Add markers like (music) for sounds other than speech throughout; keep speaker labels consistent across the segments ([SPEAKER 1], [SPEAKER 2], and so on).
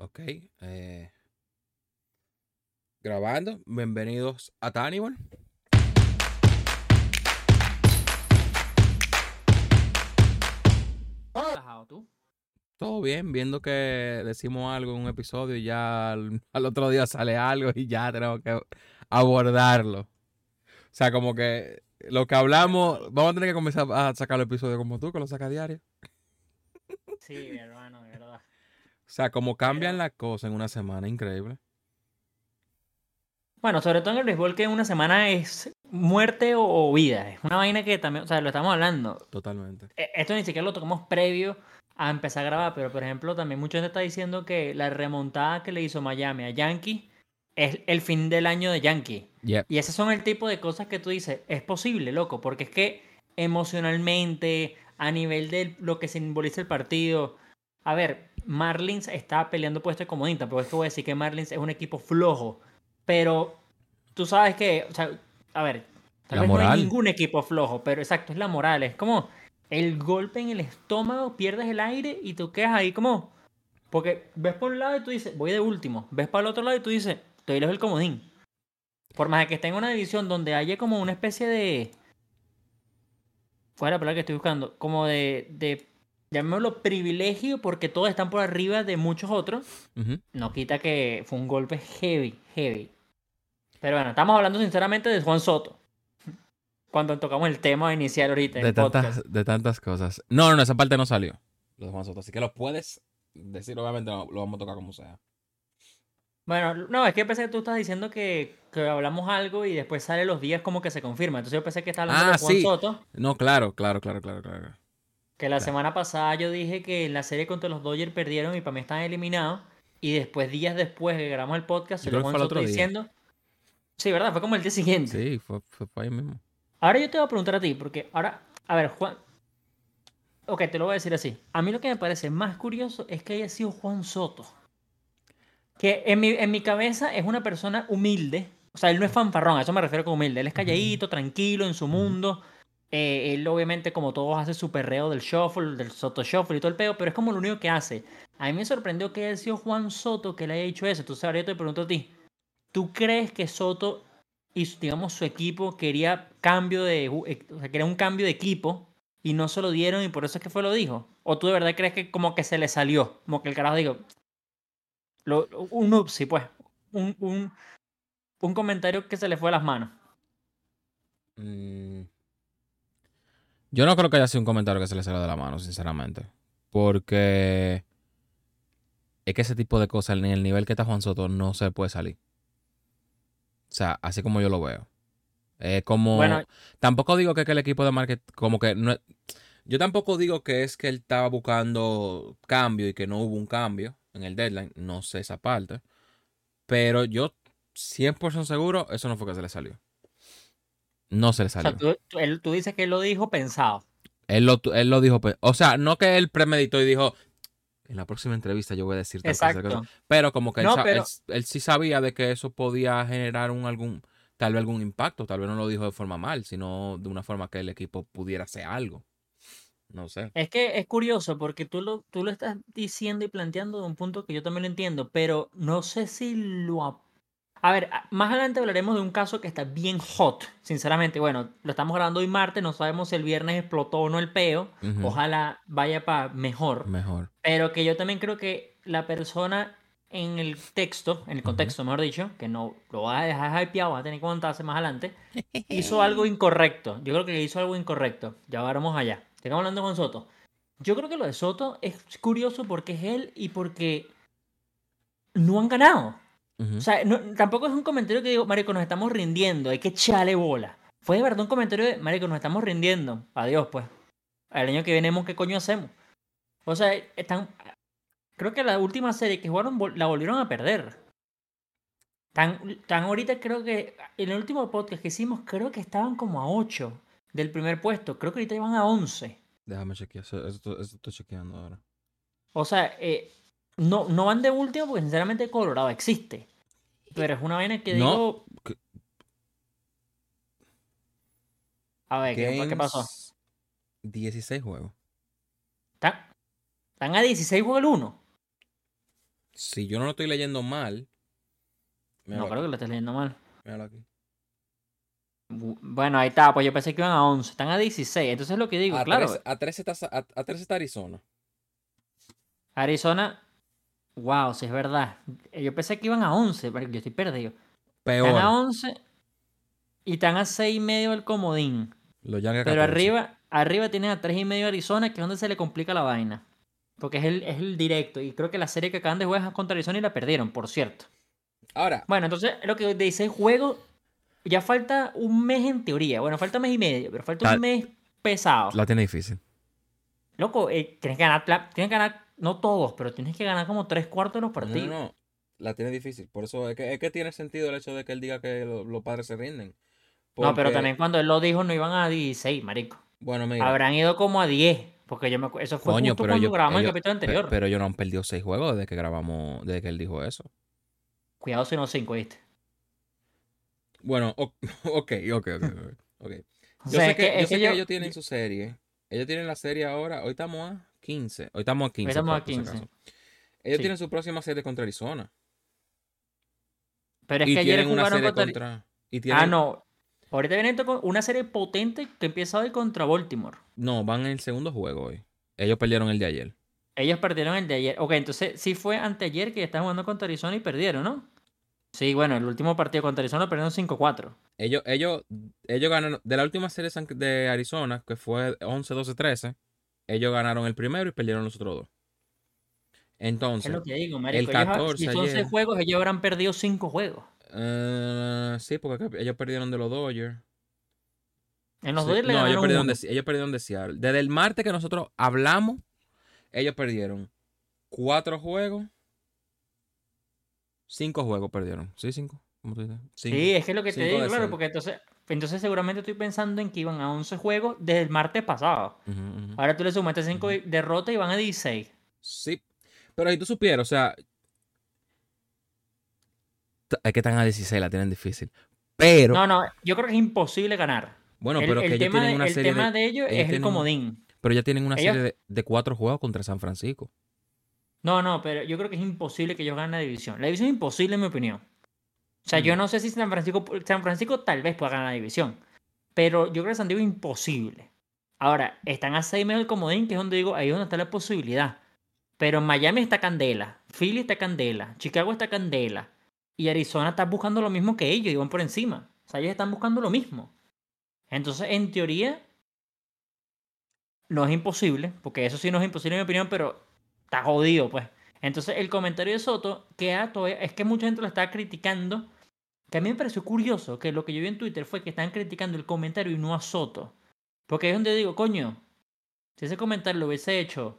[SPEAKER 1] Ok. eh, grabando. Bienvenidos a Tannibal.
[SPEAKER 2] tú.
[SPEAKER 1] Todo bien, viendo que decimos algo en un episodio y ya al, al otro día sale algo y ya tenemos que abordarlo. O sea, como que lo que hablamos, vamos a tener que comenzar a sacar el episodio como tú, que lo sacas diario.
[SPEAKER 2] Sí, mi hermano.
[SPEAKER 1] O sea, como cambian las cosas en una semana, increíble.
[SPEAKER 2] Bueno, sobre todo en el béisbol que una semana es muerte o, o vida. Es una vaina que también, o sea, lo estamos hablando.
[SPEAKER 1] Totalmente.
[SPEAKER 2] E- Esto ni siquiera lo tocamos previo a empezar a grabar, pero por ejemplo, también mucha gente está diciendo que la remontada que le hizo Miami a Yankee es el fin del año de Yankee.
[SPEAKER 1] Yep.
[SPEAKER 2] Y esos son el tipo de cosas que tú dices, es posible, loco, porque es que emocionalmente, a nivel de lo que simboliza el partido, a ver, Marlins está peleando puesto de comodín, tampoco es que voy a decir que Marlins es un equipo flojo, pero tú sabes que, o sea, a ver, tal
[SPEAKER 1] La
[SPEAKER 2] vez no hay ningún equipo flojo, pero exacto, es la moral, es como el golpe en el estómago, pierdes el aire y tú quedas ahí como, porque ves por un lado y tú dices, voy de último, ves para el otro lado y tú dices, estoy lejos del comodín. Por más de que esté en una división donde haya como una especie de. ¿Cuál es la palabra que estoy buscando? Como de. de llamémoslo privilegio, porque todos están por arriba de muchos otros. No quita que fue un golpe heavy, heavy. Pero bueno, estamos hablando sinceramente de Juan Soto. Cuando tocamos el tema inicial ahorita.
[SPEAKER 1] De
[SPEAKER 2] el podcast.
[SPEAKER 1] tantas, de tantas cosas. No, no, esa parte no salió. Lo de Juan Soto. Así que lo puedes decir, obviamente no, lo vamos a tocar como sea.
[SPEAKER 2] Bueno, no, es que pensé que tú estás diciendo que, que hablamos algo y después sale los días como que se confirma. Entonces yo pensé que estaba hablando
[SPEAKER 1] Ah,
[SPEAKER 2] de Juan
[SPEAKER 1] sí.
[SPEAKER 2] Soto.
[SPEAKER 1] No, claro, claro, claro, claro, claro.
[SPEAKER 2] Que la
[SPEAKER 1] Claro.
[SPEAKER 2] semana pasada yo dije que en la serie contra los Dodgers perdieron y para mí están eliminados. Y después, días después que grabamos el podcast, Soto
[SPEAKER 1] otro día.
[SPEAKER 2] diciendo. Sí, ¿verdad? Fue como el día siguiente.
[SPEAKER 1] Sí, fue, fue, fue ahí mismo.
[SPEAKER 2] Ahora yo te voy a preguntar a ti, porque ahora, a ver, Juan. Ok, te lo voy a decir así. A mí lo que me parece más curioso es que haya sido Juan Soto. Que en mi, en mi cabeza es una persona humilde. O sea, él no es fanfarrón, a eso me refiero con humilde. Él es calladito, tranquilo en su mundo. Eh, él obviamente, como todos, hace su perreo del shuffle, del Soto Shuffle y todo el peo, pero es como lo único que hace. A mí me sorprendió que haya sido Juan Soto que le haya dicho eso. Entonces ahora yo te pregunto a ti. ¿Tú crees que Soto y digamos su equipo quería cambio de eh, o sea, quería un cambio de equipo y no se lo dieron y por eso es que fue lo dijo? ¿O tú de verdad crees que como que se le salió? Como que el carajo dijo lo- un upsi, pues, un, un, un comentario que se le fue a las manos.
[SPEAKER 1] Mm. Yo no creo que haya sido un comentario que se le salió de la mano, sinceramente. Porque es que ese tipo de cosas, en el nivel que está Juan Soto, no se puede salir. O sea, así como yo lo veo. Es como.
[SPEAKER 2] Bueno,
[SPEAKER 1] Tampoco digo que, que el equipo de marketing. Como que no Yo tampoco digo que es que él estaba buscando cambio y que no hubo un cambio en el deadline. No sé esa parte. Pero yo 100% seguro, eso no fue que se le salió. No se le
[SPEAKER 2] o
[SPEAKER 1] salió.
[SPEAKER 2] sea, tú, tú- él- tú dices que él lo dijo pensado.
[SPEAKER 1] Él lo, él lo dijo. O sea, no que él premeditó y dijo. En la próxima entrevista yo voy a decir tal cosa, tal cosa".
[SPEAKER 2] Exacto.
[SPEAKER 1] Pero como que él,
[SPEAKER 2] No,
[SPEAKER 1] sa-
[SPEAKER 2] pero-
[SPEAKER 1] él- él sí sabía de que eso podía generar un algún. Tal vez algún impacto. Tal vez no lo dijo de forma mal, sino de una forma que el equipo pudiera hacer algo. No sé.
[SPEAKER 2] Es que es curioso porque tú lo, tú lo estás diciendo y planteando de un punto que yo también lo entiendo, pero no sé si lo... A ver, más adelante hablaremos de un caso que está bien hot, sinceramente. Bueno, lo estamos grabando hoy martes, no sabemos si el viernes explotó o no el peo.
[SPEAKER 1] Ujú.
[SPEAKER 2] Ojalá vaya para mejor.
[SPEAKER 1] Mejor.
[SPEAKER 2] Pero que yo también creo que la persona en el texto, en el contexto, mejor dicho, que no lo va a dejar hypeado, va a tener que contarse más adelante, (laughs) hizo algo incorrecto. Yo creo que hizo algo incorrecto. Ya vamos allá. Estamos hablando con Soto. Yo creo que lo de Soto es curioso porque es él y porque no han ganado. O sea, no- tampoco es un comentario que digo, Marico, nos estamos rindiendo, hay que echarle bola. Fue de verdad un comentario de, Marico, nos estamos rindiendo. Adiós, pues. El año que viene, ¿qué coño hacemos? O sea, están. Creo que la última serie que jugaron la volvieron a perder. Tan, tan ahorita creo que. En el último podcast que hicimos, creo que estaban como a 8 del primer puesto. Creo que ahorita iban a 11.
[SPEAKER 1] Déjame chequear. Eso, eso- eso estoy chequeando ahora.
[SPEAKER 2] O sea, eh, no, no van de último porque sinceramente Colorado existe. Pero es una vaina que
[SPEAKER 1] No,
[SPEAKER 2] digo. A ver, ¿qué, qué pasó?
[SPEAKER 1] Games, 16 juegos.
[SPEAKER 2] Están, están a 16 juegos el 1.
[SPEAKER 1] Si yo no lo estoy leyendo mal.
[SPEAKER 2] No
[SPEAKER 1] míralo
[SPEAKER 2] creo que
[SPEAKER 1] aquí,
[SPEAKER 2] lo estés leyendo mal.
[SPEAKER 1] míralo aquí.
[SPEAKER 2] Bu- Bueno, ahí está, pues yo pensé que iban a 11, están a 16. Entonces es lo que digo,
[SPEAKER 1] A,
[SPEAKER 2] claro,
[SPEAKER 1] 13, a, 13 está, a, a 13 está Arizona.
[SPEAKER 2] Arizona, wow, si es verdad. Eh, Yo pensé que iban a 11, pero yo estoy perdido.
[SPEAKER 1] Peor.
[SPEAKER 2] Están a 11 y están a 6 y medio el comodín.
[SPEAKER 1] Los Yankees a
[SPEAKER 2] Pero
[SPEAKER 1] 14.
[SPEAKER 2] arriba, arriba tienen a 3 y medio Arizona, que es donde se le complica la vaina. Porque es el, es el directo. Y creo que la serie que acaban de jugar es contra Arizona y la perdieron, por cierto.
[SPEAKER 1] Ahora,
[SPEAKER 2] Bueno, entonces lo que dice juego, ya falta un mes en teoría. Bueno, falta un mes y medio, pero falta un mes pesado.
[SPEAKER 1] la tiene difícil.
[SPEAKER 2] Loco, eh, tienes que ganar, pla- tienes que ganar, no todos, pero tienes que ganar como tres cuartos de los
[SPEAKER 1] No,
[SPEAKER 2] partidos.
[SPEAKER 1] no, no. La tiene difícil. Por eso es que, es que tiene sentido el hecho de que él diga que lo- los padres se rinden.
[SPEAKER 2] No, pero también cuando él lo dijo no iban a 16, marico.
[SPEAKER 1] Bueno, mira.
[SPEAKER 2] Habrán ido como a 10, porque yo me eso fue
[SPEAKER 1] Coño,
[SPEAKER 2] justo
[SPEAKER 1] pero
[SPEAKER 2] cuando
[SPEAKER 1] ellos,
[SPEAKER 2] grabamos
[SPEAKER 1] ellos-
[SPEAKER 2] el capítulo anterior.
[SPEAKER 1] pero ellos no han perdido seis juegos desde que grabamos, desde que él dijo eso.
[SPEAKER 2] Cuidado si no 5, ¿viste?
[SPEAKER 1] Bueno, (laughs) ok, ok, ok. ok, ok.
[SPEAKER 2] O
[SPEAKER 1] Yo
[SPEAKER 2] sea,
[SPEAKER 1] sé
[SPEAKER 2] es
[SPEAKER 1] que,
[SPEAKER 2] que,
[SPEAKER 1] yo
[SPEAKER 2] es
[SPEAKER 1] sé
[SPEAKER 2] que
[SPEAKER 1] que
[SPEAKER 2] yo-
[SPEAKER 1] ellos tienen su serie. Ellos tienen la serie ahora. Hoy estamos a 15. Hoy estamos a 15.
[SPEAKER 2] estamos a
[SPEAKER 1] por- por si
[SPEAKER 2] 15.
[SPEAKER 1] acaso. Ellos
[SPEAKER 2] Sí.
[SPEAKER 1] tienen su próxima serie contra Arizona.
[SPEAKER 2] Pero es
[SPEAKER 1] y
[SPEAKER 2] que ayer
[SPEAKER 1] una
[SPEAKER 2] jugaron
[SPEAKER 1] serie
[SPEAKER 2] contra...
[SPEAKER 1] contra. Y tienen,
[SPEAKER 2] Ah, no. Ahorita viene una serie potente que empieza hoy contra Baltimore.
[SPEAKER 1] No, van en el segundo juego hoy. Ellos perdieron el de ayer.
[SPEAKER 2] Ellos perdieron el de ayer. Ok, entonces sí fue anteayer que estaban jugando contra Arizona y perdieron, ¿no? Sí, bueno, el último partido contra Arizona perdieron 5-4.
[SPEAKER 1] Ellos, ellos, ellos ganaron. De la última serie de Arizona, que fue 11, 12, 13, ellos ganaron el primero y perdieron los otros dos.
[SPEAKER 2] Es
[SPEAKER 1] Entonces,
[SPEAKER 2] lo que digo, marico.
[SPEAKER 1] el
[SPEAKER 2] Ellos,
[SPEAKER 1] 14
[SPEAKER 2] si son
[SPEAKER 1] ayer.
[SPEAKER 2] 6 juegos, ellos habrán perdido 5 juegos.
[SPEAKER 1] eh, sí, porque ellos perdieron de los Dodgers.
[SPEAKER 2] En los
[SPEAKER 1] Sí,
[SPEAKER 2] Dodgers
[SPEAKER 1] no, ellos perdieron,
[SPEAKER 2] uno.
[SPEAKER 1] de, ellos perdieron de Seattle. Desde el martes que nosotros hablamos, ellos perdieron cuatro juegos. Cinco juegos perdieron. ¿Sí, cinco? ¿Cómo tú dices? Cinco.
[SPEAKER 2] Sí, es que es lo que te digo, claro, porque entonces, entonces seguramente estoy pensando en que iban a 11 juegos desde el martes pasado. Ahora tú le sumaste 5
[SPEAKER 1] Ujú.
[SPEAKER 2] derrotas y van a 16.
[SPEAKER 1] Sí. Pero si tú supieras, o sea. Es que están a 16, la tienen difícil. Pero,
[SPEAKER 2] No, no, yo creo que es imposible ganar.
[SPEAKER 1] bueno,
[SPEAKER 2] el
[SPEAKER 1] pero que
[SPEAKER 2] el
[SPEAKER 1] ellos
[SPEAKER 2] tema,
[SPEAKER 1] tienen
[SPEAKER 2] de,
[SPEAKER 1] una
[SPEAKER 2] el
[SPEAKER 1] serie
[SPEAKER 2] tema
[SPEAKER 1] de,
[SPEAKER 2] de ellos
[SPEAKER 1] ellos
[SPEAKER 2] es el comodín.
[SPEAKER 1] Pero ya tienen una
[SPEAKER 2] ellos-
[SPEAKER 1] serie de, de cuatro juegos contra San Francisco.
[SPEAKER 2] No, no, pero yo creo que es imposible que ellos ganen la división. La división es imposible en mi opinión. O sea, yo no sé si San Francisco, San Francisco tal vez pueda ganar la división. Pero yo creo que San Diego es imposible. Ahora, están a 6 meses del comodín, que es donde digo, ahí es donde está la posibilidad. Pero Miami está candela, Philly está candela, Chicago está candela. Y Arizona está buscando lo mismo que ellos y van por encima. O sea, ellos están buscando lo mismo. Entonces, en teoría, no es imposible, porque eso sí no es imposible en mi opinión, pero está jodido, pues. Entonces, el comentario de Soto queda todavía, es que mucha gente lo está criticando, que a mí me pareció curioso que lo que yo vi en Twitter fue que estaban criticando el comentario y no a Soto. Porque es donde digo, coño, si ese comentario lo hubiese hecho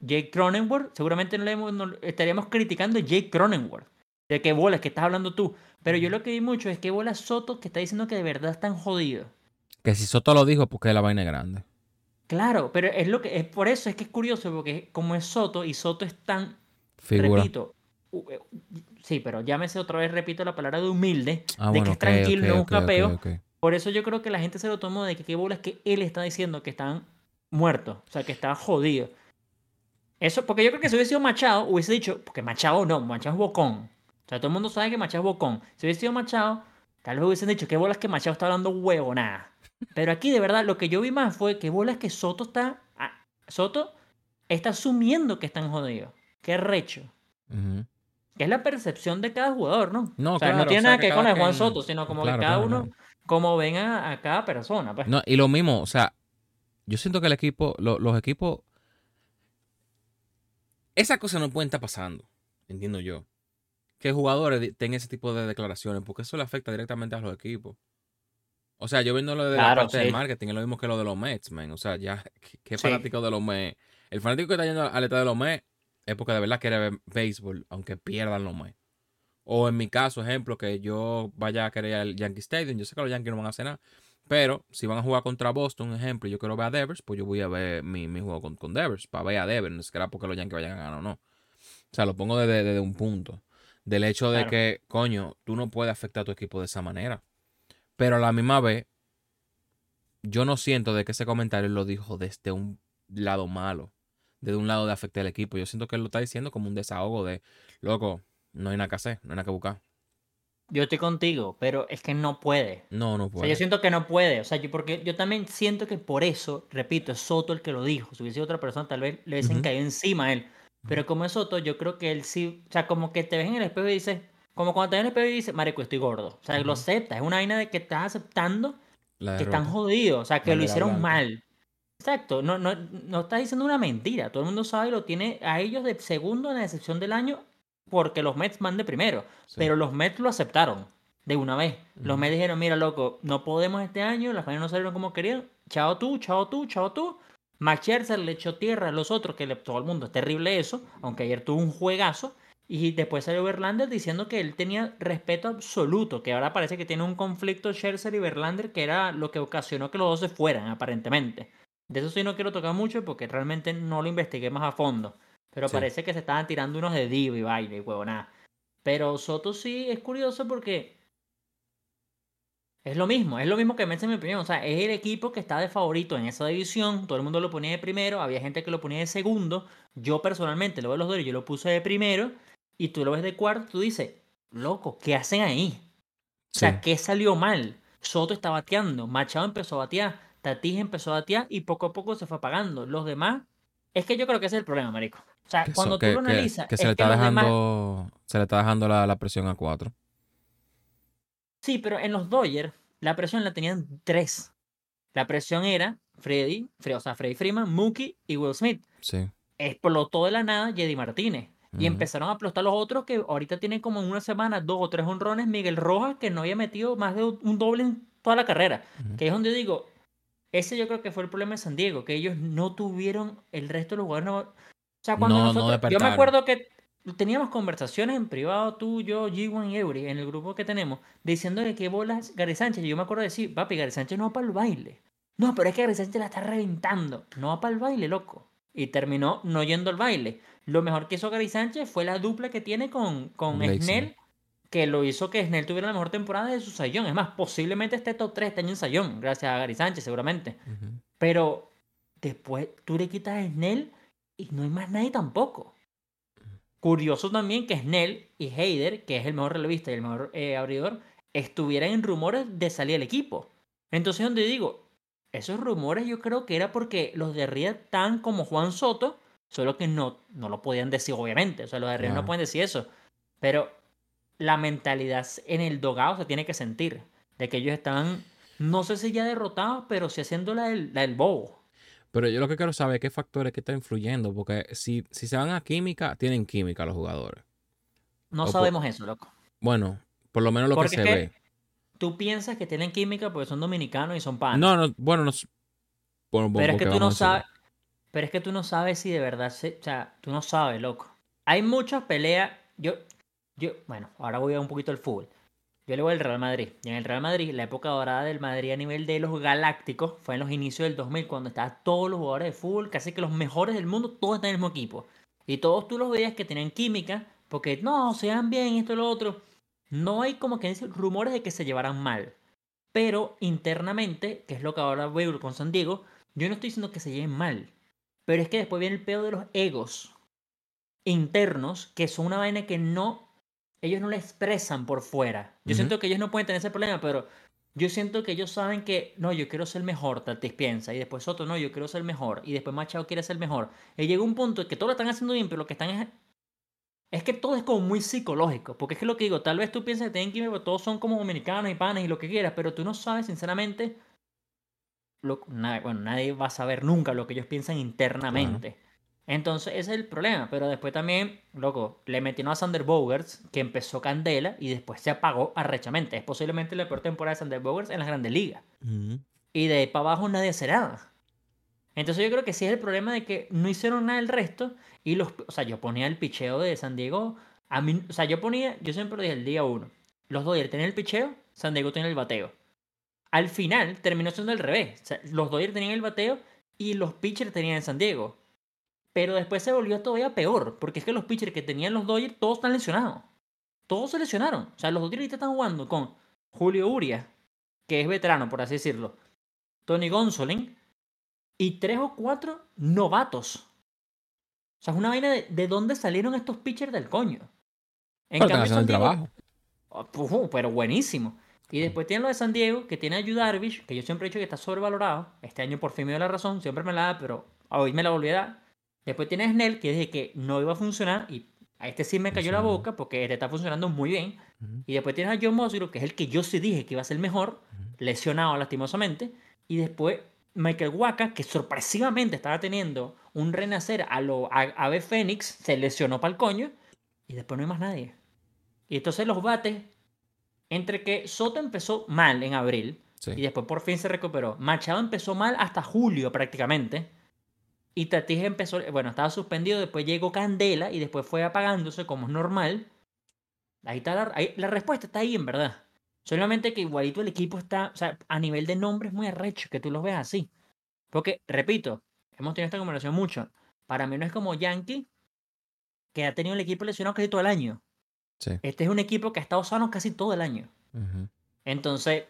[SPEAKER 2] Jake Cronenworth, seguramente no le hemos- no- estaríamos criticando a Jake Cronenworth. De qué bolas que estás hablando tú. Pero yo lo que vi mucho es que bolas Soto que está diciendo que de verdad están jodidos.
[SPEAKER 1] Que si Soto lo dijo, porque la vaina es grande.
[SPEAKER 2] Claro, pero es lo que es por eso es que es curioso porque como es Soto y Soto es tan
[SPEAKER 1] Figura.
[SPEAKER 2] repito, sí, pero llámese otra vez repito la palabra de humilde,
[SPEAKER 1] Ah,
[SPEAKER 2] de
[SPEAKER 1] bueno,
[SPEAKER 2] que es tranquilo,
[SPEAKER 1] ok,
[SPEAKER 2] no es un
[SPEAKER 1] ok, ok,
[SPEAKER 2] capeo.
[SPEAKER 1] ok.
[SPEAKER 2] Por eso yo creo que la gente se lo tomó de que qué bolas que él está diciendo que están muertos, o sea, que están jodidos. Eso, porque yo creo que si hubiese sido Machado, hubiese dicho, porque Machado no, Machado es bocón. O sea, todo el mundo sabe que Machado es bocón. Si hubiese sido Machado, tal vez hubiesen dicho, qué bolas que Machado está hablando huevo, nada. Pero aquí, de verdad, lo que yo vi más fue que bolas que Soto está. ah, Soto está asumiendo que están jodidos. Qué recho. Que es la percepción de cada jugador, ¿no?
[SPEAKER 1] No,
[SPEAKER 2] o sea,
[SPEAKER 1] claro,
[SPEAKER 2] no
[SPEAKER 1] o
[SPEAKER 2] tiene
[SPEAKER 1] sea,
[SPEAKER 2] nada
[SPEAKER 1] que
[SPEAKER 2] que ver con el Juan Soto, sino como
[SPEAKER 1] Claro,
[SPEAKER 2] que cada
[SPEAKER 1] claro,
[SPEAKER 2] uno, como ven a, a cada persona. Pues.
[SPEAKER 1] No, y lo mismo, o sea, yo siento que el equipo, lo- los equipos, esa cosa no puede estar pasando, entiendo yo. Que jugadores tengan ese tipo de declaraciones, porque eso le afecta directamente a los equipos. O sea, yo viendo lo de la parte del marketing, es lo mismo que lo de los Mets, man. O sea, ya, (laughs) ¿qué, qué
[SPEAKER 2] Sí.
[SPEAKER 1] fanático de los Mets? El fanático que está yendo al estadio de los Mets es porque de verdad quiere ver béisbol, aunque pierdan los Mets. O en mi caso, ejemplo, que yo vaya a querer al Yankee Stadium, yo sé que los Yankees no van a hacer nada, pero si van a jugar contra Boston, ejemplo, y yo quiero ver a Devers, pues yo voy a ver mi, mi juego con, con Devers, para ver a Devers, no es que era porque los Yankees vayan a ganar o no. O sea, lo pongo desde, desde un punto. Del hecho de
[SPEAKER 2] Claro.
[SPEAKER 1] que, coño, tú no puedes afectar a tu equipo de esa manera. Pero a la misma vez, yo no siento de que ese comentario lo dijo desde un lado malo. De un lado de afectar al equipo. Yo siento que él lo está diciendo como un desahogo de, loco, no hay nada que hacer, no hay nada que buscar.
[SPEAKER 2] Yo estoy contigo, pero es que no puede.
[SPEAKER 1] No, no
[SPEAKER 2] O sea,
[SPEAKER 1] puede.
[SPEAKER 2] yo siento que no puede. O sea, yo, porque yo también siento que por eso, repito, es Soto el que lo dijo. Si hubiese sido otra persona, tal vez le hubiesen
[SPEAKER 1] Ujú.
[SPEAKER 2] caído encima a él. Pero como es Soto, yo creo que él sí. O sea, como que te ves en el espejo y dices. Como cuando te ves en el espejo y dices, Marico, estoy gordo. O sea, lo
[SPEAKER 1] Ujú.
[SPEAKER 2] aceptas. Es una vaina de que estás aceptando que están jodidos. O sea, que lo hicieron
[SPEAKER 1] blanca.
[SPEAKER 2] mal. Exacto. No, no, no estás diciendo una mentira. Todo el mundo sabe y lo tiene a ellos de segundo en la excepción del año porque los Mets van de primero.
[SPEAKER 1] Sí.
[SPEAKER 2] Pero los Mets lo aceptaron de una vez. Los. Mets dijeron, mira, loco, no podemos este año, las finales no salieron como querían. Chao tú, chao tú, chao tú. Max Scherzer le echó tierra a los otros, que le- todo el mundo es terrible eso, aunque ayer tuvo un juegazo. Y después salió Verlander diciendo que él tenía respeto absoluto, que ahora parece que tiene un conflicto Scherzer y Verlander, que era lo que ocasionó que los dos se fueran, aparentemente. De eso sí no quiero tocar mucho porque realmente no lo investigué más a fondo. Pero
[SPEAKER 1] Sí.
[SPEAKER 2] parece que se estaban tirando unos de divo y baile y huevonada. Pero Soto sí es curioso porque es lo mismo, es lo mismo que Mets en mi opinión. O sea, es el equipo que está de favorito en esa división. Todo el mundo lo ponía de primero, había gente que lo ponía de segundo. Yo personalmente lo veo los dos, yo lo puse de primero. Y tú lo ves de cuarto, tú dices, loco, ¿qué hacen ahí? O sea,
[SPEAKER 1] Sí.
[SPEAKER 2] ¿qué salió mal? Soto está bateando, Machado empezó a batear, Tatis empezó a batear y poco a poco se fue apagando. Los demás, es que yo creo que ese es el problema, marico. O sea, cuando
[SPEAKER 1] que-
[SPEAKER 2] tú lo analizas,
[SPEAKER 1] que se
[SPEAKER 2] es
[SPEAKER 1] le está
[SPEAKER 2] demás-
[SPEAKER 1] dejando, se le está dejando la, la presión a cuatro.
[SPEAKER 2] Sí, pero en los Dodgers la presión la tenían tres. La presión era Freddy, Fre- o sea, Freddy Freeman, Mookie y Will Smith.
[SPEAKER 1] Sí.
[SPEAKER 2] Explotó de la nada Jedi Martínez. Y empezaron a explotar los otros que ahorita tienen como en una semana dos o tres honrones. Miguel Rojas, que no había metido más de un doble en toda la carrera. Que es donde digo, ese yo creo que fue el problema de San Diego, que ellos no tuvieron el resto de los jugadores. no- O sea, cuando
[SPEAKER 1] No- no
[SPEAKER 2] nosotros, yo me acuerdo que teníamos conversaciones en privado, tú, yo, G1 y Eury, en el grupo que tenemos, diciendo que qué bolas Gary Sánchez. Y yo me acuerdo de decir, papi, Gary Sánchez no va para el baile. No, pero es que Gary Sánchez la está reventando. No va para el baile, loco. Y terminó no yendo al baile. Lo mejor que hizo Gary Sánchez fue la dupla que tiene con, con Snell, que lo hizo que Snell tuviera la mejor temporada de su sayón. Es más, posiblemente esté top 3 este año en sayón, gracias a Gary Sánchez, seguramente. Pero después tú le quitas a Snell y no hay más nadie tampoco. Curioso también que Snell y Heider, que es el mejor relevista y el mejor eh, abridor, estuvieran en rumores de salir del equipo. Entonces, donde digo, esos rumores yo creo que era porque los de arriba están como Juan Soto, solo que no, no lo podían decir, obviamente. O sea, los de arriba no
[SPEAKER 1] Claro.
[SPEAKER 2] pueden decir eso. Pero la mentalidad en el dogado se tiene que sentir. De que ellos están, no sé si ya derrotados, pero sí haciendo la del, la del bobo.
[SPEAKER 1] Pero yo lo que quiero saber es qué factores que están influyendo, porque si, si se van a química, tienen química los jugadores.
[SPEAKER 2] No
[SPEAKER 1] O por-
[SPEAKER 2] sabemos eso, loco.
[SPEAKER 1] Bueno, por lo menos lo
[SPEAKER 2] Porque
[SPEAKER 1] que
[SPEAKER 2] es
[SPEAKER 1] se
[SPEAKER 2] que
[SPEAKER 1] ve.
[SPEAKER 2] tú piensas que tienen química porque son dominicanos y son panas.
[SPEAKER 1] No, no, bueno, no. bueno,
[SPEAKER 2] pero es que tú no sabes. Pero es que tú no sabes si de verdad se, o sea, tú no sabes, loco. Hay muchas peleas. Yo, yo, bueno, ahora voy a un poquito al fútbol. Yo le voy al Real Madrid. Y en el Real Madrid, la época dorada del Madrid a nivel de los galácticos fue en los inicios del 2000, cuando estaban todos los jugadores de fútbol, casi que los mejores del mundo, todos están en el mismo equipo. Y todos tú los veías que tenían química, porque no, se dan bien, esto y lo otro. No hay como que rumores de que se llevaran mal. Pero internamente, que es lo que ahora veo con San Diego, yo no estoy diciendo que se lleven mal. Pero es que después viene el peor de los egos internos, que son una vaina que no. Ellos no la expresan por fuera. Yo siento que ellos no pueden tener ese problema, pero yo siento que ellos saben que, no, yo quiero ser mejor, Tatis piensa, y después otro, no, yo quiero ser mejor, y después Machado quiere ser mejor. Y llega un punto en que todos lo están haciendo bien, pero lo que están es. Es que todo es como muy psicológico, porque es que lo que digo, tal vez tú piensas que tienen química, pero todos son como dominicanos y panes y lo que quieras, pero tú no sabes, sinceramente, lo- bueno, nadie va a saber nunca lo que ellos piensan internamente. Entonces, ese es el problema. Pero después también, loco, le metieron a Sander Bogarts, que empezó candela y después se apagó arrechamente. Es posiblemente la peor temporada de Sander Bogarts en las grandes ligas. Y de ahí para abajo nadie hace nada. Entonces yo creo que sí es el problema de que no hicieron nada el resto. Y los, o sea, yo ponía el picheo de San Diego. A mí, o sea, yo ponía, yo siempre dije el día uno. Los Dodgers tenían el picheo, San Diego tenía el bateo. Al final terminó siendo al revés. O sea, los Dodgers tenían el bateo y los pitchers tenían el San Diego. Pero después se volvió todavía peor, porque es que los pitchers que tenían los Dodgers todos están lesionados. Todos se lesionaron. O sea, los Dodgers ahorita están jugando con Julio Urias, que es veterano, por así decirlo. Tony Gonsolin y tres o cuatro novatos. O sea, es una vaina de, de dónde salieron estos pitchers del coño. En
[SPEAKER 1] Pero
[SPEAKER 2] cambio, San Diego-
[SPEAKER 1] trabajo.
[SPEAKER 2] Oh, pero buenísimo. Y después tienen lo de San Diego, que tiene a Yu Darvish, que yo siempre he dicho que está sobrevalorado. Este año por fin me dio la razón, siempre me la da, pero hoy me la volví a dar. Después tiene a Snell, que dije que no iba a funcionar, y a este sí me cayó la boca, porque este está funcionando muy bien. Y después tienes a John Musgrove, que es el que yo sí dije que iba a ser mejor, lesionado lastimosamente. Y después Michael Waka, que sorpresivamente estaba teniendo un renacer a lo a- Ave Fénix, se lesionó para el coño. Y después no hay más nadie. Y entonces los bates, entre que Soto empezó mal en abril
[SPEAKER 1] Sí.
[SPEAKER 2] y después por fin se recuperó. Machado empezó mal hasta julio prácticamente. Y Tatis empezó, bueno, estaba suspendido, después llegó Candela y después fue apagándose como es normal. Ahí está la, ahí- la respuesta está ahí en verdad. Solamente que igualito el equipo está, o sea, a nivel de nombres muy arrecho que tú los veas así. Porque, repito, hemos tenido esta conversación mucho. Para mí no es como Yankee, que ha tenido el equipo lesionado casi todo el año.
[SPEAKER 1] Sí.
[SPEAKER 2] Este es un equipo que ha estado sano casi todo el año. Entonces,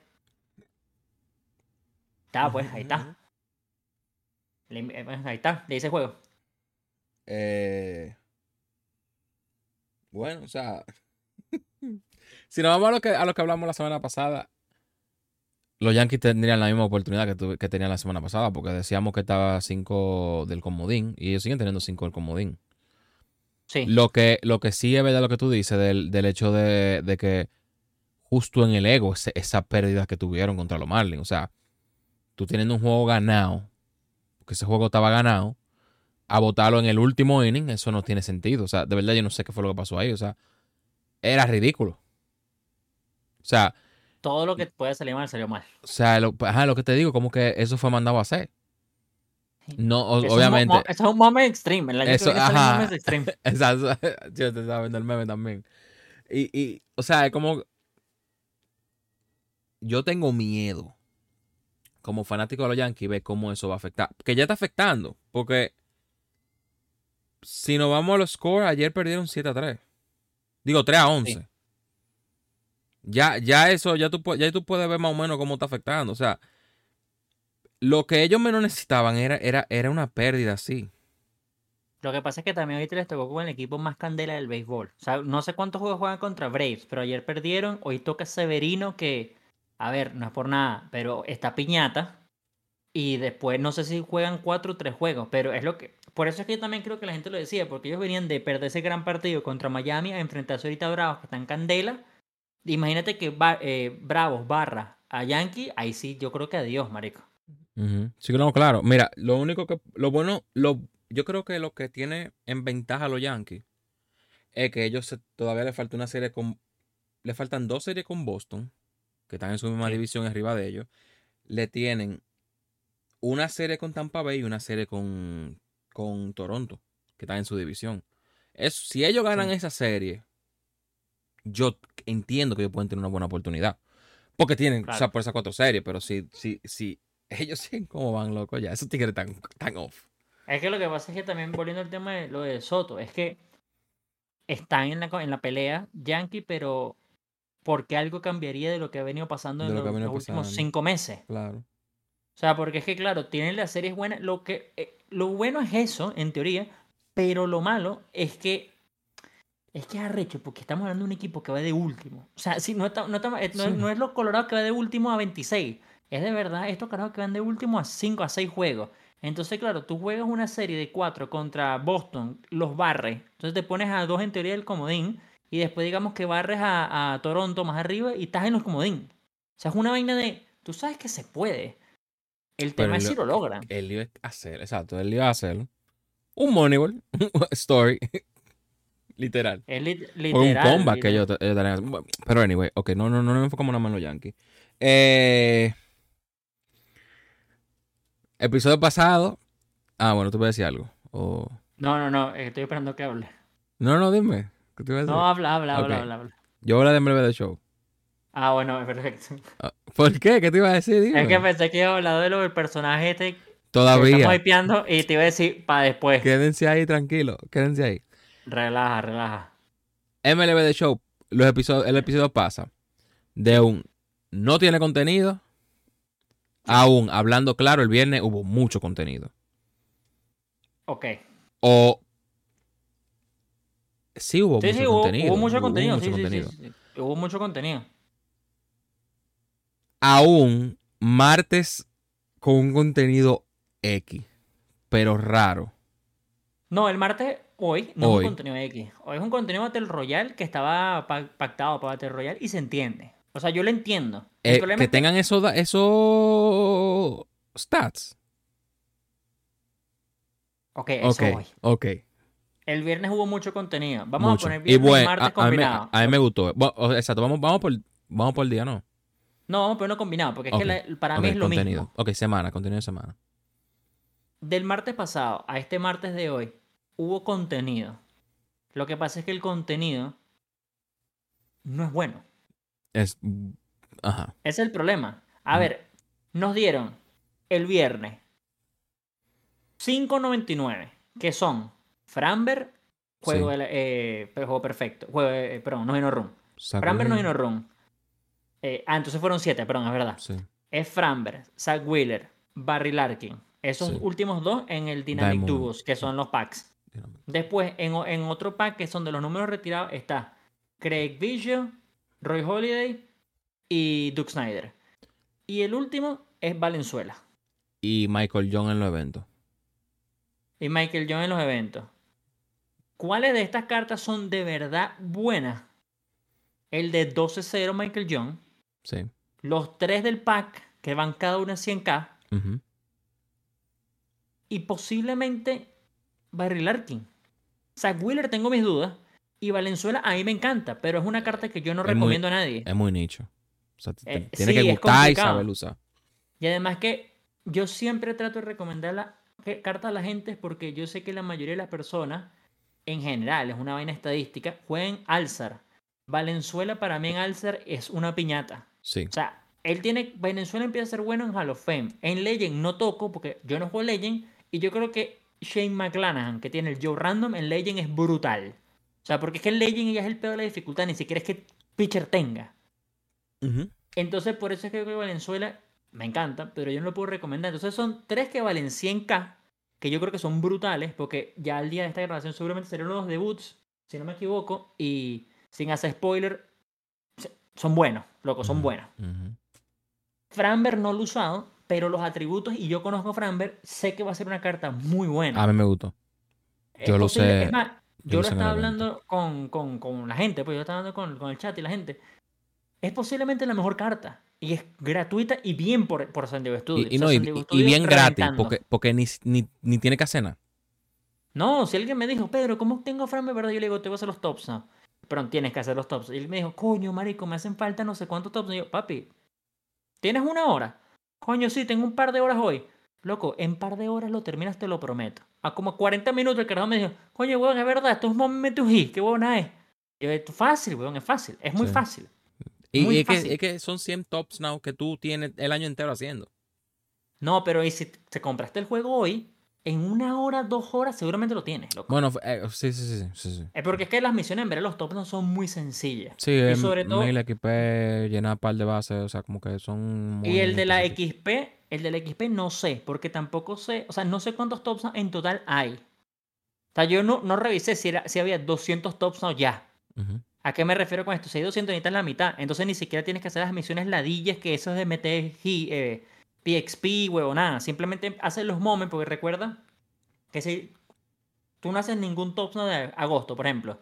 [SPEAKER 2] está, pues, ahí está. Eh, ahí está, le hice juego.
[SPEAKER 1] Eh, bueno, o sea, (laughs) si nos vamos a lo que, a lo que hablamos la semana pasada, los Yankees tendrían la misma oportunidad que, que tenían la semana pasada, porque decíamos que estaba 5 del comodín y ellos siguen teniendo 5 del comodín.
[SPEAKER 2] Sí,
[SPEAKER 1] Lo que, lo que sí es verdad lo que tú dices del, del hecho de, de que justo en el ego, ese- esas pérdidas que tuvieron contra los Marlins, o sea, tú teniendo un juego ganado, que ese juego estaba ganado, a votarlo en el último inning, eso no tiene sentido. O sea, de verdad yo no sé qué fue lo que pasó ahí. O sea, era ridículo. O sea,
[SPEAKER 2] todo lo que puede salir mal salió mal.
[SPEAKER 1] o sea lo, ajá, lo que te digo, como que eso fue mandado a hacer. No, o-
[SPEAKER 2] Eso es un mo-
[SPEAKER 1] obviamente.
[SPEAKER 2] Eso es un moment extreme. El año
[SPEAKER 1] Eso,
[SPEAKER 2] que
[SPEAKER 1] ajá.
[SPEAKER 2] moments extreme. (laughs)
[SPEAKER 1] Exacto. (laughs) Yo te estaba viendo el meme también. Y, y, o sea, es como. Yo tengo miedo, como fanático de los Yankees, ver cómo eso va a afectar. Que ya está afectando. Porque. Si nos vamos a los scores, ayer perdieron 7 a 3. Digo, 3 a 11.
[SPEAKER 2] Sí.
[SPEAKER 1] Ya, ya eso, ya tú, ya tú puedes ver más o menos cómo está afectando. O sea, lo que ellos menos necesitaban era, era, era una pérdida así.
[SPEAKER 2] Lo que pasa es que también ahorita les tocó con el equipo más candela del béisbol. O sea, no sé cuántos juegos juegan contra Braves, pero ayer perdieron. Hoy toca Severino, que, a ver, no es por nada, pero está piñata. Y después no sé si juegan cuatro o tres juegos, pero es lo que. Por eso es que yo también creo que la gente lo decía, porque ellos venían de perder ese gran partido contra Miami a enfrentarse ahorita a Bravos, que están candela. Imagínate que eh, Bravos barra a Yankee, ahí sí, yo creo que adiós, marico.
[SPEAKER 1] Ujú. Sí, no, claro. Mira, lo único que, lo bueno, lo, yo creo que lo que tiene en ventaja a los Yankees es que ellos todavía le falta una serie con, le faltan dos series con Boston, que están en su misma
[SPEAKER 2] Sí.
[SPEAKER 1] división arriba de ellos. Le tienen una serie con Tampa Bay y una serie con, con Toronto, que están en su división. Es, si ellos ganan
[SPEAKER 2] Sí.
[SPEAKER 1] esa serie, yo entiendo que ellos pueden tener una buena oportunidad. Porque tienen, o sea, por esas cuatro series, pero si, si, si ellos (laughs) siguen como van, loco, ya, esos tigres están tan off.
[SPEAKER 2] Es que lo que pasa es que también, volviendo al tema de lo de Soto, es que están en la, en la pelea Yankee, pero ¿por qué algo cambiaría de lo que ha venido pasando
[SPEAKER 1] De
[SPEAKER 2] en
[SPEAKER 1] lo
[SPEAKER 2] los, últimos cinco meses?
[SPEAKER 1] Claro.
[SPEAKER 2] O sea, porque es que, claro, tienen las series buenas. Lo, que, eh, lo bueno es eso, en teoría, pero lo malo es que es que es arrecho, porque estamos hablando de un equipo que va de último. O sea, si no, está- no, está- eh, no,
[SPEAKER 1] Sí.
[SPEAKER 2] no es los Colorados que va de último a 26. Es de verdad estos carajos que van de último a 5 a 6 juegos. Entonces, claro, tú juegas una serie de 4 contra Boston, los barres. Entonces te pones a dos en teoría del comodín. Y después digamos que barres a, a Toronto más arriba y estás en los comodín. O sea, es una vaina de. Tú sabes que se puede. El
[SPEAKER 1] Pero
[SPEAKER 2] tema es
[SPEAKER 1] lo-
[SPEAKER 2] si lo logran.
[SPEAKER 1] Él iba a hacer, exacto, él iba a hacer un Moneyball (laughs) story. (laughs) Literal.
[SPEAKER 2] Es lit-
[SPEAKER 1] Por un
[SPEAKER 2] literal.
[SPEAKER 1] comeback que
[SPEAKER 2] literal.
[SPEAKER 1] ellos, Pero anyway, ok, no, no, no nos enfocamos nada más en los Yankees. Eh, episodio pasado. Ah, bueno, tú puedes decir algo. O-
[SPEAKER 2] No, no, no. eh, Estoy esperando que hable.
[SPEAKER 1] No, no, dime. ¿Qué te iba a decir?
[SPEAKER 2] No, habla, habla, habla,
[SPEAKER 1] Ok.
[SPEAKER 2] habla, habla.
[SPEAKER 1] Yo hablo de MLB The Show.
[SPEAKER 2] Ah, bueno, (laughs) perfecto.
[SPEAKER 1] Ah, ¿Por qué? ¿Qué te iba a decir? Dime.
[SPEAKER 2] Es que pensé que iba a hablar de lo del personaje este
[SPEAKER 1] Todavía.
[SPEAKER 2] estamos hypeando y te iba a decir para después.
[SPEAKER 1] Quédense ahí tranquilo. Quédense ahí.
[SPEAKER 2] Relaja, relaja.
[SPEAKER 1] MLB The Show, los episodios, el episodio pasa de un no tiene contenido a un hablando claro, el viernes hubo mucho contenido.
[SPEAKER 2] Ok.
[SPEAKER 1] O Sí hubo
[SPEAKER 2] Sí,
[SPEAKER 1] mucho
[SPEAKER 2] sí, hubo,
[SPEAKER 1] contenido.
[SPEAKER 2] hubo mucho contenido.
[SPEAKER 1] mucho
[SPEAKER 2] sí, sí, sí,
[SPEAKER 1] contenido.
[SPEAKER 2] Hubo mucho contenido.
[SPEAKER 1] Aún martes con un contenido X, pero raro.
[SPEAKER 2] No, el martes, hoy, no
[SPEAKER 1] Hoy.
[SPEAKER 2] es un contenido X. Hoy es un contenido Battle Royale que estaba pa- pactado para Battle Royale y se entiende. O sea, yo lo entiendo.
[SPEAKER 1] Eh, que
[SPEAKER 2] es que-
[SPEAKER 1] tengan esos esos stats.
[SPEAKER 2] Ok, eso
[SPEAKER 1] Ok,
[SPEAKER 2] hoy.
[SPEAKER 1] ok.
[SPEAKER 2] El viernes hubo mucho contenido. Vamos
[SPEAKER 1] mucho.
[SPEAKER 2] a poner viernes y
[SPEAKER 1] bueno,
[SPEAKER 2] martes
[SPEAKER 1] a, a mí, me-
[SPEAKER 2] combinado.
[SPEAKER 1] a mí me gustó. Bueno, exacto, vamos, vamos, por, vamos por el día, ¿no?
[SPEAKER 2] No, vamos a ponerlo combinado, porque es que la- para mí es lo mismo.
[SPEAKER 1] Ok, semana, contenido de semana.
[SPEAKER 2] Del martes pasado a este martes de hoy hubo contenido. Lo que pasa es que el contenido no es bueno.
[SPEAKER 1] Es. Ajá.
[SPEAKER 2] Es el problema. A ver, nos dieron el viernes 5.99, que son Framber, juego,
[SPEAKER 1] Sí.
[SPEAKER 2] eh, juego perfecto, juego, eh, perdón, no Hino Run.
[SPEAKER 1] Zach
[SPEAKER 2] Framber no
[SPEAKER 1] Wheeler,
[SPEAKER 2] Hino Run. Eh, ah, entonces fueron 7, perdón, es verdad.
[SPEAKER 1] Sí.
[SPEAKER 2] Es Framber, Zach Wheeler, Barry Larkin. Esos
[SPEAKER 1] Sí.
[SPEAKER 2] últimos dos en el Dynamic. Duos, que son los packs. Después, en, otro pack que son de los números retirados, está Craig Biggio, Roy Holiday y Duke Snyder. Y el último es Valenzuela.
[SPEAKER 1] Y Michael John en los eventos.
[SPEAKER 2] Y Michael John en los eventos. ¿Cuáles de estas cartas son de verdad buenas? El de 12-0 Michael John.
[SPEAKER 1] Sí.
[SPEAKER 2] Los tres del pack, que van cada uno a 100k.
[SPEAKER 1] Ujú.
[SPEAKER 2] Y posiblemente Barry Larkin. Zach Wheeler tengo mis dudas. Y Valenzuela a mí me encanta, pero es una carta que yo no
[SPEAKER 1] Es muy-
[SPEAKER 2] recomiendo a nadie.
[SPEAKER 1] Es muy nicho. O sea, te-
[SPEAKER 2] Eh,
[SPEAKER 1] tiene
[SPEAKER 2] sí,
[SPEAKER 1] que gustar y saber usar.
[SPEAKER 2] Y además que yo siempre trato de recomendar la carta a la gente porque yo sé que la mayoría de las personas, en general, es una vaina estadística, juegan Alzar. Valenzuela para mí en Alzar es una piñata.
[SPEAKER 1] Sí.
[SPEAKER 2] O sea, él tiene. Venezuela empieza a ser bueno en Hall of Fame. En Legend no toco porque yo no juego Legend. Y yo creo que Shane McClanahan, que tiene el Joe Random, en Legend es brutal. O sea, porque es que en Legend ya es el peor de la dificultad. Ni siquiera es que pitcher tenga. Entonces, por eso es que creo que Valenzuela me encanta, pero yo no lo puedo recomendar. Entonces, son tres que valen 100k, que yo creo que son brutales, porque ya al día de esta grabación seguramente serán los debuts, si no me equivoco, y sin hacer spoiler, son buenos, loco, son
[SPEAKER 1] Ujú.
[SPEAKER 2] buenos.
[SPEAKER 1] Ujú.
[SPEAKER 2] Framber no lo he usado, pero los atributos, y yo conozco a Framber, sé que va a ser una carta muy buena.
[SPEAKER 1] A mí me gustó.
[SPEAKER 2] Es
[SPEAKER 1] yo lo
[SPEAKER 2] posible-
[SPEAKER 1] sé-
[SPEAKER 2] Es más,
[SPEAKER 1] yo
[SPEAKER 2] yo
[SPEAKER 1] lo
[SPEAKER 2] lo estaba hablando con, con, con la gente, pues yo estaba hablando con, con el chat y la gente. Es posiblemente la mejor carta. Y es gratuita y bien por, por San Diego Studios.
[SPEAKER 1] Y, y
[SPEAKER 2] O sea,
[SPEAKER 1] no, y,
[SPEAKER 2] Diego
[SPEAKER 1] bien gratis, porque, porque ni, ni, ni tiene que hacer nada.
[SPEAKER 2] No, si alguien me dijo, Pedro, ¿cómo tengo Framber, verdad? Yo le digo, te voy a hacer los tops, ¿no? Pero tienes que hacer los tops. Y él me dijo, coño, marico, me hacen falta no sé cuántos tops. Y yo, papi, ¿tienes una hora? Coño, sí, tengo un par de horas hoy. Loco, en par de horas lo terminas, te lo prometo. A como 40 minutos el carajo me dijo, coño, weón, es verdad, esto es un momento qué buena es. Y yo, es fácil, weón, es fácil, es muy
[SPEAKER 1] Sí.
[SPEAKER 2] fácil.
[SPEAKER 1] Y,
[SPEAKER 2] Muy
[SPEAKER 1] y es, que,
[SPEAKER 2] fácil.
[SPEAKER 1] es que son 100 tops now que tú tienes el año entero haciendo.
[SPEAKER 2] No, pero ¿y si te compraste el juego hoy? En una hora, dos horas, seguramente lo tienes, loco.
[SPEAKER 1] Bueno, eh, sí, sí, sí, sí, sí.
[SPEAKER 2] Es porque es que las misiones en ver los tops no son muy sencillas.
[SPEAKER 1] Sí,
[SPEAKER 2] y sobre todo,
[SPEAKER 1] mail, XP, llenar un par de bases, o sea, como que son...
[SPEAKER 2] Y el de la. XP, el de la XP no sé, porque tampoco sé, o sea, no sé cuántos tops en total hay. O sea, yo no, no revisé si, era, si había 200 tops o ya.
[SPEAKER 1] Ujú.
[SPEAKER 2] ¿A qué me refiero con esto? Si hay 200 necesitas la mitad, entonces ni siquiera tienes que hacer las misiones ladillas que eso es de meter eh, PXP, huevo, nada. Simplemente haces los moments, porque recuerda que si tú no haces ningún top de agosto, por ejemplo,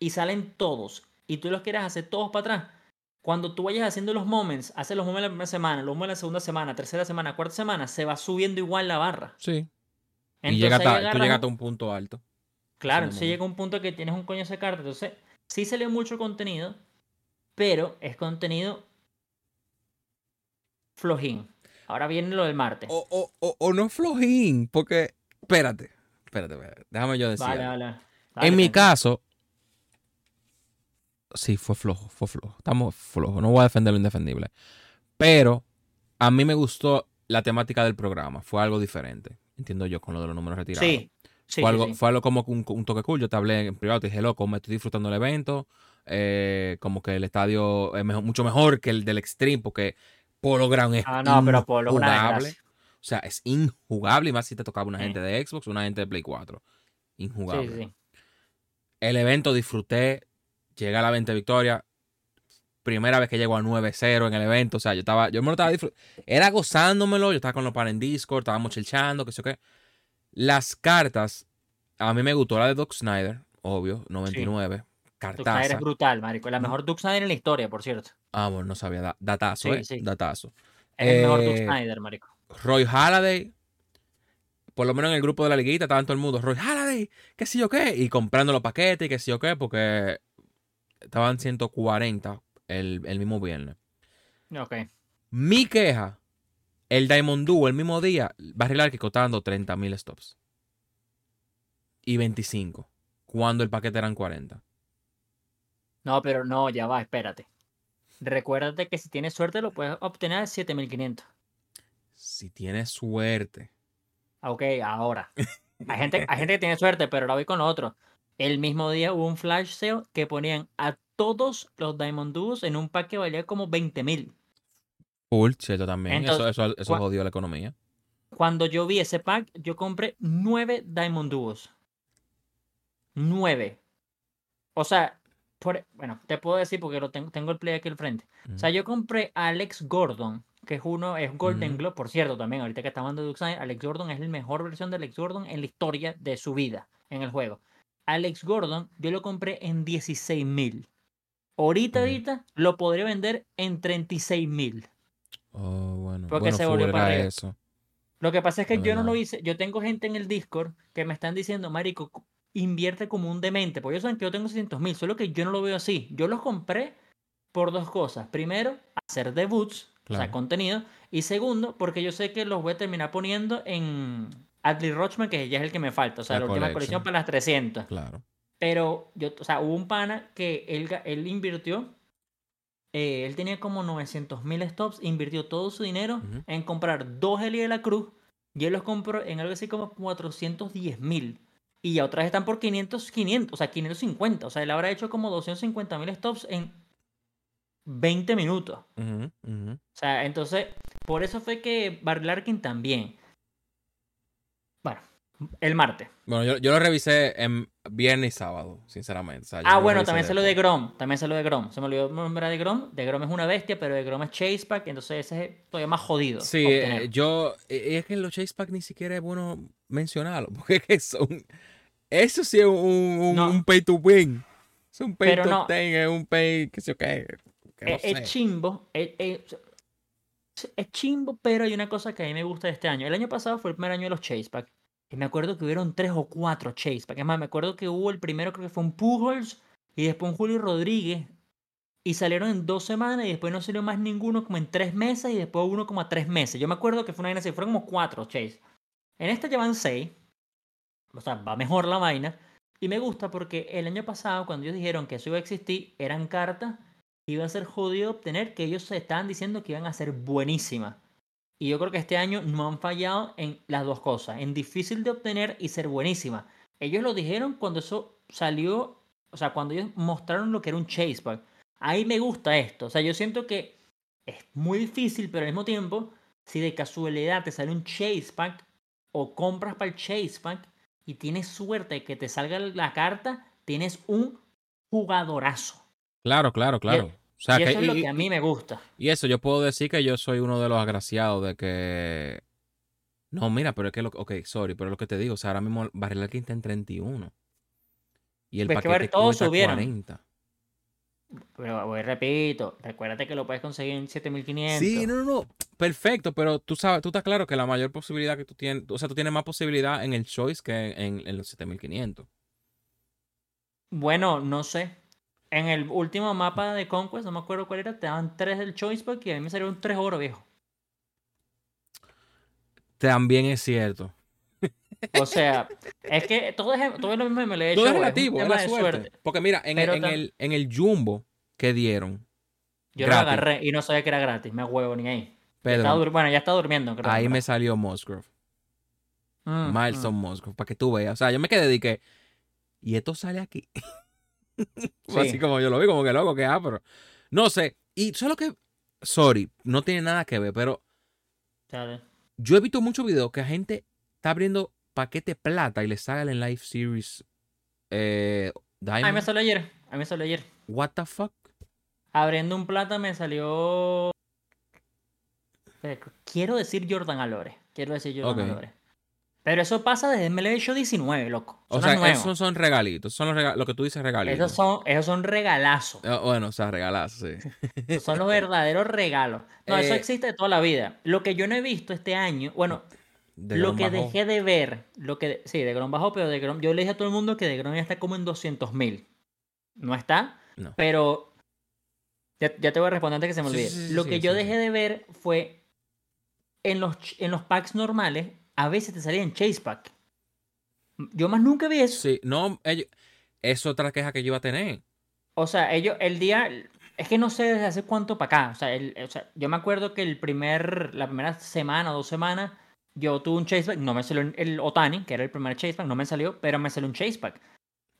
[SPEAKER 2] y salen todos, y tú los quieres hacer todos para atrás, cuando tú vayas haciendo los moments, haces los moments la primera semana, los moments la segunda semana, tercera semana, cuarta semana, se va subiendo igual la barra.
[SPEAKER 1] Sí.
[SPEAKER 2] Entonces,
[SPEAKER 1] y llega
[SPEAKER 2] ahí
[SPEAKER 1] hasta, tú llegas hasta un punto alto.
[SPEAKER 2] Claro, entonces llega un punto que tienes un coño de carta. Entonces, sí sale mucho contenido, pero es contenido flojín. Ahora viene lo del martes.
[SPEAKER 1] O, o, o, o no flojín, porque... Espérate, espérate, espérate. Déjame yo decir.
[SPEAKER 2] vale, vale. Dale,
[SPEAKER 1] en mi caso... Sí, fue flojo, fue flojo. Estamos flojos. No voy a defender lo indefendible. Pero a mí me gustó la temática del programa. Fue algo diferente. Entiendo yo con lo de los números retirados.
[SPEAKER 2] Sí, sí,
[SPEAKER 1] fue, algo,
[SPEAKER 2] sí.
[SPEAKER 1] fue algo como un, un toque cool. Yo te hablé en privado, te dije, loco, me estoy disfrutando del evento. eh, como que el estadio es mejor- mucho mejor que el del Extreme, porque Polo Ground es
[SPEAKER 2] Ah, no, pero Polo
[SPEAKER 1] injugable. O sea, es injugable. Y más si te tocaba una gente de Xbox, una gente de Play 4.
[SPEAKER 2] Sí,
[SPEAKER 1] Injugable. El evento disfruté. Llegué a la 20 victoria. Primera vez que llego a 9-0 en el evento. O sea, yo estaba, yo me lo estaba disfrutando. Era gozándomelo. Yo estaba con los panes en Discord, estábamos chelchando, qué sé qué. Las cartas, a mí me gustó la de Doc Snyder, obvio, 99.
[SPEAKER 2] Duke
[SPEAKER 1] Cartaza.
[SPEAKER 2] Snyder es brutal, marico. La mejor Duke Snyder en la historia, por cierto.
[SPEAKER 1] Ah, bueno, no sabía. da- datazo,
[SPEAKER 2] Sí,
[SPEAKER 1] eh.
[SPEAKER 2] sí.
[SPEAKER 1] Datazo.
[SPEAKER 2] Es el mejor Duke
[SPEAKER 1] Eh,
[SPEAKER 2] Snyder, marico.
[SPEAKER 1] Roy Halladay. Por lo menos en el grupo de la liguita estaba todo el mundo. Roy Halladay, qué sé yo qué. Y comprando los paquetes y qué sé yo qué. Porque estaban 140 el, el mismo viernes.
[SPEAKER 2] Ok.
[SPEAKER 1] Mi queja. El Diamond Duo el mismo día. Barry Larkin costando 30 mil stops. Y 25. Cuando el paquete eran 40.
[SPEAKER 2] No, pero no, ya va, espérate. Recuérdate que si tienes suerte lo puedes obtener a 7500.
[SPEAKER 1] Si tienes suerte.
[SPEAKER 2] Ah, Ok, ahora. Hay gente, hay gente que tiene suerte, pero ahora voy con lo otro. El mismo día hubo un flash sale que ponían a todos los Diamond Duos en un pack que valía como 20 mil.
[SPEAKER 1] Full, cierto también.
[SPEAKER 2] Entonces,
[SPEAKER 1] eso eso, eso jodió la economía.
[SPEAKER 2] Cuando yo vi ese pack, yo compré nueve Diamond Duos. Nueve. O sea, por- bueno, te puedo decir porque lo tengo, tengo el play aquí al frente. O sea, yo compré a Alex Gordon, que es uno, es Golden
[SPEAKER 1] Ujú.
[SPEAKER 2] Globe, por cierto, también, ahorita que estamos hablando de Duke Alex Gordon es la mejor versión de Alex Gordon en la historia de su vida en el juego. Alex Gordon, yo lo compré en 16 mil. Ahorita, ahorita, lo podría vender en 36 mil.
[SPEAKER 1] Oh, bueno.
[SPEAKER 2] Porque
[SPEAKER 1] bueno,
[SPEAKER 2] se volvió para arriba.
[SPEAKER 1] eso.
[SPEAKER 2] Lo que pasa es que yo no lo hice. Yo tengo gente en el Discord que me están diciendo, Marico, invierte como un demente. Porque ellos saben que yo tengo 600 mil, solo que yo no lo veo así. Yo los compré por dos cosas. Primero, hacer debuts, o sea,
[SPEAKER 1] Claro.
[SPEAKER 2] contenido. Y segundo, porque yo sé que los voy a terminar poniendo en Adley Rochman, que ya es el que me falta. O sea,
[SPEAKER 1] La
[SPEAKER 2] la, última colección para las 300.
[SPEAKER 1] Claro.
[SPEAKER 2] Pero, yo, o sea, hubo un pana que él, él invirtió. Eh, él tenía como 900 mil stops, invirtió todo su dinero en comprar dos Eli de la Cruz. Y él los compró en algo así como 410 mil. Y ya otras están por 500, 500, o sea, 550. O sea, él habrá hecho como 250 mil stops en 20 minutos. O sea, entonces, por eso fue que Barry Larkin también. Bueno, el martes.
[SPEAKER 1] Bueno, yo, yo lo revisé en viernes y sábado, sinceramente. O sea, yo
[SPEAKER 2] Ah, bueno, también se lo de. Grom. También se lo de Grom. Se me olvidó nombrar de Grom. De Grom es una bestia, pero de Grom es Chasepack. Entonces ese es todavía más jodido.
[SPEAKER 1] Sí, eh, yo. eh, Es que en los Chase Pack ni siquiera es bueno mencionarlo. (laughs) Porque es que son. Eso sí es un, un,
[SPEAKER 2] No.
[SPEAKER 1] un pay to win. Es un pay
[SPEAKER 2] Pero
[SPEAKER 1] to
[SPEAKER 2] no.
[SPEAKER 1] ten, es un pay. qué sé yo qué. que no
[SPEAKER 2] es, chimbo. Es, es- es chimbo, pero hay una cosa que a mí me gusta de este año. El año pasado fue el primer año de los Chasepack. Y me acuerdo que hubieron tres o cuatro Chasepack. Es más, me acuerdo que hubo el primero, creo que fue un Pujols. Y después un Julio Rodríguez. Y salieron en dos semanas. Y después no salió más ninguno como en tres meses. Y después uno como a tres meses. Yo me acuerdo que fue una vaina así. Fueron como cuatro Chase. En esta llevan seis. O sea, va mejor la vaina. Y me gusta porque el año pasado, cuando ellos dijeron que eso iba a existir, eran cartas que iba a ser jodido obtener, que ellos se estaban diciendo que iban a ser buenísimas. Y yo creo que este año no han fallado en las dos cosas, en difícil de obtener y ser buenísima. Ellos lo dijeron cuando eso salió, o sea, cuando ellos mostraron lo que era un chase pack. Ahí me gusta esto. O sea, yo siento que es muy difícil, pero al mismo tiempo, si de casualidad te sale un chase pack o compras para el chase pack y tienes suerte de que te salga la carta, tienes un jugadorazo.
[SPEAKER 1] Claro, claro, claro. O sea,
[SPEAKER 2] y
[SPEAKER 1] que-
[SPEAKER 2] eso es lo
[SPEAKER 1] y-
[SPEAKER 2] que a mí me gusta.
[SPEAKER 1] Y eso, yo puedo decir que yo soy uno de los agraciados de que. No, mira, pero es que lo. Ok, sorry, pero lo que te digo, o sea, ahora mismo Barry Larkin está en 31. Y el
[SPEAKER 2] Pues que
[SPEAKER 1] paquete
[SPEAKER 2] ver, todos subieron.
[SPEAKER 1] 40.
[SPEAKER 2] Pero voy, repito, recuérdate que lo puedes conseguir en 7500.
[SPEAKER 1] Sí, no, no, no. Perfecto, pero tú sabes, tú estás claro que la mayor posibilidad que tú tienes, o sea, tú tienes más posibilidad en el choice que en, en los 7500.
[SPEAKER 2] Bueno, no sé. En el último mapa de Conquest, no me acuerdo cuál era, te daban 3 del Choice Pack y a mí me un 3 oro viejo.
[SPEAKER 1] También es cierto.
[SPEAKER 2] O sea, es que todo es, todo es lo mismo en MLB
[SPEAKER 1] Todo es
[SPEAKER 2] Show, un
[SPEAKER 1] relativo, es la suerte. Porque mira, en, el-
[SPEAKER 2] Pero
[SPEAKER 1] en el, en el Jumbo que dieron,
[SPEAKER 2] Yo lo agarré y no sabía que era gratis, me huevo ni ahí. Dur- bueno, ya está durmiendo, creo.
[SPEAKER 1] ahí me salió Musgrove.
[SPEAKER 2] Mm,
[SPEAKER 1] Milestone Musgrove, para que tú veas. O sea, yo me quedé de que, y esto sale aquí. (laughs) Así
[SPEAKER 2] Sí.
[SPEAKER 1] como yo lo vi, como que loco, que ah, pero. No sé. Y solo que. Sorry, no tiene nada que ver, pero
[SPEAKER 2] Dale.
[SPEAKER 1] yo he visto muchos videos que la gente está abriendo paquete plata y le sale en Live Series eh,
[SPEAKER 2] A mí me salió ayer. A mí me salió ayer.
[SPEAKER 1] What the fuck?
[SPEAKER 2] Abriendo un plata me salió. Quiero decir Jordan Alore. Quiero decir Jordan Alore. Pero eso pasa desde MLB Show 19, loco.
[SPEAKER 1] o sea, esos son regalitos. Son los lo que tú dices regalitos.
[SPEAKER 2] Esos son, esos son regalazos.
[SPEAKER 1] Ah, bueno, o sea, regalazos,
[SPEAKER 2] sí. (laughs) son los verdaderos regalos. No, eso eh, existe de toda la vida. Lo que yo no he visto este año, bueno, lo que dejé de ver, lo que, sí, de Grom bajó, pero de Grom, yo le dije a todo el mundo que de Grom ya está como en 200 mil. No está, no. pero ya, te voy a responder antes que se me olvide. lo que yo dejé de ver fue en los, en los packs normales, a veces te salían Chase Pack. Yo más nunca vi eso.
[SPEAKER 1] Sí, no, es otra queja que yo iba a tener.
[SPEAKER 2] O sea, ellos, el día, es que no sé desde hace cuánto para acá. O sea, el, o sea, yo me acuerdo que el primer, la primera semana o dos semanas, yo tuve un chaseback, no me salió el Otani, que era el primer chaseback, no me salió, pero me salió un chaseback.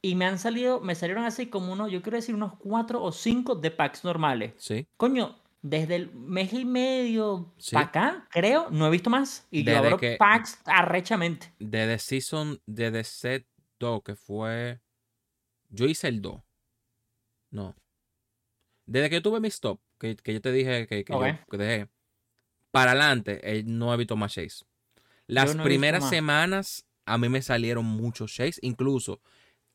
[SPEAKER 2] Y me han salido, me salieron así como unos, yo quiero decir, unos cuatro o cinco de packs normales.
[SPEAKER 1] Sí.
[SPEAKER 2] Coño, desde el mes y medio para acá, creo, no he visto más. Y yo abro packs arrechamente.
[SPEAKER 1] Desde Season, desde Set 2, que fue. Yo hice el 2. No. Desde que tuve mi stop, que, yo te dije que, que, dejé, para adelante, no he visto más Chase. Las primeras semanas a mí me salieron muchos Chase. Incluso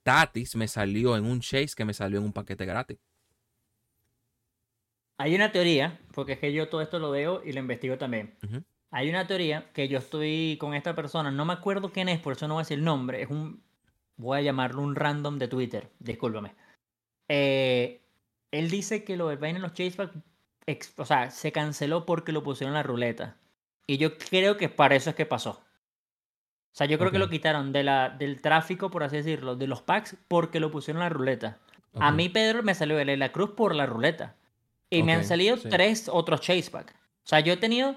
[SPEAKER 1] Tatis me salió en un Chase que me salió en un paquete gratis.
[SPEAKER 2] Hay una teoría, porque es que yo todo esto lo veo y lo investigo también. Hay una teoría que yo estoy con esta persona, no me acuerdo quién es, por eso no voy a decir el nombre, es un, voy a llamarlo un random de Twitter, discúlpame. Eh, él dice que lo del vaina en los chaseback, o sea, se canceló porque lo pusieron en la ruleta. Y yo creo que para eso es que pasó. O sea, yo creo que lo quitaron de la, del tráfico, por así decirlo, de los packs, porque lo pusieron en la ruleta. A mí, Pedro, me salió de la cruz por la ruleta. Y me han salido tres otros chase packs. O sea, yo he tenido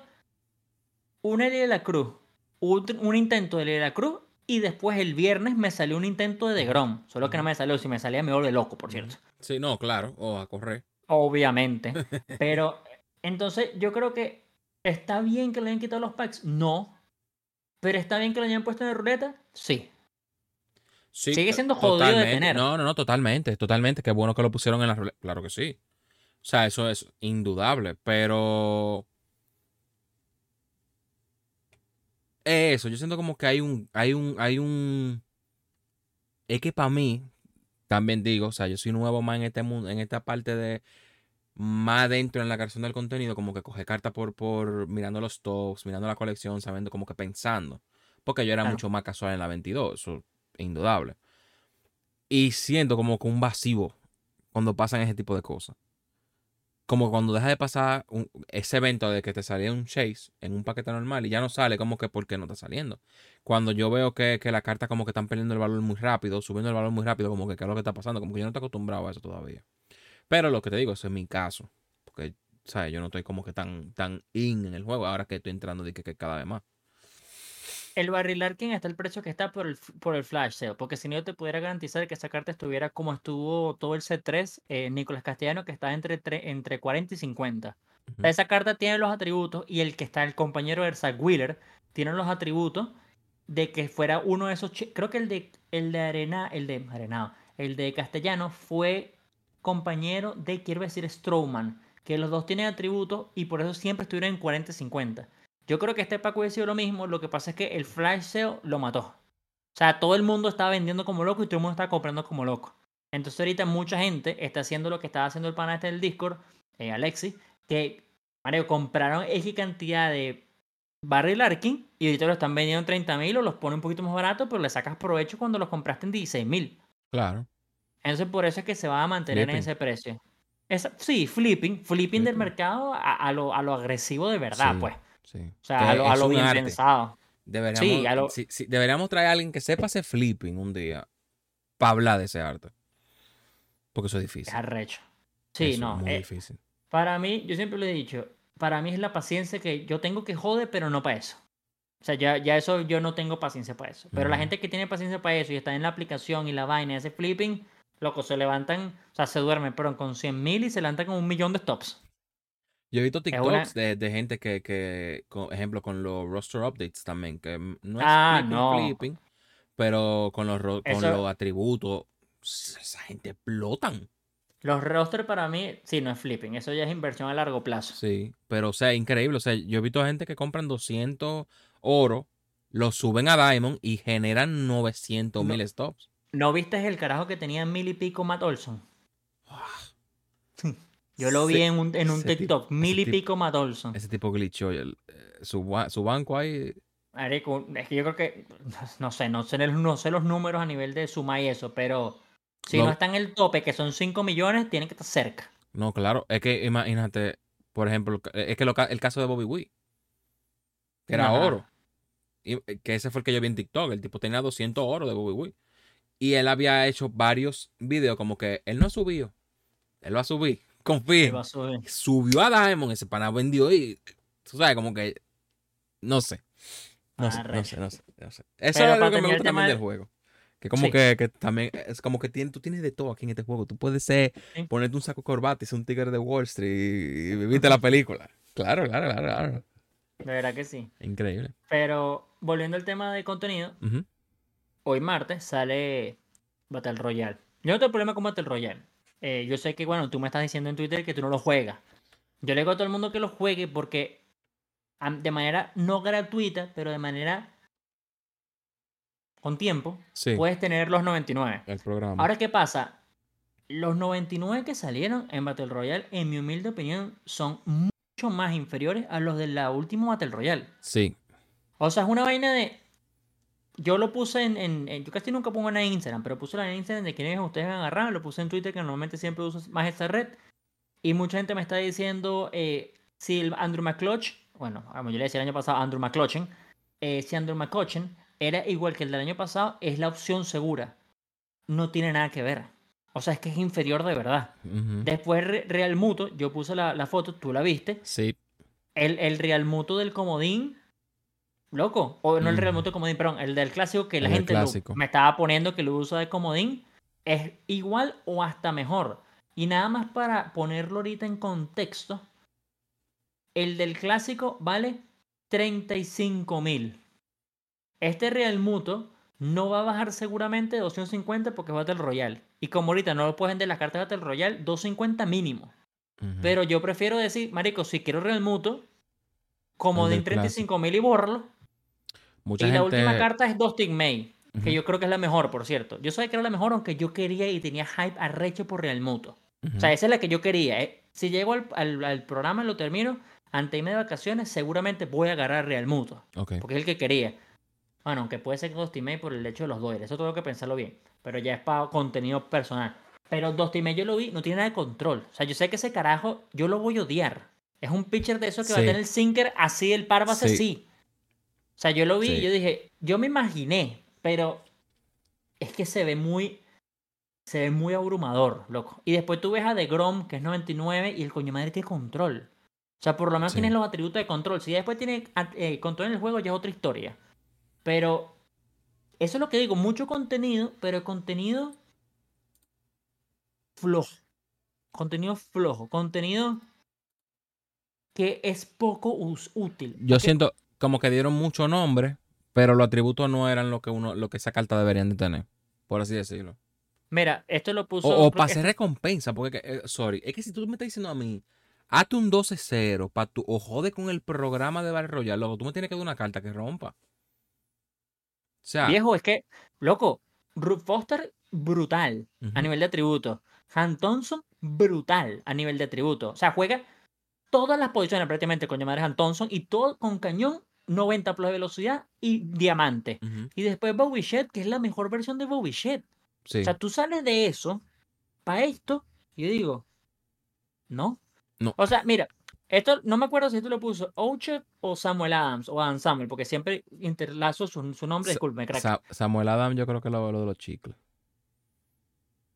[SPEAKER 2] una de la cruz, un, intento de la cruz, y después el viernes me salió un intento de Grom. Solo que no me salió, si me salía me de loco, por cierto.
[SPEAKER 1] Sí, no, claro, o a correr.
[SPEAKER 2] Obviamente. (laughs) Pero entonces yo creo que está bien que le hayan quitado los packs. No, pero está bien que lo hayan puesto en la ruleta, sí. Sigue siendo jodido de tener.
[SPEAKER 1] No, no, no, totalmente, totalmente. Qué bueno que lo pusieron en la ruleta. Claro que sí. O sea, eso es indudable, pero... Eso, yo siento como que hay un, hay un, hay un... Es que para mí, también digo, o sea, yo soy nuevo más en este mundo, en esta parte de más dentro en la creación del contenido, como que coge carta por, por mirando los stocks, mirando la colección, sabiendo como que pensando. Porque yo era mucho más casual en la 22, eso es indudable. Y siento como que un vacío cuando pasan ese tipo de cosas. Como cuando deja de pasar ese evento de que te salía un chase en un paquete normal y ya no sale, como que ¿por qué no está saliendo? Cuando yo veo que, que la carta como que están perdiendo el valor muy rápido, subiendo el valor muy rápido, como que qué es lo que está pasando, como que yo no estoy acostumbrado a eso todavía. Pero lo que te digo, ese es mi caso. Porque, ¿sabes? Yo no estoy como que tan, tan in en el juego. Ahora que estoy entrando de que, cada vez más.
[SPEAKER 2] El barril Arkin está el precio que está por el, por el flash sale. Porque si no, yo te pudiera garantizar que esa carta estuviera como estuvo todo el C3, eh, Nicolás Castellano, que está entre, entre 40 y 50. esa carta tiene los atributos y el que está, el compañero Ersak Wheeler, tiene los atributos de que fuera uno de esos. Creo que el de, el de Arena, el de Arenado, el de Castellano fue compañero de, quiero decir, Strowman, que los dos tienen atributos y por eso siempre estuvieron en 40-50. Yo creo que este Paco hubiera sido lo mismo, lo que pasa es que el flash sale lo mató. O sea, todo el mundo estaba vendiendo como loco y todo el mundo estaba comprando como loco. Entonces ahorita mucha gente está haciendo lo que estaba haciendo el pana este del Discord, eh, Alexi, que, Mario, compraron X cantidad de Barry Larkin y ahorita lo están vendiendo en 30 mil o los pone un poquito más barato, pero le sacas provecho cuando los compraste en 16 mil.
[SPEAKER 1] Claro.
[SPEAKER 2] Entonces por eso es que se va a mantener en ese precio. sí, flipping, flipping, del mercado a, lo, a, lo, agresivo de verdad, pues. Sí. O sea, a lo, bien pensado.
[SPEAKER 1] Deberíamos, sí, deberíamos traer a alguien que sepa hacer flipping un día para hablar de ese arte. Porque eso es difícil. Es
[SPEAKER 2] arrecho. Sí, no. Es muy eh, difícil. Para mí, yo siempre lo he dicho, para mí es la paciencia que yo tengo que joder, pero no para eso. O sea, ya, ya eso yo no tengo paciencia para eso. Pero la gente que tiene paciencia para eso y está en la aplicación y la vaina y hace flipping, Loco, se levantan, o sea, se duermen, pero con 100 mil y se levantan con un millón de stops.
[SPEAKER 1] Yo he visto TikToks de, de, gente que, que, ejemplo, con los roster updates también, que no es ah, flipping, pero con los, con los atributos esa gente explotan.
[SPEAKER 2] Los rosters para mí, sí, no es flipping. Eso ya es inversión a largo plazo.
[SPEAKER 1] Sí, pero o sea, increíble. O sea, yo he visto gente que compran 200 oro, lo suben a Diamond y generan 900 mil stops.
[SPEAKER 2] ¿No viste el carajo que tenía mil y pico Matt Olson? Yo lo vi en un, en un TikTok,
[SPEAKER 1] tipo-
[SPEAKER 2] mil y
[SPEAKER 1] tipo-
[SPEAKER 2] pico Matt Olson.
[SPEAKER 1] Ese tipo glitchó el- eh, su, su banco ahí.
[SPEAKER 2] Es que yo creo que, (laughs) no sé, no sé, no sé los números a nivel de suma y eso, pero si
[SPEAKER 1] Lo-
[SPEAKER 2] no está en el tope, que son 5 millones, tiene que estar cerca.
[SPEAKER 1] No, claro. Es que imagínate, por ejemplo, es que lo el caso de Bobby Wee, que era
[SPEAKER 2] Ajá.
[SPEAKER 1] oro. Y, eh, que ese fue el que yo vi en TikTok. El tipo tenía 200 oro de Bobby Wee. Y él había hecho varios videos como que él no ha subido. Él va a subir.
[SPEAKER 2] Subir.
[SPEAKER 1] Subió a Diamond, ese pana vendió y. Tú sabes, como que. No sé. No sé, no sé, no sé, no sé. Eso
[SPEAKER 2] Pero
[SPEAKER 1] es lo que me gusta también
[SPEAKER 2] de-
[SPEAKER 1] del juego. Que como
[SPEAKER 2] Sí.
[SPEAKER 1] que, que también es como que tiene, tú tienes de todo aquí en este juego. Tú puedes ser,
[SPEAKER 2] Sí.
[SPEAKER 1] ponerte un saco corbata y ser un tigre de Wall Street y, y viviste la película. Claro, claro, claro, claro.
[SPEAKER 2] De verdad que sí.
[SPEAKER 1] Increíble.
[SPEAKER 2] Pero volviendo al tema de contenido, hoy martes sale Battle Royale. Yo no tengo problema con Battle Royale. Eh, yo sé que, bueno, tú me estás diciendo en Twitter que tú no lo juegas. Yo le digo a todo el mundo que lo juegue porque de manera no gratuita, pero de manera con tiempo,
[SPEAKER 1] Sí,
[SPEAKER 2] puedes tener los 99.
[SPEAKER 1] el programa.
[SPEAKER 2] Ahora, ¿qué pasa? Los 99 que salieron en Battle Royale, en mi humilde opinión, son mucho más inferiores a los de la última Battle Royale.
[SPEAKER 1] Sí,
[SPEAKER 2] O sea, es una vaina de. Yo lo puse en, en- en- Yo casi nunca pongo nada en Instagram, pero puse la en Instagram de quienes ustedes me agarraron. Lo puse en Twitter, que normalmente siempre uso más esta red. Y mucha gente me está diciendo eh, si el Andrew McClutch. Bueno, como yo le decía el año pasado, Andrew McClutchen. eh, si Andrew McCutchen era igual que el del año pasado, es la opción segura. No tiene nada que ver. O sea, es que es inferior de verdad. Después, Re- Real Muto, yo puse la, la foto, tú la viste.
[SPEAKER 1] sí,
[SPEAKER 2] El, el Real Muto del comodín, loco. O no el. Muto del comodín, perdón, el del clásico que la
[SPEAKER 1] El
[SPEAKER 2] gente lo- me estaba poniendo que lo usa de comodín. Es igual o hasta mejor. Y nada más para ponerlo ahorita en contexto, el del clásico vale 35 mil. Este Real Muto no va a bajar seguramente de 250 porque es Battle Royale. Y como ahorita no lo pueden vender las cartas de Battle Royale, 250 mínimo. Pero yo prefiero decir, marico, si quiero Real Muto, como de
[SPEAKER 1] del
[SPEAKER 2] 35 mil y bórralo.
[SPEAKER 1] Mucha
[SPEAKER 2] y la última carta es Dustin May, que yo creo que es la mejor, por cierto. Yo sabía que era la mejor, aunque yo quería y tenía hype arrecho por Real Muto. O sea, esa es la que yo quería. ¿eh? Si llego al, al- al programa y lo termino, antes de irme de vacaciones, seguramente voy a agarrar Real Muto, porque es el que quería. Bueno, aunque puede ser Dustin May por el hecho de los doyles, eso tengo que pensarlo bien. Pero ya es para contenido personal. Pero Dustin May yo lo vi, no tiene nada de control. O sea, yo sé que ese carajo, yo lo voy a odiar. Es un pitcher de eso que va a tener el sinker así, el par va a ser
[SPEAKER 1] Sí.
[SPEAKER 2] así. O sea, yo lo vi y yo dije, yo me imaginé, pero es que se ve muy, se ve muy abrumador, loco. Y después tú ves a The Grom, que es 99, y el coño madre tiene control. O sea, por lo menos
[SPEAKER 1] Sí.
[SPEAKER 2] tiene los atributos de control. Si ya después tiene eh, control en el juego, ya es otra historia. Pero eso es lo que digo, mucho contenido, pero contenido flojo. Contenido flojo. Contenido que es poco útil.
[SPEAKER 1] Yo siento como que dieron mucho nombre, pero los atributos no eran lo que uno, lo que esa carta deberían de tener, por así decirlo.
[SPEAKER 2] Mira, esto lo puso.
[SPEAKER 1] O, para hacer recompensa, porque, eh, sorry, es que si tú me estás diciendo a mí, hazte un 12-0 para tu, o jode con el programa de Battle Royale, loco, tú me tienes que dar una carta que rompa. O sea,
[SPEAKER 2] Viejo, es que, loco, Ruth Foster, brutal a nivel de atributo. Han Thompson, brutal a nivel de atributo. O sea, juega todas las posiciones prácticamente con llamar Han Thompson y todo con cañón, 90 plus de velocidad y diamante. Y después Bobichet, que es la mejor versión de Bobichet.
[SPEAKER 1] sí.
[SPEAKER 2] O sea, tú sales de eso para esto y yo digo, no.
[SPEAKER 1] No.
[SPEAKER 2] O sea, mira, esto no me acuerdo si tú lo puso Ouche o Samuel Adams o Adam Samuel, porque siempre interlazo su, su nombre, disculpe, crack.
[SPEAKER 1] Sa- Samuel Adam, yo creo que lo, lo de los chicles.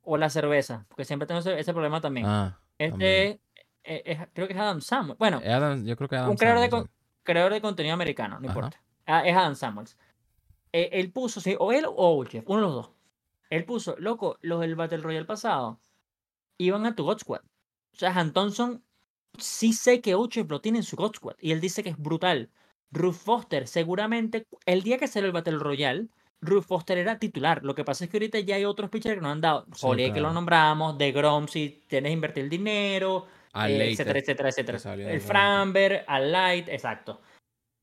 [SPEAKER 2] o la cerveza, porque siempre tengo ese, ese problema también.
[SPEAKER 1] Ah,
[SPEAKER 2] este es- es- es- creo que es Adam Samuel. Bueno,
[SPEAKER 1] eh, Adam, yo creo que Adam
[SPEAKER 2] un creador de, con- creador de contenido americano, no
[SPEAKER 1] Ajá.
[SPEAKER 2] importa. Ah, es Adam Samuels. Eh, él puso, sí, o él o Ouchef, uno de los dos. Él puso, loco, los del Battle Royale pasado iban a tu God Squad. O sea, Han Thompson sí sé que Ouchef lo tiene en su God Squad. Y él dice que es brutal. Ruth Foster, seguramente, el día que salió el Battle Royale, Ruth Foster era titular. Lo que pasa es que ahorita ya hay otros pitchers que nos han dado.
[SPEAKER 1] Sí,
[SPEAKER 2] Joliet, que lo
[SPEAKER 1] claro.
[SPEAKER 2] nombramos, de Grom, si tienes que invertir el dinero,
[SPEAKER 1] Al
[SPEAKER 2] eh, etcétera, etcétera, etcétera. El Framber, al Light, exacto.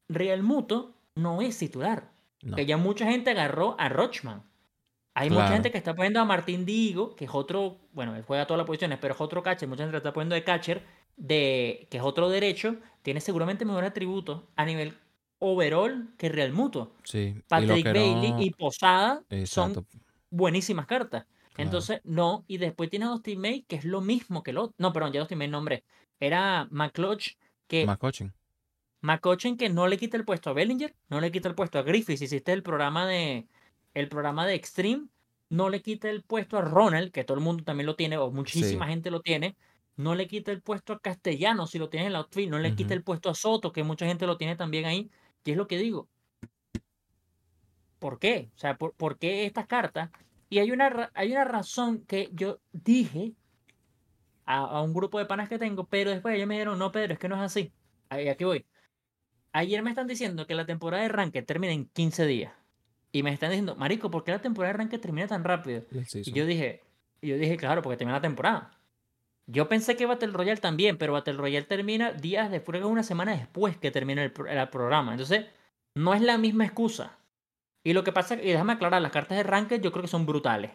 [SPEAKER 2] Real Muto no es titular.
[SPEAKER 1] No.
[SPEAKER 2] Que ya mucha gente agarró a Rochman. Hay mucha gente que está poniendo a Martín Digo, que es otro, bueno, él juega todas las posiciones, pero es otro catcher. Mucha gente lo está poniendo de catcher, de, que es otro derecho. Tiene seguramente mejor atributo a nivel overall que Real Muto.
[SPEAKER 1] Sí.
[SPEAKER 2] Patrick Bailey
[SPEAKER 1] no-
[SPEAKER 2] y Posada son buenísimas cartas. Entonces, no. Y después tiene a Dustin May, que es lo mismo que el otro. No, perdón, ya Dustin May nombré. Era McClutch, que
[SPEAKER 1] McCutcheon.
[SPEAKER 2] McCutcheon que no le quita el puesto a Bellinger, no le quita el puesto a Griffiths. Hiciste el programa de el programa de Extreme, no le quita el puesto a Ronald, que todo el mundo también lo tiene, o muchísima
[SPEAKER 1] Sí.
[SPEAKER 2] gente lo tiene. No le quita el puesto a Castellano si lo tiene en la outfield, no le quita el puesto a Soto, que mucha gente lo tiene también ahí. Y es lo que digo. ¿Por qué? O sea, ¿por, por qué estas cartas? Y hay una, hay una razón que yo dije a, a un grupo de panas que tengo, pero después ellos me dijeron, no, Pedro, es que no es así. Ahí, aquí voy. Ayer me están diciendo que la temporada de Ranked termina en 15 días. Y me están diciendo, Marico, ¿por qué la temporada de Ranked termina tan rápido?
[SPEAKER 1] Y
[SPEAKER 2] yo dije, yo dije, claro, porque termina la temporada. Yo pensé que Battle Royale también, pero Battle Royale termina días después, una semana después que termina el, el programa. Entonces, no es la misma excusa. Y lo que pasa, y déjame aclarar, las cartas de Ranked yo creo que son brutales.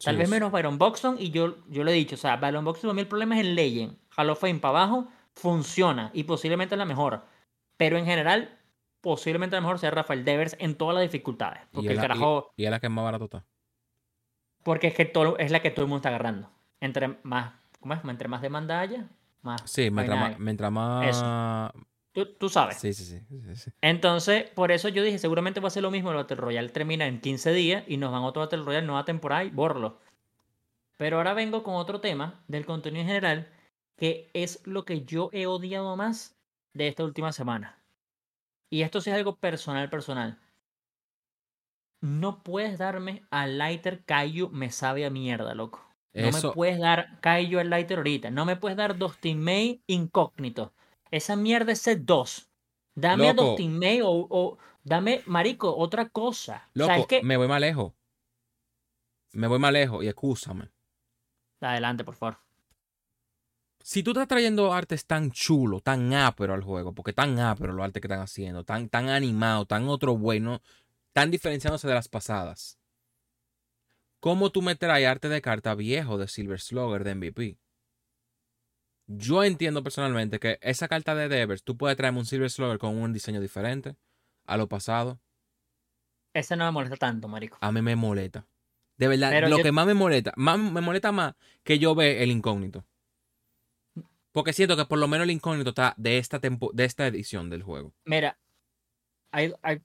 [SPEAKER 2] Tal
[SPEAKER 1] Sí,
[SPEAKER 2] vez
[SPEAKER 1] es-
[SPEAKER 2] menos Byron Boxton, y yo, yo lo he dicho, o sea, Byron Boxton para mí el problema es el Legend. Hall of Fame para abajo funciona y posiblemente es la mejor. Pero en general, posiblemente la mejor sea Rafael Devers en todas las dificultades. Porque
[SPEAKER 1] es
[SPEAKER 2] el
[SPEAKER 1] la- y-
[SPEAKER 2] carajo,
[SPEAKER 1] Y es la que más barato está.
[SPEAKER 2] porque es que todo, es la que todo el mundo está agarrando. Entre más, ¿cómo es? Entre más demanda haya, más.
[SPEAKER 1] Sí, más, mientras más.
[SPEAKER 2] Tú, tú sabes.
[SPEAKER 1] Sí, sí, sí.
[SPEAKER 2] Entonces, por eso yo dije, seguramente va a ser lo mismo. El Battle Royale termina en 15 días y nos van a otro Battle Royale, nueva temporada y borlo. Pero ahora vengo con otro tema del contenido en general, que es lo que yo he odiado más de esta última semana. Y esto sí es algo personal, personal. No puedes darme a Lighter Kaiju, me sabe a mierda, loco. No
[SPEAKER 1] Eso,
[SPEAKER 2] me puedes dar Kaiju al Lighter ahorita. No me puedes dar Dustin May incógnito. Esa mierda es set 2. Dame a
[SPEAKER 1] Loco.
[SPEAKER 2] Dustin May o, o dame, marico, otra cosa.
[SPEAKER 1] loco,
[SPEAKER 2] ¿Sabes qué?
[SPEAKER 1] me voy más lejos. Me voy más lejos y excúsame.
[SPEAKER 2] Adelante, por favor.
[SPEAKER 1] Si tú estás trayendo artes tan chulo, tan ápero al juego, porque tan ápero los artes que están haciendo, tan, tan animado, tan otro bueno, tan diferenciándose de las pasadas. ¿Cómo tú me traes arte de carta viejo de Silver Slugger de MVP? Yo entiendo personalmente que esa carta de Devers, tú puedes traerme un Silver Slugger con un diseño diferente a lo pasado.
[SPEAKER 2] Ese no me molesta tanto, marico.
[SPEAKER 1] A mí me molesta. De verdad,
[SPEAKER 2] Pero
[SPEAKER 1] lo
[SPEAKER 2] yo-
[SPEAKER 1] que más me molesta, más, me molesta más que yo ve el incógnito. Porque siento que por lo menos el incógnito está de esta, tempo, de esta edición del juego.
[SPEAKER 2] Mira, hay, hay-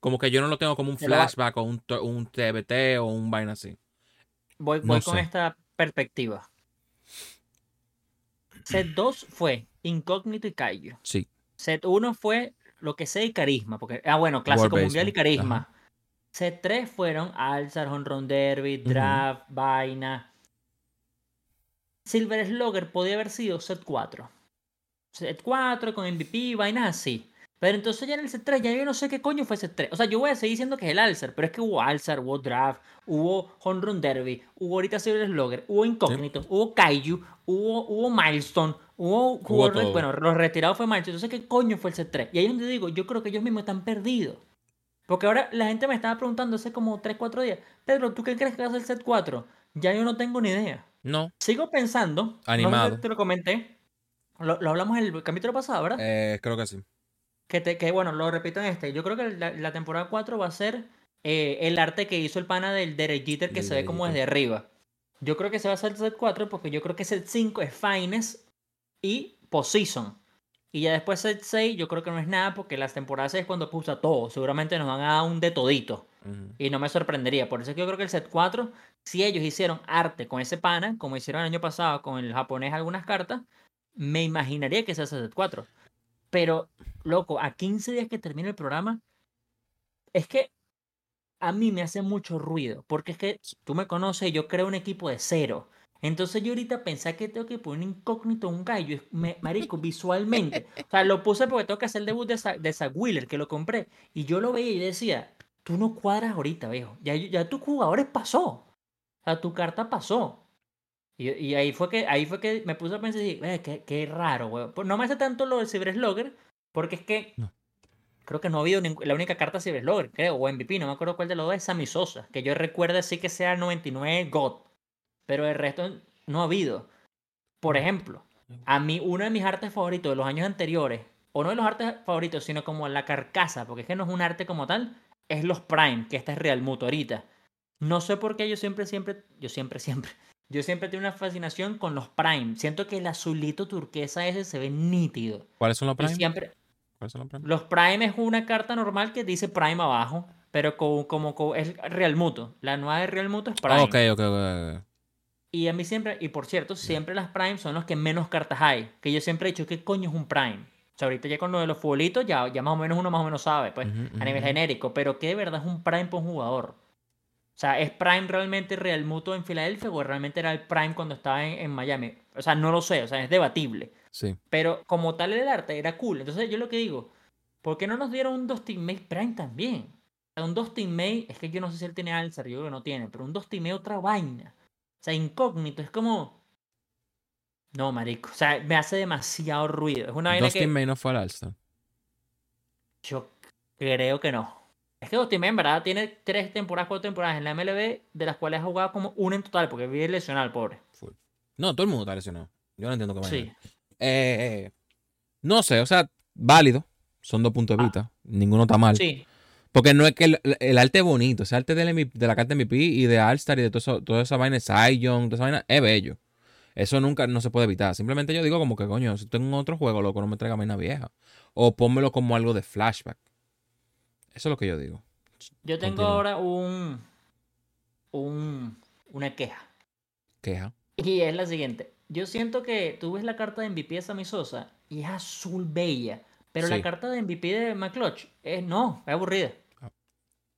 [SPEAKER 1] Como que yo no lo tengo como un flashback o un, un TBT o un vaina así.
[SPEAKER 2] voy,
[SPEAKER 1] No
[SPEAKER 2] con
[SPEAKER 1] sé.
[SPEAKER 2] esta perspectiva. Set 2 fue incógnito y Kaiju.
[SPEAKER 1] Sí.
[SPEAKER 2] Set 1 fue lo que sé y carisma. Porque, ah, bueno, clásico mundial y carisma. Set 3 fueron Alzar, Honron Derby. Draft, Vaina. Silver Slugger podía haber sido set 4. Set 4 con MVP, vainas así. Pero entonces ya en el set 3, ya yo no sé qué coño fue set 3. O sea, yo voy a seguir diciendo que es el Alzar, pero es que hubo Alzar, hubo Draft, hubo Honron Derby, hubo ahorita Silver Slugger, hubo Incógnito, hubo Kaiju, hubo, hubo Milestone, hubo,
[SPEAKER 1] todo.
[SPEAKER 2] bueno, los retirados fue Milestone. Entonces, ¿qué coño fue el set 3? Y ahí es donde digo, yo creo que ellos mismos están perdidos. Porque ahora la gente me estaba preguntando hace como 3, 4 días, Pedro, ¿tú qué crees que va a ser el set 4? Ya yo no tengo ni idea.
[SPEAKER 1] No.
[SPEAKER 2] Sigo pensando, no sé si
[SPEAKER 1] Animado.
[SPEAKER 2] te lo comenté, lo, lo hablamos en el capítulo pasado, ¿verdad?
[SPEAKER 1] Eh, creo que sí.
[SPEAKER 2] Que, te, que bueno, lo repito en este. Yo creo que la, la temporada 4 va a ser eh, el arte que hizo el pana del Derek Jeter que se ve como desde arriba. Yo creo que se va a hacer el set 4 porque yo creo que set 5 es Finest y Postseason. Y ya después set 6 yo creo que no es nada porque las temporadas 6 es cuando puso todo. Seguramente nos van a dar un de todito. Y no me sorprendería. Por eso es que yo creo que el set 4, si ellos hicieron arte con ese pana, como hicieron el año pasado con el japonés algunas cartas, me imaginaría que es el set 4. Pero, loco, a 15 días que termine el programa, es que a mí me hace mucho ruido. Porque es que tú me conoces, yo creo un equipo de cero. Entonces yo ahorita pensé que tengo que poner un incógnito, un gallo, me- marico, visualmente. (laughs) O sea, lo puse porque tengo que hacer el debut de, Zach- de Zach Wheeler, que lo compré. Y yo lo veía y decía, tú no cuadras ahorita, viejo. Ya, ya tus jugadores pasó. O sea, tu carta pasó. Y, y, ahí fue que ahí fue que me puse a pensar y dije, qué, qué, raro, güey. Pues no me hace tanto lo del Cyber porque es que
[SPEAKER 1] No.
[SPEAKER 2] creo que no ha habido la única carta Cyber creo, o MVP, no me acuerdo cuál de los dos es Sammy Sosa, que yo recuerdo así que sea el 99 God, pero el resto no ha habido. Por ejemplo, a mí uno de mis artes favoritos de los años anteriores, o no de los artes favoritos, sino como la carcasa, porque es que no es un arte como tal, es los Prime, que esta es Real Muto ahorita. No sé por qué yo siempre, siempre, yo siempre, (laughs) siempre, yo siempre tengo una fascinación con los Prime. Siento que el azulito turquesa ese se ve nítido.
[SPEAKER 1] ¿Cuáles son los Prime?
[SPEAKER 2] siempre,
[SPEAKER 1] ¿Cuáles son los Prime?
[SPEAKER 2] los Prime es una carta normal que dice Prime abajo, pero como, como, como es Real Muto. La nueva de Real Muto es Prime.
[SPEAKER 1] Ah, ok, ok, ok. ok.
[SPEAKER 2] Y a mí siempre, y por cierto, siempre las Prime son los que menos cartas hay. Que yo siempre he dicho, ¿qué coño es un Prime? O sea, ahorita ya con lo de los futbolitos, ya, ya más o menos uno más o menos sabe, pues, a nivel genérico. Pero ¿qué de verdad es un Prime por un jugador? O sea, ¿es Prime realmente Real Muto en Filadelfia o realmente era el Prime cuando estaba en, en Miami? O sea, no lo sé, o sea, es debatible.
[SPEAKER 1] Sí.
[SPEAKER 2] Pero como tal el arte era cool. Entonces yo lo que digo, ¿por qué no nos dieron un Dustin May Prime también? O sea, un Dustin May, es que yo no sé si él tiene Alzar, yo creo que no tiene, pero un Dustin May otra vaina. O sea, incógnito, es como... No, marico, o sea, me hace demasiado ruido. Es una vaina
[SPEAKER 1] Dustin
[SPEAKER 2] que
[SPEAKER 1] May no fue al All-Star.
[SPEAKER 2] yo creo que no. Es que Dustin en verdad tiene tres temporadas, cuatro temporadas en la MLB, de las cuales ha jugado como una en total, porque vive lesionado pobre.
[SPEAKER 1] Full. No, todo el mundo está lesionado. Yo no entiendo qué vaina.
[SPEAKER 2] Sí.
[SPEAKER 1] Eh, eh, no sé, o sea, válido. Son dos puntos de
[SPEAKER 2] Ah.
[SPEAKER 1] vista. Ninguno está mal.
[SPEAKER 2] Sí,
[SPEAKER 1] Porque no es que el, el arte es bonito. Ese arte del MVP de la carta MVP y de All-Star y de todo eso, toda esa vaina, Cy Young, toda esa vaina, es bello. Eso nunca no se puede evitar. Simplemente yo digo como que, coño, si tengo otro juego, loco, no me traiga vaina vieja. O pónmelo como algo de flashback. Eso es lo que yo digo.
[SPEAKER 2] yo tengo
[SPEAKER 1] Continúa.
[SPEAKER 2] ahora un, un, una queja.
[SPEAKER 1] Queja.
[SPEAKER 2] Y es la siguiente. Yo siento que tú ves la carta de MVP de Sammy Sosa y es azul bella. Pero la carta de MVP de McClutch es no, es aburrida.
[SPEAKER 1] Ah.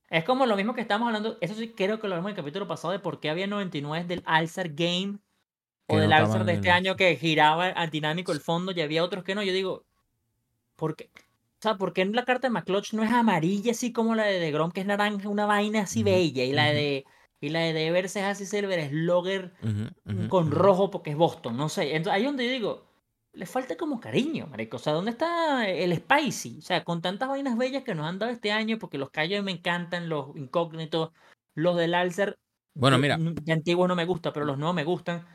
[SPEAKER 2] Es como lo mismo que estamos hablando. Eso sí creo que lo vimos en el capítulo pasado de por qué había 99 del All-Star Game o
[SPEAKER 1] Que
[SPEAKER 2] del
[SPEAKER 1] no estaban
[SPEAKER 2] de este
[SPEAKER 1] el-
[SPEAKER 2] año que giraba al dinámico el fondo y había otros que no. Yo digo, ¿por qué? O sea, ¿por qué la carta de McClutch no es amarilla así como la de DeGrom, que es naranja, una vaina así bella? Y la de y la de Devers es así silver, es Logger
[SPEAKER 1] ujú,
[SPEAKER 2] con rojo porque es Boston, no sé. Entonces, ahí es donde yo digo, le falta como cariño, marico. O sea, ¿dónde está el spicy? O sea, con tantas vainas bellas que nos han dado este año, porque los callos me encantan, los incógnitos, los del Alcer.
[SPEAKER 1] Bueno, mira.
[SPEAKER 2] De antiguos no me gusta, pero los nuevos me gustan.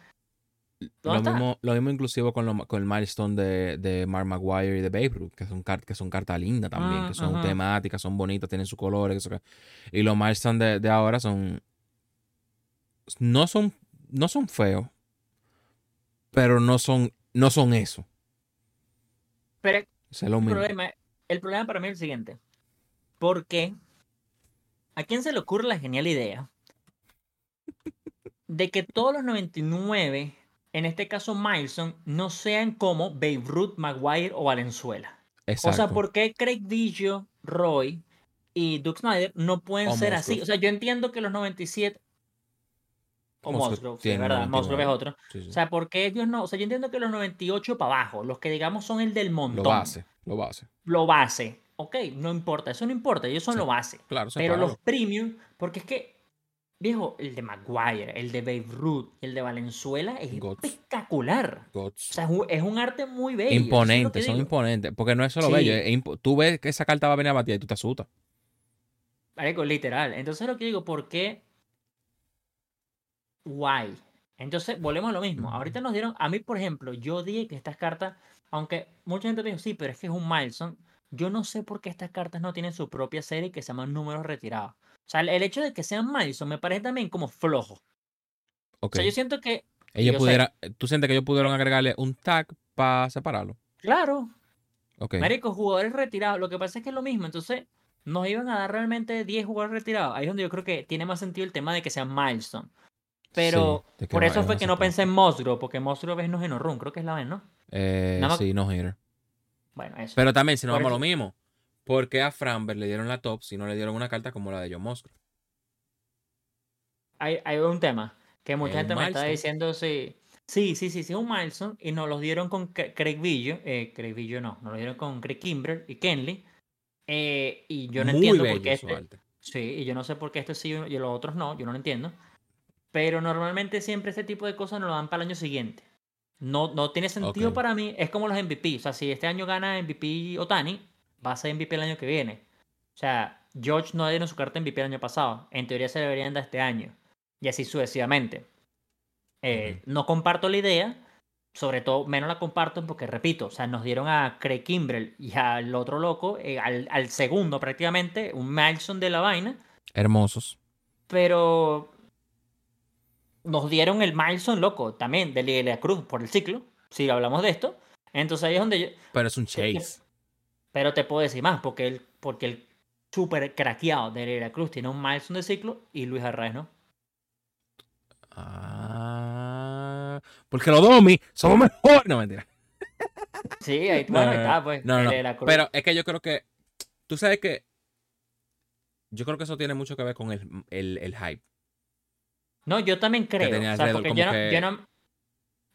[SPEAKER 1] Lo mismo, lo mismo inclusive con, lo- con el milestone de, de Mark Maguire y de Babe Ruth, que son, car- que son cartas lindas también,
[SPEAKER 2] Mm,
[SPEAKER 1] que son
[SPEAKER 2] ajá.
[SPEAKER 1] temáticas, son bonitas, tienen sus colores. eso que- Y los milestones de, de ahora son no son no son feos, pero no son no son eso.
[SPEAKER 2] Pero
[SPEAKER 1] Ese es lo
[SPEAKER 2] el problema, el problema para mí es el siguiente. ¿Por qué? ¿A quién se le ocurre la genial idea de que todos los 99, en este caso Milson, no sean como Babe Ruth, Maguire o Valenzuela?
[SPEAKER 1] Exacto.
[SPEAKER 2] O sea, ¿por qué Craig Biggio, Roy y Doug Snyder no pueden
[SPEAKER 1] O
[SPEAKER 2] ser así? O sea, yo entiendo que los 97... O
[SPEAKER 1] Musgrove
[SPEAKER 2] sí, es verdad, Musgrove es
[SPEAKER 1] 99.
[SPEAKER 2] otro.
[SPEAKER 1] Sí, sí.
[SPEAKER 2] O sea, ¿por qué ellos no? O sea, yo entiendo que los 98 para abajo, los que digamos son el del montón
[SPEAKER 1] lo base, lo base.
[SPEAKER 2] lo base. Ok, no importa, eso no importa, ellos son lo base.
[SPEAKER 1] Claro,
[SPEAKER 2] Pero los premium, porque es que, viejo, el de Maguire, el de Babe Ruth, el de Valenzuela es espectacular. O sea, es un, arte muy bello.
[SPEAKER 1] imponentes, son
[SPEAKER 2] digo.
[SPEAKER 1] imponentes. Porque no es solo
[SPEAKER 2] Sí.
[SPEAKER 1] bello. es tú ves que esa carta va a venir a batir y tú te asustas.
[SPEAKER 2] Literal. Entonces lo que digo, ¿por qué? Guay. Entonces, volvemos a lo mismo. Ahorita nos dieron, a mí, por ejemplo, yo dije que estas cartas, aunque mucha gente me dijo, sí, pero es que es un milestone, yo no sé por qué estas cartas no tienen su propia serie que se llaman números retirados. O sea, el, hecho de que sean milestone me parece también como flojo. O sea, yo siento que,
[SPEAKER 1] Ellos
[SPEAKER 2] yo sé.
[SPEAKER 1] pudieran, ¿Tú sientes que ellos pudieron agregarle un tag para separarlo?
[SPEAKER 2] claro,
[SPEAKER 1] Ok.
[SPEAKER 2] Marico, jugadores retirados. Lo que pasa es que es lo mismo. Entonces, nos iban a dar realmente 10 jugadores retirados. Ahí es donde yo creo que tiene más sentido el tema de que sean milestone. Pero
[SPEAKER 1] Sí,
[SPEAKER 2] por eso fue que no pensé en Musgrove, porque Musgrove es no Genorrun, creo que es la vez, ¿no?
[SPEAKER 1] Eh,
[SPEAKER 2] Nada más-
[SPEAKER 1] sí, no hitter.
[SPEAKER 2] Bueno, eso.
[SPEAKER 1] Pero también, si no
[SPEAKER 2] Por
[SPEAKER 1] vamos a lo mismo, ¿por qué a Framberg le dieron la top si no le dieron una carta como la de John Musgrove?
[SPEAKER 2] Hay, hay un tema que mucha
[SPEAKER 1] Es
[SPEAKER 2] gente me está diciendo, sí, sí, sí, sí, sí, un milestone, y nos los dieron con Cra- Craig Villo, eh, Craig Villo no, nos lo dieron con Craig Kimbrell y Kenley, eh, y yo no
[SPEAKER 1] Muy
[SPEAKER 2] entiendo por qué este. Sí, y yo no sé por qué este sí y los otros no, yo no lo entiendo. Pero normalmente siempre este tipo de cosas nos lo dan para el año siguiente. No, no tiene sentido para mí. Es como los MVP. O sea, si este año gana MVP Otani, va a ser MVP el año que viene. O sea, George no dieron su carta MVP el año pasado. En teoría se deberían dar este año. Y así sucesivamente. Eh, No comparto la idea. Sobre todo, menos la comparto porque, repito, o sea, nos dieron a Craig Kimbrell y al otro loco, eh, al, al segundo prácticamente, un Milson de la vaina
[SPEAKER 1] Hermosos.
[SPEAKER 2] pero nos dieron el Milestone loco también de la Cruz por el ciclo, si hablamos de esto. Entonces ahí es donde yo,
[SPEAKER 1] Pero es un chase.
[SPEAKER 2] Pero te puedo decir más, porque el, porque el super craqueado de Liga de la Cruz tiene un Milestone de ciclo y Luis Arraez no.
[SPEAKER 1] Ah. Porque los Domi somos mejores. No, mentira.
[SPEAKER 2] Sí, ahí, (laughs)
[SPEAKER 1] No,
[SPEAKER 2] bueno,
[SPEAKER 1] no, no.
[SPEAKER 2] está, pues.
[SPEAKER 1] No. Pero es que yo creo que. Tú sabes que. Yo creo que eso tiene mucho que ver con el, el, el hype.
[SPEAKER 2] No, yo también creo. o sea, porque yo no,
[SPEAKER 1] que-
[SPEAKER 2] yo no-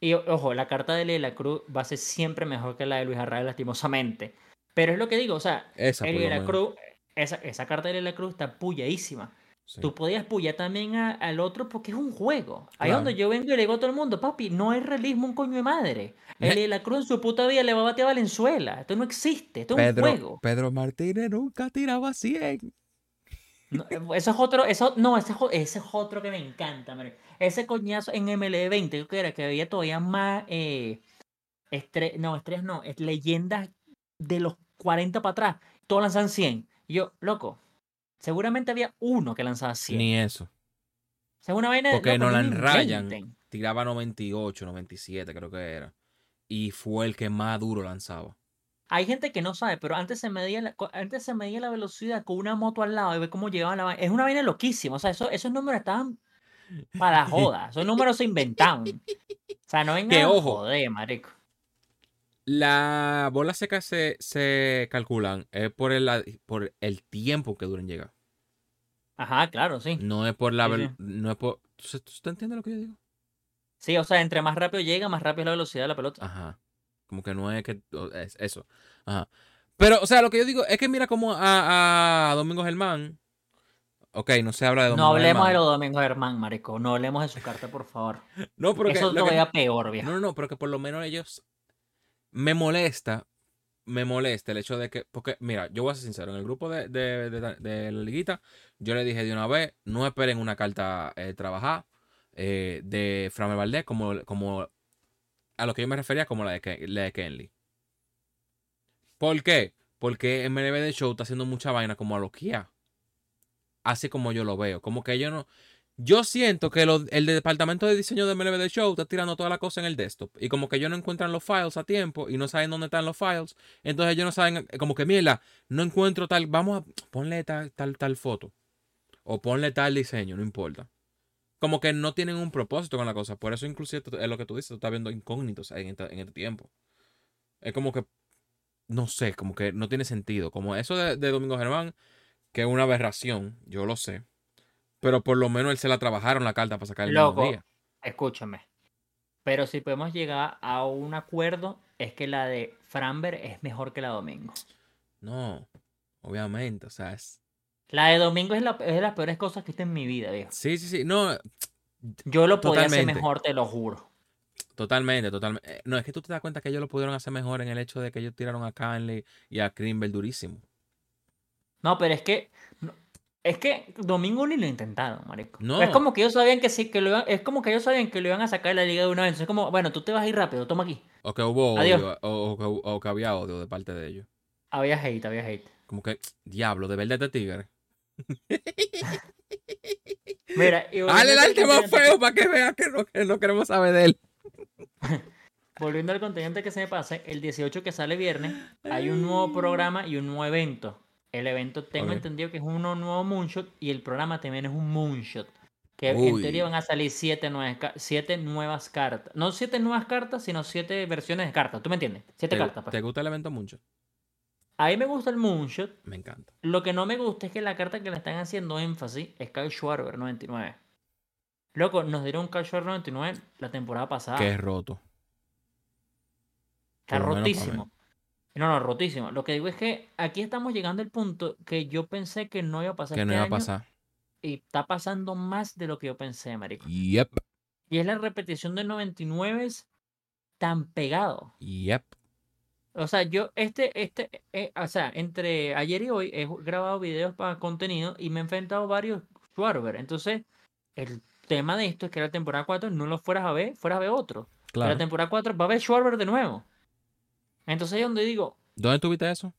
[SPEAKER 2] Y ojo, la carta de Liga de la Cruz va a ser siempre mejor que la de Luis Arraez, lastimosamente. Pero es lo que digo, o sea,
[SPEAKER 1] Esa,
[SPEAKER 2] el de la. Cruz, esa, esa carta de la Cruz está pulladísima.
[SPEAKER 1] Sí.
[SPEAKER 2] Tú podías pullar también a- al otro porque es un juego. Ahí
[SPEAKER 1] Claro.
[SPEAKER 2] donde yo vengo y le digo a todo el mundo, papi, no hay realismo un coño de madre. El de la Cruz en su puta vida le va a batear a Valenzuela. Esto no existe, esto es un juego.
[SPEAKER 1] Pedro Martínez nunca tiraba 100.
[SPEAKER 2] No, eh, eso es otro, eso, no, ese, es ese es otro que me encanta, marico. Ese coñazo en MLB20, creo que era que había todavía más eh, no, estrellas no, es leyendas de los 40 para atrás. Todos lanzan 100. Y yo, loco, seguramente había uno que lanzaba 100.
[SPEAKER 1] Ni eso.
[SPEAKER 2] O sea, una vaina
[SPEAKER 1] Porque
[SPEAKER 2] loco, no
[SPEAKER 1] Nolan Ryan tiraba 98, 97, creo que era. Y fue el que más duro lanzaba.
[SPEAKER 2] Hay gente que no sabe, pero antes se medía la, antes se medía la velocidad con una moto al lado y ve cómo llegaba la vaina. Es una vaina loquísima. O sea, eso- esos números estaban para la (laughs) joda. Esos números se inventaban. O sea, no vengan
[SPEAKER 1] Que, ojo.
[SPEAKER 2] joder, marico.
[SPEAKER 1] Las bolas secas se, se calculan es por el, por el tiempo que duran llegar.
[SPEAKER 2] Ajá, claro, sí.
[SPEAKER 1] No es por la
[SPEAKER 2] Sí,
[SPEAKER 1] vel-
[SPEAKER 2] sí.
[SPEAKER 1] no es por. ¿Tú, tú entiendes lo que yo digo?
[SPEAKER 2] Sí, o sea, entre más rápido llega, más rápido es la velocidad de la pelota.
[SPEAKER 1] Ajá. Como que no es que. Es eso. Ajá. Pero, o sea, lo que yo digo es que mira como a, a Domingo Germán. Ok, no se habla de Domingo
[SPEAKER 2] No hablemos de los Domingos Germán, marico. No hablemos de su carta, por favor. (laughs)
[SPEAKER 1] No, pero que-
[SPEAKER 2] Eso
[SPEAKER 1] lo que-
[SPEAKER 2] todavía peor, viejo.
[SPEAKER 1] No, no, no, pero que por lo menos ellos. Me molesta. Me molesta el hecho de que. Porque, mira, yo voy a ser sincero. En el grupo de, de, de- la liguita, yo le dije de una vez: no esperen una carta eh, trabajada eh, de Framel Valdés como, como. A lo que yo me refería como la de, la de Kenley. ¿Por qué? Porque MLB de Show está haciendo mucha vaina como a lo ya. Así como yo lo veo. Como que yo no. Yo siento que el departamento de diseño de MLB de Show está tirando toda la cosa en el desktop. Y como que ellos no encuentran los files a tiempo y no saben dónde están los files. Entonces ellos no saben, eh, como que mierda, no encuentro tal, vamos a ponle tal, tal, foto. O ponle tal diseño, no importa. Como que no tienen un propósito con la cosa. Por eso inclusive es lo que tú dices, tú estás viendo incógnitos en este, en este tiempo. Es como que, no sé, como que no tiene sentido. Como eso de, de Domingo Germán, que es una aberración, yo lo sé. Pero por lo menos él se la trabajaron la carta para sacar el
[SPEAKER 2] Loco.
[SPEAKER 1] mismo día.
[SPEAKER 2] Escúchame. Pero si podemos llegar a un acuerdo, es que la de Framber es mejor que la de Domingo.
[SPEAKER 1] No, obviamente, o sea, es...
[SPEAKER 2] La de Domingo es, la, es de las peores cosas que he en mi vida, viejo.
[SPEAKER 1] Sí, sí, sí, no,
[SPEAKER 2] Yo lo podía hacer mejor, te lo juro.
[SPEAKER 1] totalmente, totalmente. Eh, No, es que tú te das cuenta que ellos lo pudieron hacer mejor en el hecho de que ellos tiraron a Canley y a Krimble durísimo.
[SPEAKER 2] No, pero es que. no- es que Domingo ni lo intentaron, marico.
[SPEAKER 1] No.
[SPEAKER 2] Es como que ellos sabían que sí, que lo iban, es como que ellos sabían que lo iban a sacar de la liga de una vez. Es como, bueno, tú te vas a ir rápido, toma aquí.
[SPEAKER 1] O que hubo odio, o, o que- o que había odio de parte de ellos.
[SPEAKER 2] Había hate, había hate.
[SPEAKER 1] Como que, diablo, de verdad este tigre. (laughs)
[SPEAKER 2] Mira, y
[SPEAKER 1] Dale el
[SPEAKER 2] al
[SPEAKER 1] arte más feo para que vean que no, que no queremos saber de él. (laughs)
[SPEAKER 2] Volviendo al continente que se me pase, el 18 que sale viernes, hay un nuevo programa y un nuevo evento. El evento tengo entendido que es un nuevo moonshot y el programa también es un moonshot. Que en teoría van a salir siete nuevas, siete nuevas cartas. No siete nuevas cartas, sino siete versiones de cartas. ¿Tú me entiendes? Siete
[SPEAKER 1] ¿Te,
[SPEAKER 2] cartas. pues.
[SPEAKER 1] te gusta el evento mucho?
[SPEAKER 2] A mí me gusta el moonshot.
[SPEAKER 1] Me encanta.
[SPEAKER 2] Lo que no me gusta es que la carta que le están haciendo énfasis es Kyle Schwarber 99. Loco, nos dieron Kyle Schwarber 99 la temporada pasada.
[SPEAKER 1] Que es roto.
[SPEAKER 2] Está
[SPEAKER 1] por
[SPEAKER 2] rotísimo. No, no, rotísimo. Lo que digo es que aquí estamos llegando al punto que yo pensé que no iba a pasar
[SPEAKER 1] Que no
[SPEAKER 2] este
[SPEAKER 1] iba a pasar.
[SPEAKER 2] y está pasando más de lo que yo pensé, marico.
[SPEAKER 1] Yep.
[SPEAKER 2] Y es la repetición del 99 tan pegado.
[SPEAKER 1] Yep.
[SPEAKER 2] O sea, yo, este, este, eh, o sea, entre ayer y hoy he grabado videos para contenido y me he enfrentado varios Schwarber. Entonces, el tema de esto es que la temporada 4 no lo fueras a ver, fueras a ver otro. Pero
[SPEAKER 1] Claro.
[SPEAKER 2] la temporada 4 va a ver Schwarber de nuevo. Entonces ahí es donde digo,
[SPEAKER 1] ¿Dónde tuviste eso?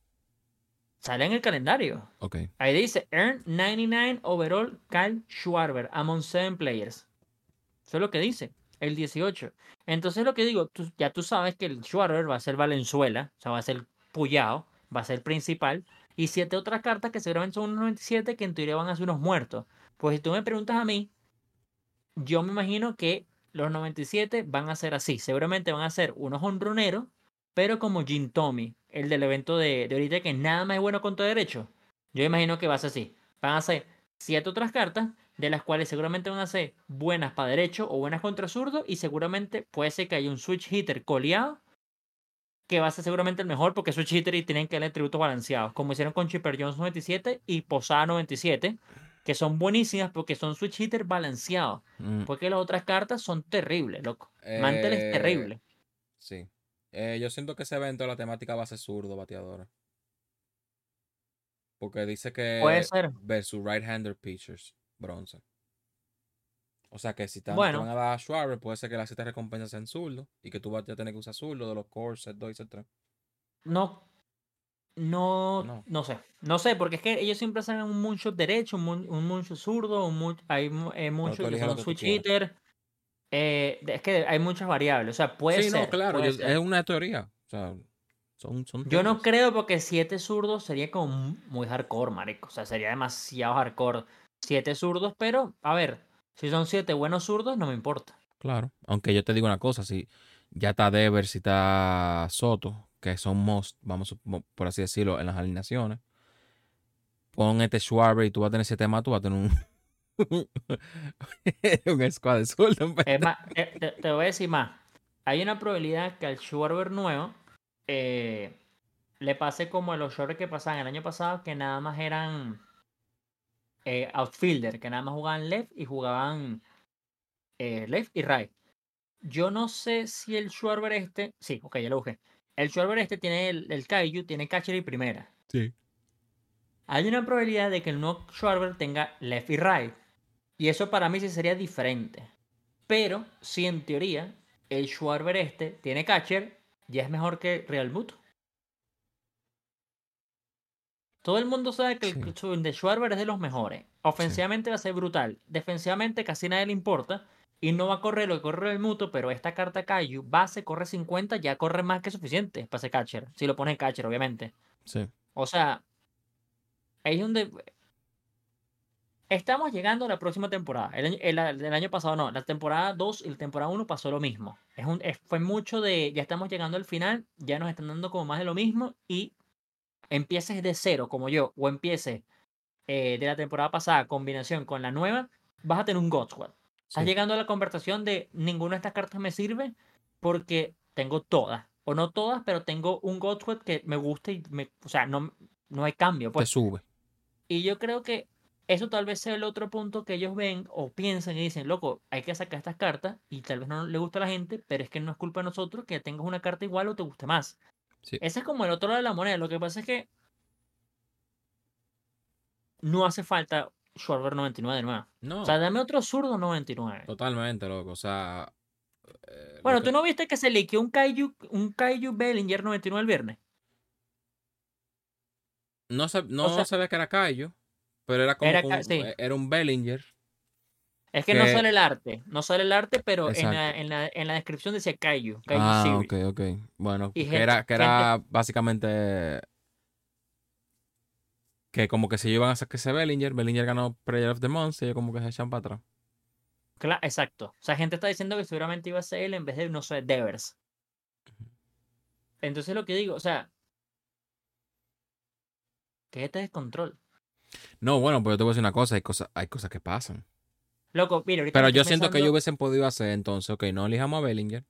[SPEAKER 2] sale en el calendario.
[SPEAKER 1] Ok.
[SPEAKER 2] Ahí dice, earn 99 overall Kyle Schwarber among 7 players. Eso es lo que dice, el 18. Entonces lo que digo, tú- ya tú sabes que el Schwarber va a ser Valenzuela, o sea, va a ser Puyao, va a ser principal, y siete otras cartas que seguramente son unos 97 que en teoría van a ser unos muertos. Pues si tú me preguntas a mí, yo me imagino que los 97 van a ser así. Seguramente van a ser unos honroneros, pero como Jim Tommy, el del evento de, de ahorita que nada más es bueno contra derecho. Yo imagino que va a ser así. Van a ser siete otras cartas, de las cuales seguramente van a ser buenas para derecho o buenas contra zurdo, y seguramente puede ser que haya un switch hitter coleado, que va a ser seguramente el mejor, porque switch hitter y tienen que darle tributos balanceados, como hicieron con Chipper Jones 97 y Posada 97, que son buenísimas porque son switch hitter balanceados,
[SPEAKER 1] Mm,
[SPEAKER 2] porque las otras cartas son terribles, loco. Mantel es
[SPEAKER 1] eh,
[SPEAKER 2] terrible.
[SPEAKER 1] Sí. Eh, yo siento que ese evento la temática va a ser zurdo bateadora. Porque dice que
[SPEAKER 2] Puede ser.
[SPEAKER 1] versus right-hander pitchers, bronce. O sea que si están, te van a dar a Schwarber, puede ser que las siete recompensas sean zurdo y que tú vas a tener que usar zurdo de los core, set 2 y set 3.
[SPEAKER 2] No, no,
[SPEAKER 1] No.
[SPEAKER 2] no sé. No sé, porque es que ellos siempre hacen un moonshot derecho, un, moon- un moonshot zurdo, un moon- hay eh, que son switch hitter. Eh, es que hay muchas variables. O sea, puede
[SPEAKER 1] sí,
[SPEAKER 2] ser.
[SPEAKER 1] no, claro, yo- es una teoría. O sea, son, son
[SPEAKER 2] Yo no creo porque siete zurdos sería como mu- muy hardcore, marico. O sea, sería demasiado hardcore. Siete zurdos, pero, a ver, si son siete buenos zurdos, no me importa.
[SPEAKER 1] Claro. Aunque yo te digo una cosa, si ya está Devers, si está Soto, que son most, vamos por así decirlo, en las alineaciones. Pon este Schwarber y tú vas a tener siete más, tú vas a tener un, (laughs) un squad vez
[SPEAKER 2] Es
[SPEAKER 1] de-
[SPEAKER 2] más, te, te- te voy a decir más. Hay una probabilidad que al Schwarber nuevo eh, le pase como a los Schwarber que pasaban el año pasado, que nada más eran eh, outfielder, que nada más jugaban left y jugaban eh, left y right. Yo no sé si el Schwarber este, sí, ok, ya lo busqué. El Schwarber este tiene el, el Kaiju, tiene catcher y primera.
[SPEAKER 1] Sí.
[SPEAKER 2] Hay una probabilidad de que el nuevo Schwarber tenga left y right. Y eso para mí sí sería diferente. Pero, si en teoría el Schwarber este tiene catcher, ya es mejor que Real Muto. Todo el mundo sabe que el
[SPEAKER 1] Sí.
[SPEAKER 2] de Schwarber es de los mejores. Ofensivamente va a ser brutal. Defensivamente casi nadie le importa. Y no va a correr lo que corre el Muto, pero esta carta Kaiju, base, corre 50, ya corre más que suficiente para ser catcher. Si lo pones catcher, obviamente.
[SPEAKER 1] Sí.
[SPEAKER 2] O sea, ahí es donde estamos llegando a la próxima temporada. El año, el, el año pasado no, la temporada 2 y la temporada 1 pasó lo mismo. Es un, es- fue mucho de, ya estamos llegando al final, ya nos están dando como más de lo mismo y empieces de cero como yo o empieces eh, de la temporada pasada combinación con la nueva, vas a tener un God Squad. Estás
[SPEAKER 1] sí.
[SPEAKER 2] llegando a la conversación de ninguna de estas cartas me sirve porque tengo todas. O no todas, pero tengo un God Squad que me gusta y me, o sea, no, no hay cambio.
[SPEAKER 1] Te
[SPEAKER 2] Pues.
[SPEAKER 1] sube.
[SPEAKER 2] Y yo creo que eso tal vez sea el otro punto que ellos ven o piensan y dicen, loco, hay que sacar estas cartas y tal vez no le gusta a la gente, pero es que no es culpa de nosotros que tengas una carta igual o te guste más.
[SPEAKER 1] Sí.
[SPEAKER 2] Ese es como el otro lado de la moneda. Lo que pasa es que no hace falta Schwarber 99 de nuevo.
[SPEAKER 1] No,
[SPEAKER 2] O sea, dame otro zurdo 99.
[SPEAKER 1] totalmente, loco. O sea. eh,
[SPEAKER 2] Bueno,
[SPEAKER 1] que-
[SPEAKER 2] ¿tú no viste que se liqueó un Kaiju, un Kaiju Bellinger 99 el viernes?
[SPEAKER 1] No, se, no
[SPEAKER 2] sea-
[SPEAKER 1] sabía que era Cayo, pero era como
[SPEAKER 2] Era
[SPEAKER 1] un-
[SPEAKER 2] sí.
[SPEAKER 1] eh, era un Bellinger.
[SPEAKER 2] Es que no sale el arte, no sale el arte, pero en la, en, la, en la descripción decía Kaiju, Kaiju
[SPEAKER 1] Ah,
[SPEAKER 2] Series.
[SPEAKER 1] ok, ok. Bueno,
[SPEAKER 2] Y
[SPEAKER 1] que
[SPEAKER 2] gente-
[SPEAKER 1] era, que era básicamente que como que se iban a sacar ese Bellinger, Bellinger ganó Player of the Month y ellos como que se echan para atrás.
[SPEAKER 2] Cla- exacto. O sea, gente está diciendo que seguramente iba a ser él en vez de, no sé, Devers. Entonces lo que digo, o sea, que este descontrol.
[SPEAKER 1] No, bueno, pero yo te voy a decir una cosa, hay cosas, hay cosas que pasan.
[SPEAKER 2] Loco, mira, ahorita
[SPEAKER 1] Pero yo siento que ellos hubiesen podido hacer entonces, ok, no elijamos a Bellinger,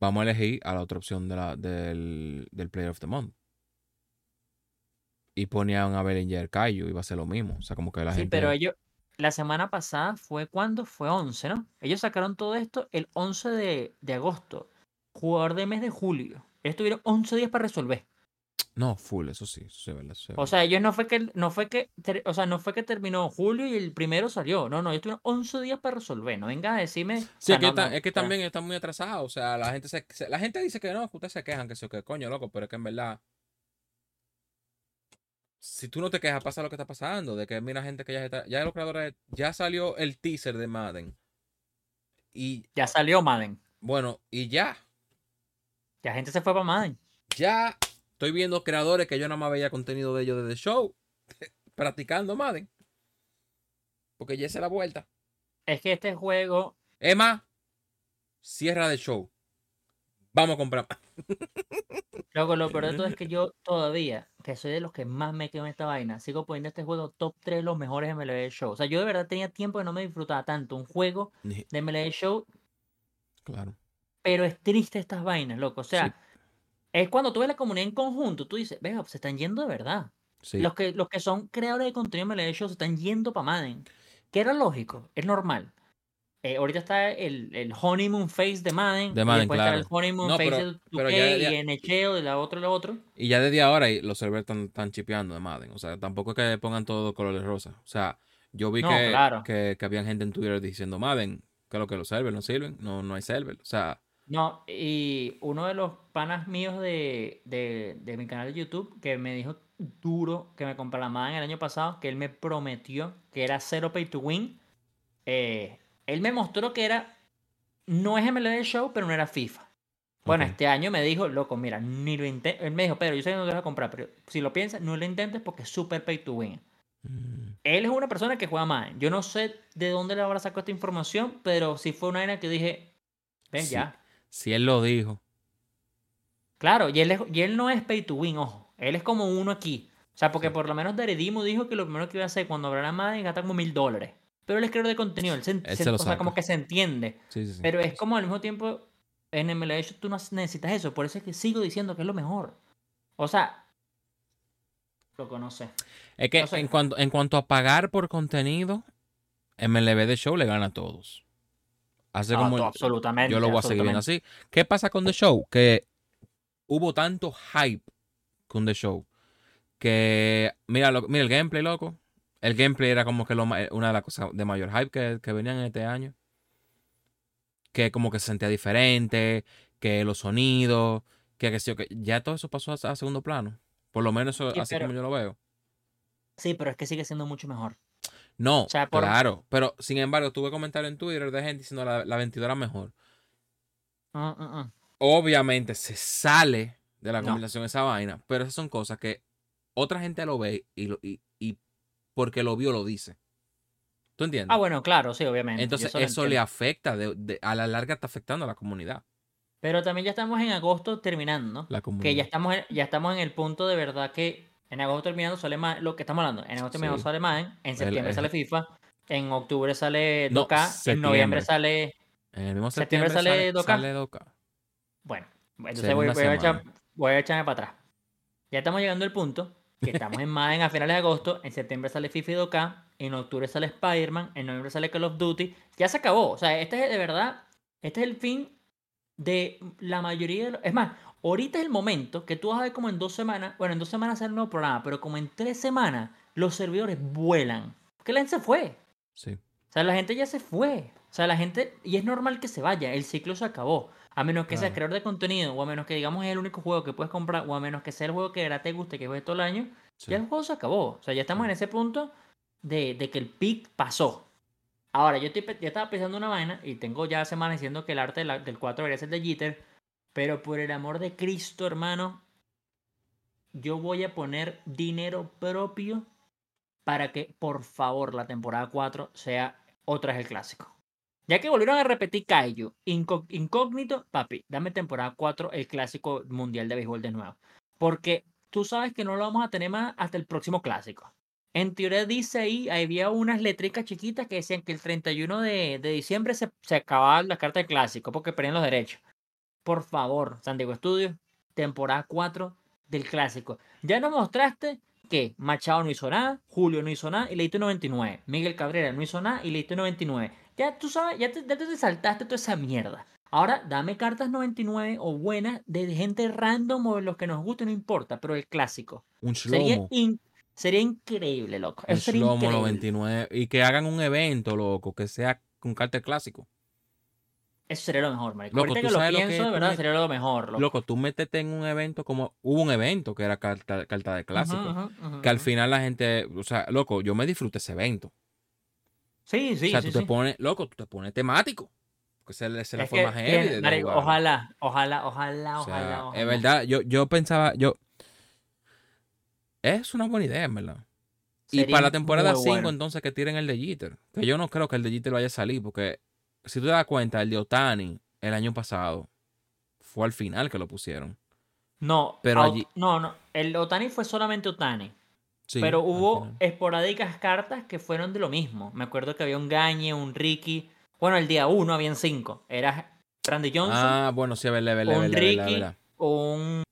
[SPEAKER 1] vamos a elegir a la otra opción de la, del, del Player of the Month. Y ponían a Bellinger Cayo, iba a ser lo mismo. O sea, como que la
[SPEAKER 2] Sí,
[SPEAKER 1] gente.
[SPEAKER 2] pero ellos, la semana pasada fue cuando fue 11, ¿no? Ellos sacaron todo esto el 11 de, de agosto, jugador de mes de julio. Ellos tuvieron 11 días para resolver.
[SPEAKER 1] No, full, eso sí, eso sí, es verdad, eso sí
[SPEAKER 2] O sea, ellos no fue que, no fue que, o sea, no fue que terminó julio y el primero salió. No, no, ellos tuvieron 11 días para resolver. No vengas a decirme. o
[SPEAKER 1] Sí,
[SPEAKER 2] sea,
[SPEAKER 1] es que,
[SPEAKER 2] no,
[SPEAKER 1] está-
[SPEAKER 2] no,
[SPEAKER 1] es que también está muy atrasado. O sea, la gente se, se- la gente dice que no, que ustedes se quejan, que eso, que coño, loco, pero es que en verdad. Si tú no te quejas, pasa lo que está pasando. De que mira gente que ya está. Ya los creadores. Ya salió el teaser de Madden. Y
[SPEAKER 2] Ya salió Madden.
[SPEAKER 1] bueno, y ya.
[SPEAKER 2] Ya gente se fue para Madden.
[SPEAKER 1] Ya estoy viendo creadores que yo nada más veía contenido de ellos desde show. (laughs) practicando Madden. Porque ya es la vuelta.
[SPEAKER 2] Es que este juego,
[SPEAKER 1] más, cierra de show. Vamos a comprar.
[SPEAKER 2] Luego, (laughs) lo peor de todo es que yo (laughs) todavía, que soy de los que más me quedo en esta vaina, sigo poniendo este juego top 3 de los mejores MLB Show. O sea, yo de verdad tenía tiempo que no me disfrutaba tanto un juego de MLB Show,
[SPEAKER 1] Claro.
[SPEAKER 2] pero es triste estas vainas, loco. O sea,
[SPEAKER 1] Sí.
[SPEAKER 2] Es cuando tú ves la comunidad en conjunto, tú dices, vea, se están yendo de verdad.
[SPEAKER 1] Sí.
[SPEAKER 2] Los, que, los que son creadores de contenido MLB Show se están yendo para Madden. Que era lógico, es normal. Eh, ahorita está el, el honeymoon face de Madden.
[SPEAKER 1] De
[SPEAKER 2] y
[SPEAKER 1] Madden,
[SPEAKER 2] después
[SPEAKER 1] claro.
[SPEAKER 2] está el honeymoon
[SPEAKER 1] No,
[SPEAKER 2] face
[SPEAKER 1] pero-
[SPEAKER 2] de 2K
[SPEAKER 1] pero ya- ya-
[SPEAKER 2] y NHL de la otra y la otro.
[SPEAKER 1] Y ya desde ahora y los servers están, están chipeando de Madden. O sea, tampoco es que pongan todo de colores rosa. O sea, yo vi
[SPEAKER 2] No,
[SPEAKER 1] que,
[SPEAKER 2] claro.
[SPEAKER 1] que, que había gente en Twitter diciendo Madden, que lo que los servers no sirven. No, no hay server. O sea,
[SPEAKER 2] No, y uno de los panas míos de, de, de mi canal de YouTube que me dijo duro que me comprara Madden el año pasado, que él me prometió que era cero pay to win. eh, él me mostró que era, no es MLB Show, pero no era FIFA. Bueno, este año me dijo, loco, mira, ni lo intentes. Él me dijo, Pedro, yo sé que no te vas a comprar, pero si lo piensas, no lo intentes porque es super pay to win.
[SPEAKER 1] mm,
[SPEAKER 2] Él es una persona que juega Madden. Yo no sé de dónde le habrá sacado esta información, pero si fue una vaina que dije, ven
[SPEAKER 1] Sí.
[SPEAKER 2] ya.
[SPEAKER 1] Si él lo dijo.
[SPEAKER 2] Claro, y él, es- y él no es pay to win, ojo. Él es como uno aquí. O sea, porque por lo menos Daredimo dijo que lo primero que iba a hacer cuando hablara Madden gasta como mil dólares. Pero él es creador de contenido, él se,
[SPEAKER 1] Él
[SPEAKER 2] se-
[SPEAKER 1] se lo
[SPEAKER 2] o sea, como que se entiende.
[SPEAKER 1] Sí, sí, sí.
[SPEAKER 2] Pero es como al mismo tiempo, en MLB Show tú no necesitas eso. Por eso es que sigo diciendo que es lo mejor. O sea, lo conoce.
[SPEAKER 1] es que
[SPEAKER 2] no sé.
[SPEAKER 1] en, cuanto, en cuanto a pagar por contenido, MLB de Show le gana a todos. Hace como
[SPEAKER 2] Ah, absolutamente.
[SPEAKER 1] yo lo voy a seguir viendo así. ¿Qué pasa con The Show? Que hubo tanto hype con The Show que mira, lo- mira el gameplay, loco. El gameplay era como que lo una de las cosas de mayor hype que, que venían en este año. Que como que se sentía diferente, que los sonidos, que, que, sí, que ya todo eso pasó a, a segundo plano. Por lo menos eso,
[SPEAKER 2] Sí,
[SPEAKER 1] así
[SPEAKER 2] pero-
[SPEAKER 1] como yo lo veo.
[SPEAKER 2] Sí, pero es que sigue siendo mucho mejor.
[SPEAKER 1] No,
[SPEAKER 2] O sea, por-
[SPEAKER 1] claro. Pero sin embargo, tuve comentarios en Twitter de gente diciendo la, la 22 era mejor.
[SPEAKER 2] Ah, ah, ah.
[SPEAKER 1] obviamente se sale de la
[SPEAKER 2] No.
[SPEAKER 1] conversación esa vaina, pero esas son cosas que otra gente lo ve y, lo, y, y porque lo vio lo dice. ¿Tú entiendes?
[SPEAKER 2] Ah, bueno, claro, sí, obviamente.
[SPEAKER 1] Entonces
[SPEAKER 2] eso
[SPEAKER 1] le afecta, de- de- a la larga está afectando a la comunidad.
[SPEAKER 2] Pero también ya estamos en agosto terminando, ¿no?
[SPEAKER 1] La comunidad.
[SPEAKER 2] Que ya estamos, en, ya estamos en el punto de verdad que en agosto terminando sale más lo que estamos hablando. En agosto terminando
[SPEAKER 1] Sí.
[SPEAKER 2] sale Madden, en septiembre
[SPEAKER 1] el-
[SPEAKER 2] sale FIFA, en octubre sale
[SPEAKER 1] No,
[SPEAKER 2] 2K, en noviembre sale.
[SPEAKER 1] En el mismo
[SPEAKER 2] septiembre
[SPEAKER 1] septiembre,
[SPEAKER 2] sale 2K.
[SPEAKER 1] sale 2K.
[SPEAKER 2] Bueno, entonces voy, a echar- voy a echarme para atrás. Ya estamos llegando al punto que estamos en Madden a finales de agosto, en septiembre sale FIFA y 2K, en octubre sale Spider-Man, en noviembre sale Call of Duty. Ya se acabó. O sea, este es de verdad, este es el fin de la mayoría de los... Es más, ahorita es el momento que tú vas a ver como en dos semanas, bueno, en dos semanas sale un nuevo programa, pero como en tres semanas los servidores vuelan. Porque la gente se fue.
[SPEAKER 1] Sí.
[SPEAKER 2] O sea, la gente ya se fue. O sea, la gente, y es normal que se vaya, el ciclo se acabó. A menos que seas
[SPEAKER 1] Claro.
[SPEAKER 2] creador de contenido, o a menos que digamos es el único juego que puedes comprar, o a menos que sea el juego que verdad te guste, que juegues todo el año,
[SPEAKER 1] sí.
[SPEAKER 2] ya el juego se acabó. O sea, ya estamos
[SPEAKER 1] Sí.
[SPEAKER 2] en ese punto de, de que el pick pasó. Ahora, yo, estoy ya estaba pensando una vaina, y tengo ya semanas diciendo que el arte de la- del 4 debería ser de Jitter, pero por el amor de Cristo, hermano, yo voy a poner dinero propio para que, por favor, la temporada 4 sea otra vez el clásico. Ya que volvieron a repetir Kaiju, incó- incógnito, papi, dame temporada 4 el clásico mundial de béisbol de nuevo. Porque tú sabes que no lo vamos a tener más hasta el próximo clásico. En teoría dice ahí, había unas letricas chiquitas que decían que el 31 de, de diciembre se, se acababan las cartas del clásico porque perdían los derechos. Por favor, San Diego Studios, temporada 4 del clásico. Ya nos mostraste que Machado no hizo nada, Julio no hizo nada y le diste 99. Miguel Cabrera no hizo nada y le diste 99. Ya tú sabes, ya te, ya te saltaste toda esa mierda. Ahora, dame cartas 99 o buenas de gente random o de los que nos guste, no importa, pero el clásico.
[SPEAKER 1] Un
[SPEAKER 2] Sería, in- sería increíble, loco.
[SPEAKER 1] Un
[SPEAKER 2] sería
[SPEAKER 1] slomo
[SPEAKER 2] increíble.
[SPEAKER 1] 99. Y que hagan un evento, loco, que sea con cartel clásico.
[SPEAKER 2] Eso sería lo mejor, marico.
[SPEAKER 1] Loco,
[SPEAKER 2] Ahorita
[SPEAKER 1] ¿tú
[SPEAKER 2] que lo
[SPEAKER 1] sabes lo que
[SPEAKER 2] pienso,
[SPEAKER 1] es
[SPEAKER 2] de verdad,
[SPEAKER 1] me-
[SPEAKER 2] sería lo mejor, loco.
[SPEAKER 1] Loco, tú métete en un evento como. Hubo un evento que era carta, carta de clásico. Que al final la gente. O sea, loco, yo me disfruté ese evento.
[SPEAKER 2] Sí, sí,
[SPEAKER 1] o sea,
[SPEAKER 2] sí,
[SPEAKER 1] tú te pones. Loco, tú te pones temático. Porque esa es esa es la forma heavy
[SPEAKER 2] marico, ojalá, ojalá, ojalá,
[SPEAKER 1] O sea,
[SPEAKER 2] ojalá, ojalá.
[SPEAKER 1] es verdad, yo, yo pensaba, yo. Es una buena idea, en verdad. Y para la temporada
[SPEAKER 2] muy
[SPEAKER 1] 5,
[SPEAKER 2] bueno.
[SPEAKER 1] entonces que tiren el de Jeter. Que yo no creo que el de Jeter vaya a salir, porque si tú te das cuenta, el de Otani el año pasado fue al final que lo pusieron.
[SPEAKER 2] No,
[SPEAKER 1] Pero allí-
[SPEAKER 2] no, no, el Otani fue solamente Otani.
[SPEAKER 1] Sí,
[SPEAKER 2] pero hubo esporádicas cartas que fueron de lo mismo. Me acuerdo que había un Gagne, un Ricky. Bueno, el día uno habían cinco. Era Randy Johnson,
[SPEAKER 1] Ah, bueno, sí, verdad, es verdad, es
[SPEAKER 2] un Ricky, un, un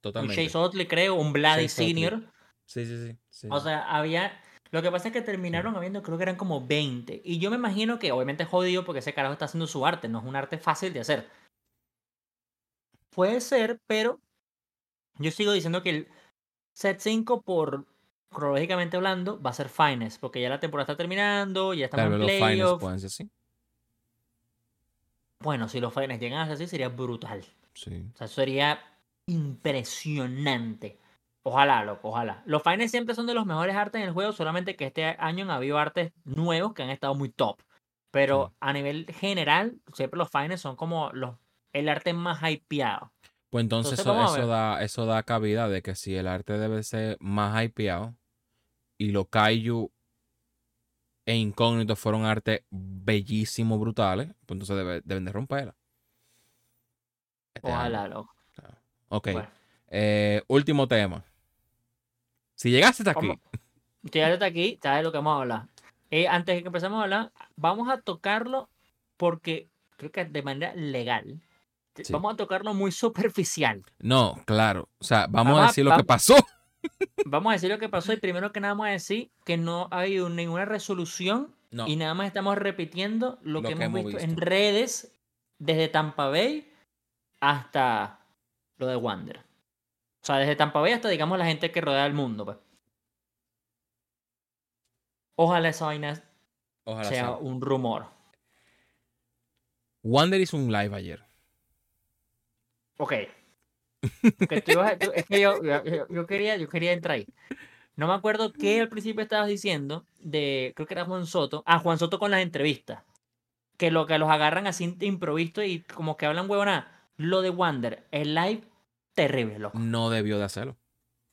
[SPEAKER 1] Totalmente.
[SPEAKER 2] Chase Otley, creo, un
[SPEAKER 1] Utley.
[SPEAKER 2] Senior.
[SPEAKER 1] Sí, sí, sí. sí.
[SPEAKER 2] O sea, había. Lo que pasa es que terminaron habiendo, creo que eran como 20. Y yo me imagino que, obviamente, es jodido porque ese carajo está haciendo su arte, no es un arte fácil de hacer. Puede ser, pero yo sigo diciendo que el set 5, por cronológicamente hablando, va a ser Finest, porque ya la temporada está terminando, ya estamos en playoffs.
[SPEAKER 1] pueden ser así.
[SPEAKER 2] Bueno, si los Finest llegan a ser así, sería brutal.
[SPEAKER 1] Sí.
[SPEAKER 2] O sea, eso sería impresionante. Ojalá, loco, ojalá. Los finals siempre son de los mejores artes en el juego, solamente que este año han habido artes nuevos que han estado muy top. Pero
[SPEAKER 1] Sí.
[SPEAKER 2] a nivel general, siempre los finals son como los, el arte más hypeado.
[SPEAKER 1] Pues entonces,
[SPEAKER 2] Entonces,
[SPEAKER 1] eso, da, eso da cabida de que si el arte debe ser más hypeado y los kaiju e incógnitos fueron arte bellísimos, brutales, pues entonces debe- deben de romperla. Este año.
[SPEAKER 2] Ojalá, loco.
[SPEAKER 1] Ok.
[SPEAKER 2] Bueno,
[SPEAKER 1] eh, último tema. Si llegaste hasta aquí,
[SPEAKER 2] vamos- Llegaste hasta aquí, sabes lo que vamos a hablar. Eh, antes de que empecemos a hablar, vamos a tocarlo porque creo que de manera legal.
[SPEAKER 1] Sí.
[SPEAKER 2] Vamos a tocarlo muy superficial.
[SPEAKER 1] no, claro. O sea, vamos,
[SPEAKER 2] Vamos
[SPEAKER 1] a
[SPEAKER 2] a-
[SPEAKER 1] decir lo que pasó. (laughs)
[SPEAKER 2] Vamos a decir lo que pasó y primero que nada vamos a decir que no ha habido ninguna resolución
[SPEAKER 1] No.
[SPEAKER 2] y nada más estamos repitiendo lo,
[SPEAKER 1] Lo
[SPEAKER 2] que,
[SPEAKER 1] que
[SPEAKER 2] hemos, visto, en redes desde Tampa Bay hasta lo de Wander. O sea, desde Tampa Bay hasta, digamos, la gente que rodea el mundo. Pues. Ojalá esa vaina
[SPEAKER 1] Ojalá
[SPEAKER 2] sea
[SPEAKER 1] sea.
[SPEAKER 2] un rumor.
[SPEAKER 1] Wander hizo un live ayer.
[SPEAKER 2] Ok. Tú tú- es que yo, yo- yo- yo quería, yo quería entrar ahí. No me acuerdo qué al principio estabas diciendo de, creo que era Juan Soto. Ah, Juan Soto con las entrevistas. Que lo que los agarran así de improviso y como que hablan huevona. Lo de Wander, el live, terrible, loco.
[SPEAKER 1] No debió de hacerlo.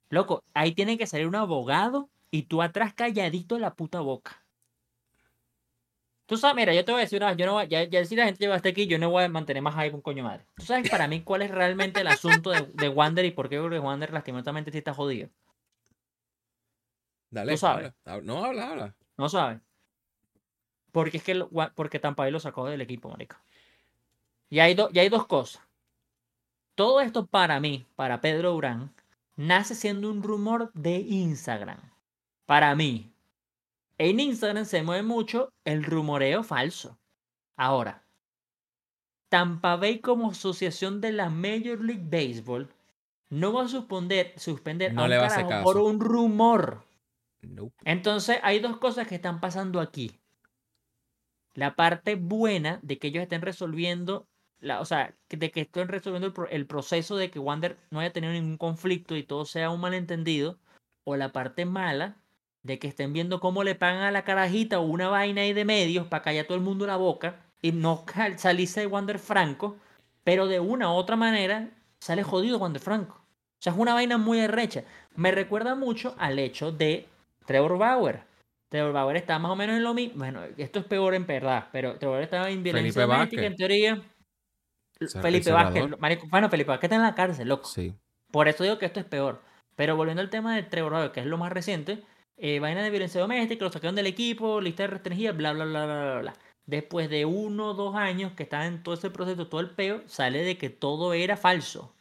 [SPEAKER 2] Loco, ahí tiene que salir un abogado y tú atrás calladito la puta boca. Tú sabes, mira, yo te voy a decir una vez, yo no voy, ya, ya si la gente llega hasta aquí, yo no voy a mantener más hype un coño madre. Tú sabes para mí cuál es realmente el asunto de, de Wander y por qué creo que Wander lastimosamente sí está jodido.
[SPEAKER 1] Dale.
[SPEAKER 2] Tú sabes.
[SPEAKER 1] habla. No, habla, habla.
[SPEAKER 2] No sabes. Porque es que el porque Tampa Bay lo sacó del equipo, marico. Y hay, do- y hay dos cosas. Todo esto para mí, para Pedro Durán, nace siendo un rumor de Instagram. Para mí. En Instagram se mueve mucho el rumoreo falso. Ahora, Tampa Bay como asociación de la Major League Baseball no va a suspender, suspender
[SPEAKER 1] No
[SPEAKER 2] a un
[SPEAKER 1] le va a hacer
[SPEAKER 2] carajo por un rumor.
[SPEAKER 1] Nope.
[SPEAKER 2] Entonces, hay dos cosas que están pasando aquí. La parte buena de que ellos estén resolviendo, la, o sea, de que estén resolviendo el, pro- el proceso de que Wander no haya tenido ningún conflicto y todo sea un malentendido. O la parte mala de que estén viendo cómo le pagan a la carajita o una vaina ahí de medios para callar a todo el mundo la boca y no (laughs) salirse de Wander Franco, pero de una u otra manera sale jodido Wander Franco. O sea, es una vaina muy arrecha. Me recuerda mucho al hecho de Trevor Bauer. Trevor Bauer está más o menos en lo mismo. Bueno, esto es peor en verdad, pero Trevor estaba en violencia
[SPEAKER 1] Felipe
[SPEAKER 2] doméstica,
[SPEAKER 1] Vázquez.
[SPEAKER 2] en teoría. Felipe
[SPEAKER 1] el
[SPEAKER 2] Vázquez, marico, bueno, Felipe Vázquez está en la cárcel, loco.
[SPEAKER 1] Sí.
[SPEAKER 2] Por eso digo que esto es peor. Pero volviendo al tema de Trevor Bauer, que es lo más reciente, eh, vaina de violencia doméstica, lo sacaron del equipo, lista de restringida, bla, bla, bla, bla, bla, bla. después de uno o dos años que estaba en todo ese proceso, todo el peo, sale de que todo era falso.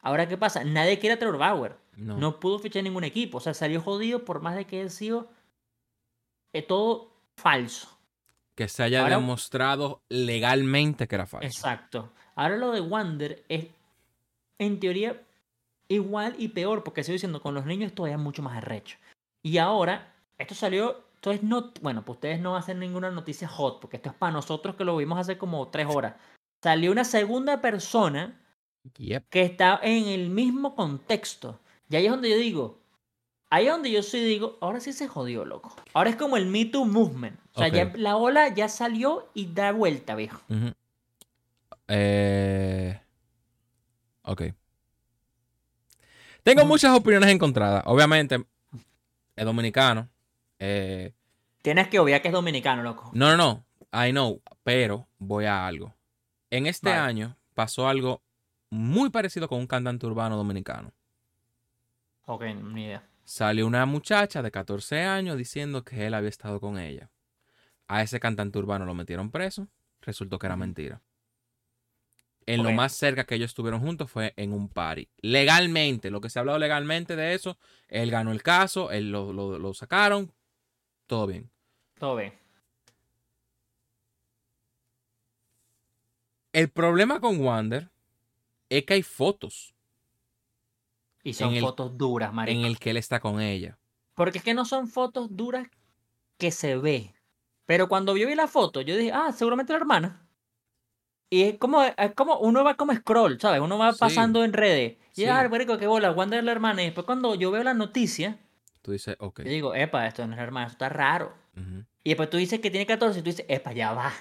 [SPEAKER 2] Ahora, ¿qué pasa? Nadie quiere a Trevor Bauer.
[SPEAKER 1] No.
[SPEAKER 2] No pudo fichar ningún equipo. O sea, salió jodido por más de que haya sido eh, todo falso.
[SPEAKER 1] Que se haya
[SPEAKER 2] Ahora-
[SPEAKER 1] demostrado legalmente que era falso.
[SPEAKER 2] Exacto. Ahora lo de Wander es, en teoría, igual y peor, porque estoy diciendo, con los niños todavía es mucho más arrecho. Y ahora, esto salió, entonces no, bueno, pues ustedes no hacen ninguna noticia hot, porque esto es para nosotros que lo vimos hace como tres horas. Salió una segunda persona
[SPEAKER 1] Yep.
[SPEAKER 2] que está en el mismo contexto. Y ahí es donde yo digo, ahí es donde yo sí digo, ahora sí se jodió, loco. Ahora es como el Me Too Movement. O sea, ya la ola ya salió y da vuelta, viejo.
[SPEAKER 1] Ujú. Eh, ok. Tengo muchas opiniones encontradas. Obviamente, es dominicano. Eh,
[SPEAKER 2] Tienes que obviar que es dominicano, loco.
[SPEAKER 1] no, no, no. I know. Pero voy a algo. En este
[SPEAKER 2] Vale.
[SPEAKER 1] año pasó algo muy parecido con un cantante urbano dominicano.
[SPEAKER 2] Ok, ni idea.
[SPEAKER 1] Salió una muchacha de 14 años diciendo que él había estado con ella. A ese cantante urbano lo metieron preso. Resultó que era mentira. En lo más cerca que ellos estuvieron juntos fue en un party. Legalmente, lo que se ha hablado legalmente de eso, él ganó el caso, él lo, lo- lo sacaron, todo bien.
[SPEAKER 2] Todo bien.
[SPEAKER 1] El problema con Wander es que hay fotos
[SPEAKER 2] Y son
[SPEAKER 1] el-
[SPEAKER 2] fotos duras, marico.
[SPEAKER 1] en el que él está con ella.
[SPEAKER 2] Porque es que no son fotos duras que se ve. Pero cuando yo vi la foto, yo dije, ah, seguramente la hermana. Y es como, es como uno va como scroll, ¿sabes? Uno va
[SPEAKER 1] Sí.
[SPEAKER 2] pasando en redes. Y
[SPEAKER 1] Sí.
[SPEAKER 2] ah, marico, qué bola, Wanda es la hermana. Y después cuando yo veo la noticia,
[SPEAKER 1] Tú dices, ok.
[SPEAKER 2] yo digo, epa, esto no es la hermana, esto está raro. Y después tú dices que tiene 14 y tú dices, epa, ya va.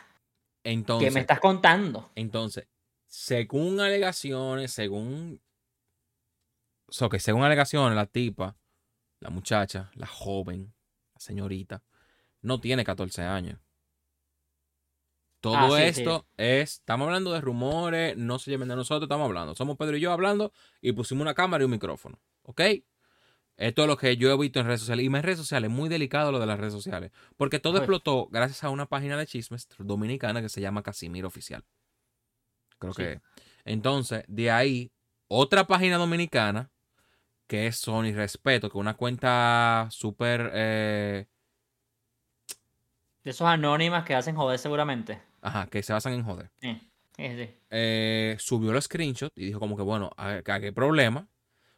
[SPEAKER 1] Entonces,
[SPEAKER 2] ¿Qué me estás contando?
[SPEAKER 1] Entonces, según alegaciones, según. O sea, que según alegaciones, la tipa, la muchacha, la joven, la señorita, no tiene 14 años. Todo
[SPEAKER 2] Ah, sí, sí.
[SPEAKER 1] esto es. Estamos hablando de rumores, no se lleven de nosotros, estamos hablando. Somos Pedro y yo hablando y pusimos una cámara y un micrófono. ¿Ok? Esto es lo que yo he visto en redes sociales. Y en redes sociales, muy delicado lo de las redes sociales. Porque todo
[SPEAKER 2] Ay.
[SPEAKER 1] explotó gracias a una página de chismes dominicana que se llama Casimiro Oficial. Creo
[SPEAKER 2] Sí.
[SPEAKER 1] que. Entonces, de ahí, otra página dominicana que es Sony Respeto, que es una cuenta súper. eh,
[SPEAKER 2] De esos anónimas que hacen joder seguramente.
[SPEAKER 1] Ajá, que se basan en joder.
[SPEAKER 2] Sí, sí,
[SPEAKER 1] eh, subió el screenshot y dijo como que, bueno, acá qué problema.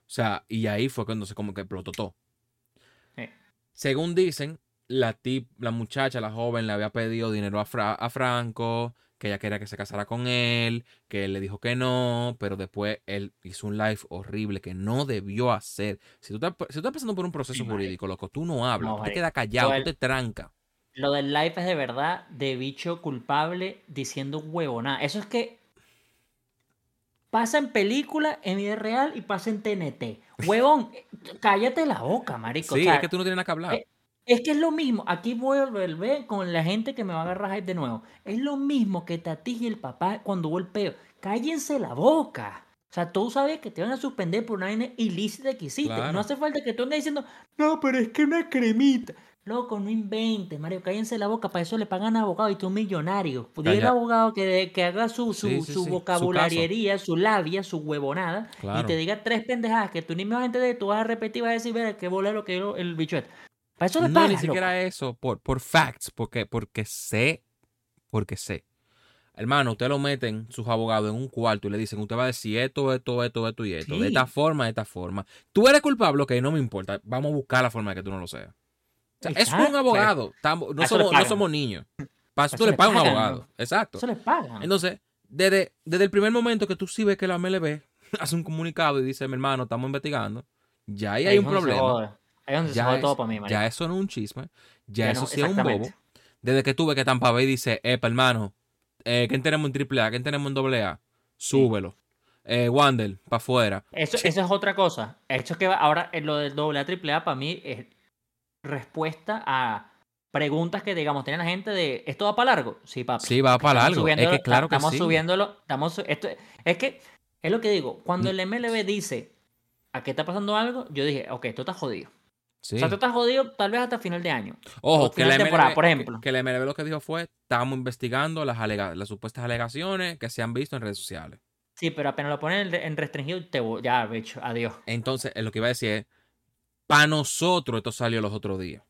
[SPEAKER 1] O sea, y ahí fue cuando se como que explotó todo.
[SPEAKER 2] Sí.
[SPEAKER 1] Según dicen, la tip, la muchacha, la joven, le había pedido dinero a, Fra- a Franco, que ella quería que se casara con él, que él le dijo que no, pero después él hizo un live horrible que no debió hacer. Si tú estás, si tú estás pasando por un proceso
[SPEAKER 2] Sí,
[SPEAKER 1] jurídico, loco, tú no hablas,
[SPEAKER 2] No,
[SPEAKER 1] tú te quedas callado, tú te trancas.
[SPEAKER 2] Lo del live es de verdad de bicho culpable diciendo huevonada. Eso es que pasa en película, en vida real y pasa en TNT. Huevón, cállate la boca, marico. O
[SPEAKER 1] Sí,
[SPEAKER 2] sea,
[SPEAKER 1] es que tú no tienes nada que hablar.
[SPEAKER 2] eh, es que es lo mismo. Aquí voy a volver con la gente que me va a agarrar de nuevo. Es lo mismo que Tati y el papá cuando hubo el peo. Cállense la boca. O sea, tú sabes que te van a suspender por una vaina ilícita que hiciste.
[SPEAKER 1] Claro.
[SPEAKER 2] No hace falta que tú andes diciendo, no, pero es que una cremita. Loco, no inventes, Mario, cállense la boca, para eso le pagan a abogado y tú millonario. Al
[SPEAKER 1] Calla-
[SPEAKER 2] abogado que, que haga su, su,
[SPEAKER 1] Sí, sí,
[SPEAKER 2] su
[SPEAKER 1] sí, su
[SPEAKER 2] su, labia, su huevonada, y te diga tres pendejadas que tú ni me vas a entender, tú vas a repetir y vas a decir, ver, qué bola lo que yo- el bicho es. Para eso le
[SPEAKER 1] No,
[SPEAKER 2] pagas,
[SPEAKER 1] ni
[SPEAKER 2] loco.
[SPEAKER 1] siquiera eso, por, por facts, porque, porque sé, porque sé. Hermano, usted lo meten, sus abogados, en un cuarto y le dicen, usted va a decir esto, esto, esto, esto y esto, de esta forma, de esta forma. Tú eres culpable, ok, no me importa, vamos a buscar la forma de que tú no lo seas. Sea, es un abogado, estamos- no, somos, no somos niños. Para eso tú le pagas a un abogado, exacto.
[SPEAKER 2] Eso le pagan.
[SPEAKER 1] Entonces, desde, desde el primer momento que tú sí ves que la MLB (laughs) hace un comunicado y dice, mi hermano, estamos investigando, ya ahí hay un problema. Ya,
[SPEAKER 2] jode
[SPEAKER 1] es-
[SPEAKER 2] todo para mí, marico.
[SPEAKER 1] ya eso no es un chisme. Ya, eso sí es un bobo. Desde que tuve que Tampa Bay dice, epa, hermano, eh, ¿quién tenemos en AAA? ¿Quién tenemos en AA? Súbelo. Eh, Wander, para afuera.
[SPEAKER 2] Eso, eso es otra cosa. Esto es que va- ahora eh, lo del doble A triple A para mí es respuesta a preguntas que digamos tiene la gente de ¿esto va para largo? Sí, papi.
[SPEAKER 1] Sí, va para. Es que claro que
[SPEAKER 2] estamos
[SPEAKER 1] sí.
[SPEAKER 2] subiéndolo, estamos esto es que es lo que digo, cuando
[SPEAKER 1] Mm.
[SPEAKER 2] el MLB dice ¿a qué está pasando algo? Yo dije, ok, esto está jodido.
[SPEAKER 1] Sí.
[SPEAKER 2] O sea, tú estás jodido tal vez hasta final de año.
[SPEAKER 1] Ojo, que la, MLB,
[SPEAKER 2] por
[SPEAKER 1] que-
[SPEAKER 2] ejemplo.
[SPEAKER 1] que la MLB lo que dijo fue, estamos investigando las, alega- las supuestas alegaciones que se han visto en redes sociales.
[SPEAKER 2] Sí, pero apenas lo ponen en, en restringido, te voy- ya, bicho, adiós.
[SPEAKER 1] Entonces, eh, lo que iba a decir es, para nosotros esto salió los otros días.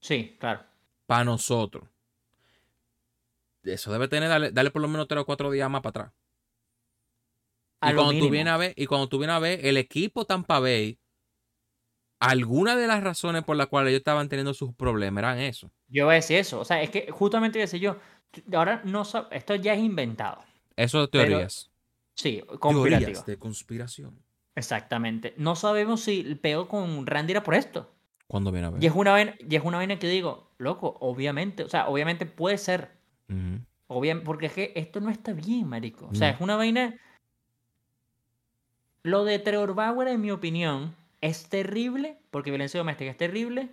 [SPEAKER 2] Sí, claro.
[SPEAKER 1] Para nosotros. Eso debe tener, darle, darle por lo menos tres o cuatro días más para atrás.
[SPEAKER 2] A
[SPEAKER 1] y cuando tú vienes a ver, y cuando tú vienes a ver, el equipo Tampa Bay, alguna de las razones por las cuales ellos estaban teniendo sus problemas eran eso.
[SPEAKER 2] Yo voy a decir eso. O sea, es que justamente iba a decir yo, ahora no esto ya es inventado.
[SPEAKER 1] Eso
[SPEAKER 2] Pero-
[SPEAKER 1] teorías.
[SPEAKER 2] Sí, conspirativo.
[SPEAKER 1] Teorías de conspiración.
[SPEAKER 2] Exactamente. No sabemos si el peo con Randy era por esto.
[SPEAKER 1] Cuando viene a ver.
[SPEAKER 2] Y es una vaina, y es una vaina que digo, loco, obviamente, o sea, obviamente puede ser.
[SPEAKER 1] Ujú.
[SPEAKER 2] Obvia- porque es que esto no está bien, marico. O sea,
[SPEAKER 1] No.
[SPEAKER 2] es una vaina. Lo de Trevor Bauer, en mi opinión, es terrible, porque violencia doméstica es terrible,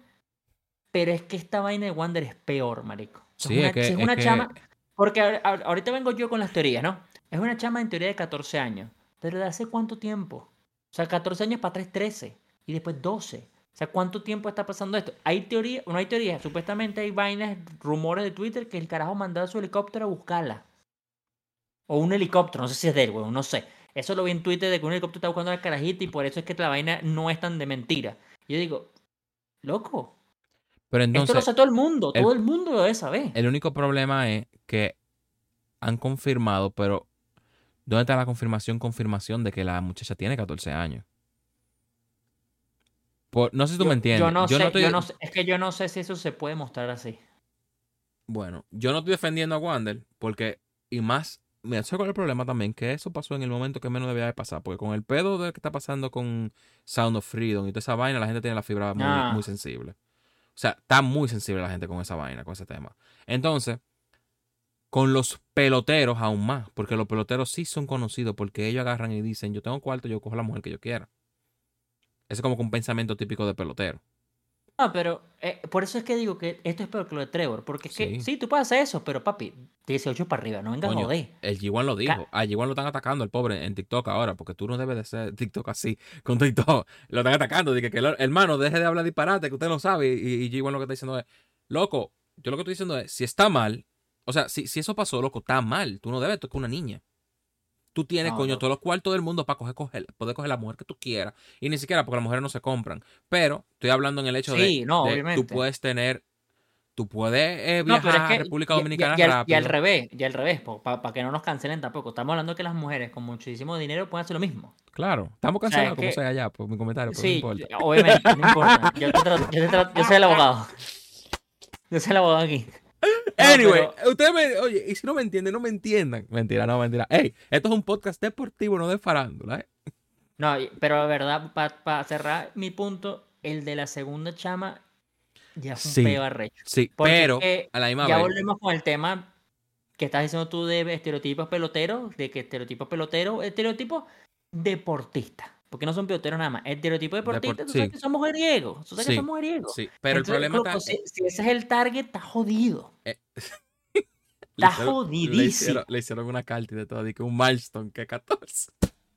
[SPEAKER 2] pero es que esta vaina de Wander es peor, marico.
[SPEAKER 1] Sí,
[SPEAKER 2] es una,
[SPEAKER 1] es que-
[SPEAKER 2] si es
[SPEAKER 1] es
[SPEAKER 2] una
[SPEAKER 1] que-
[SPEAKER 2] chama. Porque a- a- ahorita vengo yo con las teorías, ¿no? Es una chama en teoría de 14 años. Pero ¿de hace cuánto tiempo? O sea, 14 años para 3, 13. Y después 12. O sea, ¿cuánto tiempo está pasando esto? Hay teoría, no hay teoría. Supuestamente hay vainas, rumores de Twitter que el carajo mandó a su helicóptero a buscarla. O un helicóptero, no sé si es de él, weón, no sé. Eso lo vi en Twitter de que un helicóptero está buscando a la carajita y por eso es que la vaina no es tan de mentira. Y yo digo, loco,
[SPEAKER 1] Pero
[SPEAKER 2] esto lo
[SPEAKER 1] entonces,
[SPEAKER 2] sabe todo el mundo,
[SPEAKER 1] el-
[SPEAKER 2] todo el mundo lo debe saber.
[SPEAKER 1] el único problema es que han confirmado, pero ¿dónde está la confirmación, confirmación de que la muchacha tiene 14 años? Por- no sé si tú
[SPEAKER 2] yo,
[SPEAKER 1] me entiendes.
[SPEAKER 2] yo no sé,
[SPEAKER 1] estoy-
[SPEAKER 2] yo no es que yo no sé si eso se puede mostrar así.
[SPEAKER 1] Bueno, yo no estoy defendiendo a Wander porque, y más, me cuál es el problema también, que eso pasó en el momento que menos debía de pasar, porque con el pedo de que está pasando con Sound of Freedom y toda esa vaina, la gente tiene la fibra muy,
[SPEAKER 2] Ah.
[SPEAKER 1] muy sensible. O sea, está muy sensible la gente con esa vaina, con ese tema. Entonces, con los peloteros aún más, porque los peloteros sí son conocidos porque ellos agarran y dicen, yo tengo cuarto, yo cojo la mujer que yo quiera. Ese es como que un pensamiento típico de pelotero.
[SPEAKER 2] No, pero eh, por eso es que digo que esto es peor que lo de Trevor. Porque es que
[SPEAKER 1] Sí.
[SPEAKER 2] tú puedes hacer eso, pero papi, 18 para arriba, no vengas a
[SPEAKER 1] Coño,
[SPEAKER 2] joder.
[SPEAKER 1] El G1 lo dijo. A G1 lo están atacando el pobre en TikTok ahora, porque tú no debes de ser TikTok así con TikTok. (laughs) Lo están atacando. Dije que, el hermano, deje de hablar disparate, que usted no sabe. Y, y G1 lo que está diciendo es, loco, yo lo que estoy diciendo es, si está mal, o sea, si, si eso pasó, loco, está mal. Tú no debes tocar una niña. Tú tienes,
[SPEAKER 2] No,
[SPEAKER 1] coño,
[SPEAKER 2] no.
[SPEAKER 1] todos los cuartos del mundo para coger, coger- poder coger la mujer que tú quieras. Y ni siquiera porque las mujeres no se compran. Pero estoy hablando en el hecho de,
[SPEAKER 2] no,
[SPEAKER 1] de
[SPEAKER 2] obviamente.
[SPEAKER 1] tú puedes tener, tú puedes eh,
[SPEAKER 2] No,
[SPEAKER 1] viajar
[SPEAKER 2] pero es
[SPEAKER 1] a República
[SPEAKER 2] y- y-
[SPEAKER 1] Dominicana
[SPEAKER 2] y, y al revés, y al revés, para que no nos cancelen tampoco. Estamos hablando de que las mujeres con muchísimo dinero pueden hacer lo mismo.
[SPEAKER 1] Claro, estamos
[SPEAKER 2] sea,
[SPEAKER 1] cancelados
[SPEAKER 2] es
[SPEAKER 1] como
[SPEAKER 2] que-
[SPEAKER 1] sea ya, por mi comentario, pero
[SPEAKER 2] Sí,
[SPEAKER 1] no importa.
[SPEAKER 2] obviamente, no importa. Yo, te trato- yo te trato- yo soy el abogado. Yo soy el abogado aquí.
[SPEAKER 1] Anyway,
[SPEAKER 2] pero-
[SPEAKER 1] ustedes me, oye, y si no me entienden, no me entiendan. Mentira, no, mentira. Ey, esto es un podcast deportivo, no de farándula, ¿eh?
[SPEAKER 2] No, pero de verdad, para cerrar mi punto, el de la segunda chama ya fue un
[SPEAKER 1] Sí.
[SPEAKER 2] peo arrecho.
[SPEAKER 1] Sí,
[SPEAKER 2] Porque
[SPEAKER 1] pero
[SPEAKER 2] es que
[SPEAKER 1] a la misma
[SPEAKER 2] ya
[SPEAKER 1] vez.
[SPEAKER 2] volvemos con el tema que estás diciendo tú de estereotipos peloteros, de que estereotipos peloteros, estereotipos deportistas. Porque no son peloteros nada más. Estereotipos deportistas, tú sabes
[SPEAKER 1] sí.
[SPEAKER 2] que son mujeriegos. Tú sabes
[SPEAKER 1] Sí,
[SPEAKER 2] que son mujeriegos.
[SPEAKER 1] Sí, pero
[SPEAKER 2] Entonces,
[SPEAKER 1] el problema
[SPEAKER 2] loco,
[SPEAKER 1] está.
[SPEAKER 2] si, si ese es el target, está jodido. (laughs) (laughs)
[SPEAKER 1] le
[SPEAKER 2] está
[SPEAKER 1] hicieron- Le
[SPEAKER 2] jodidísimo.
[SPEAKER 1] hicieron, le hicieron una carta de todo, que un milestone que 14.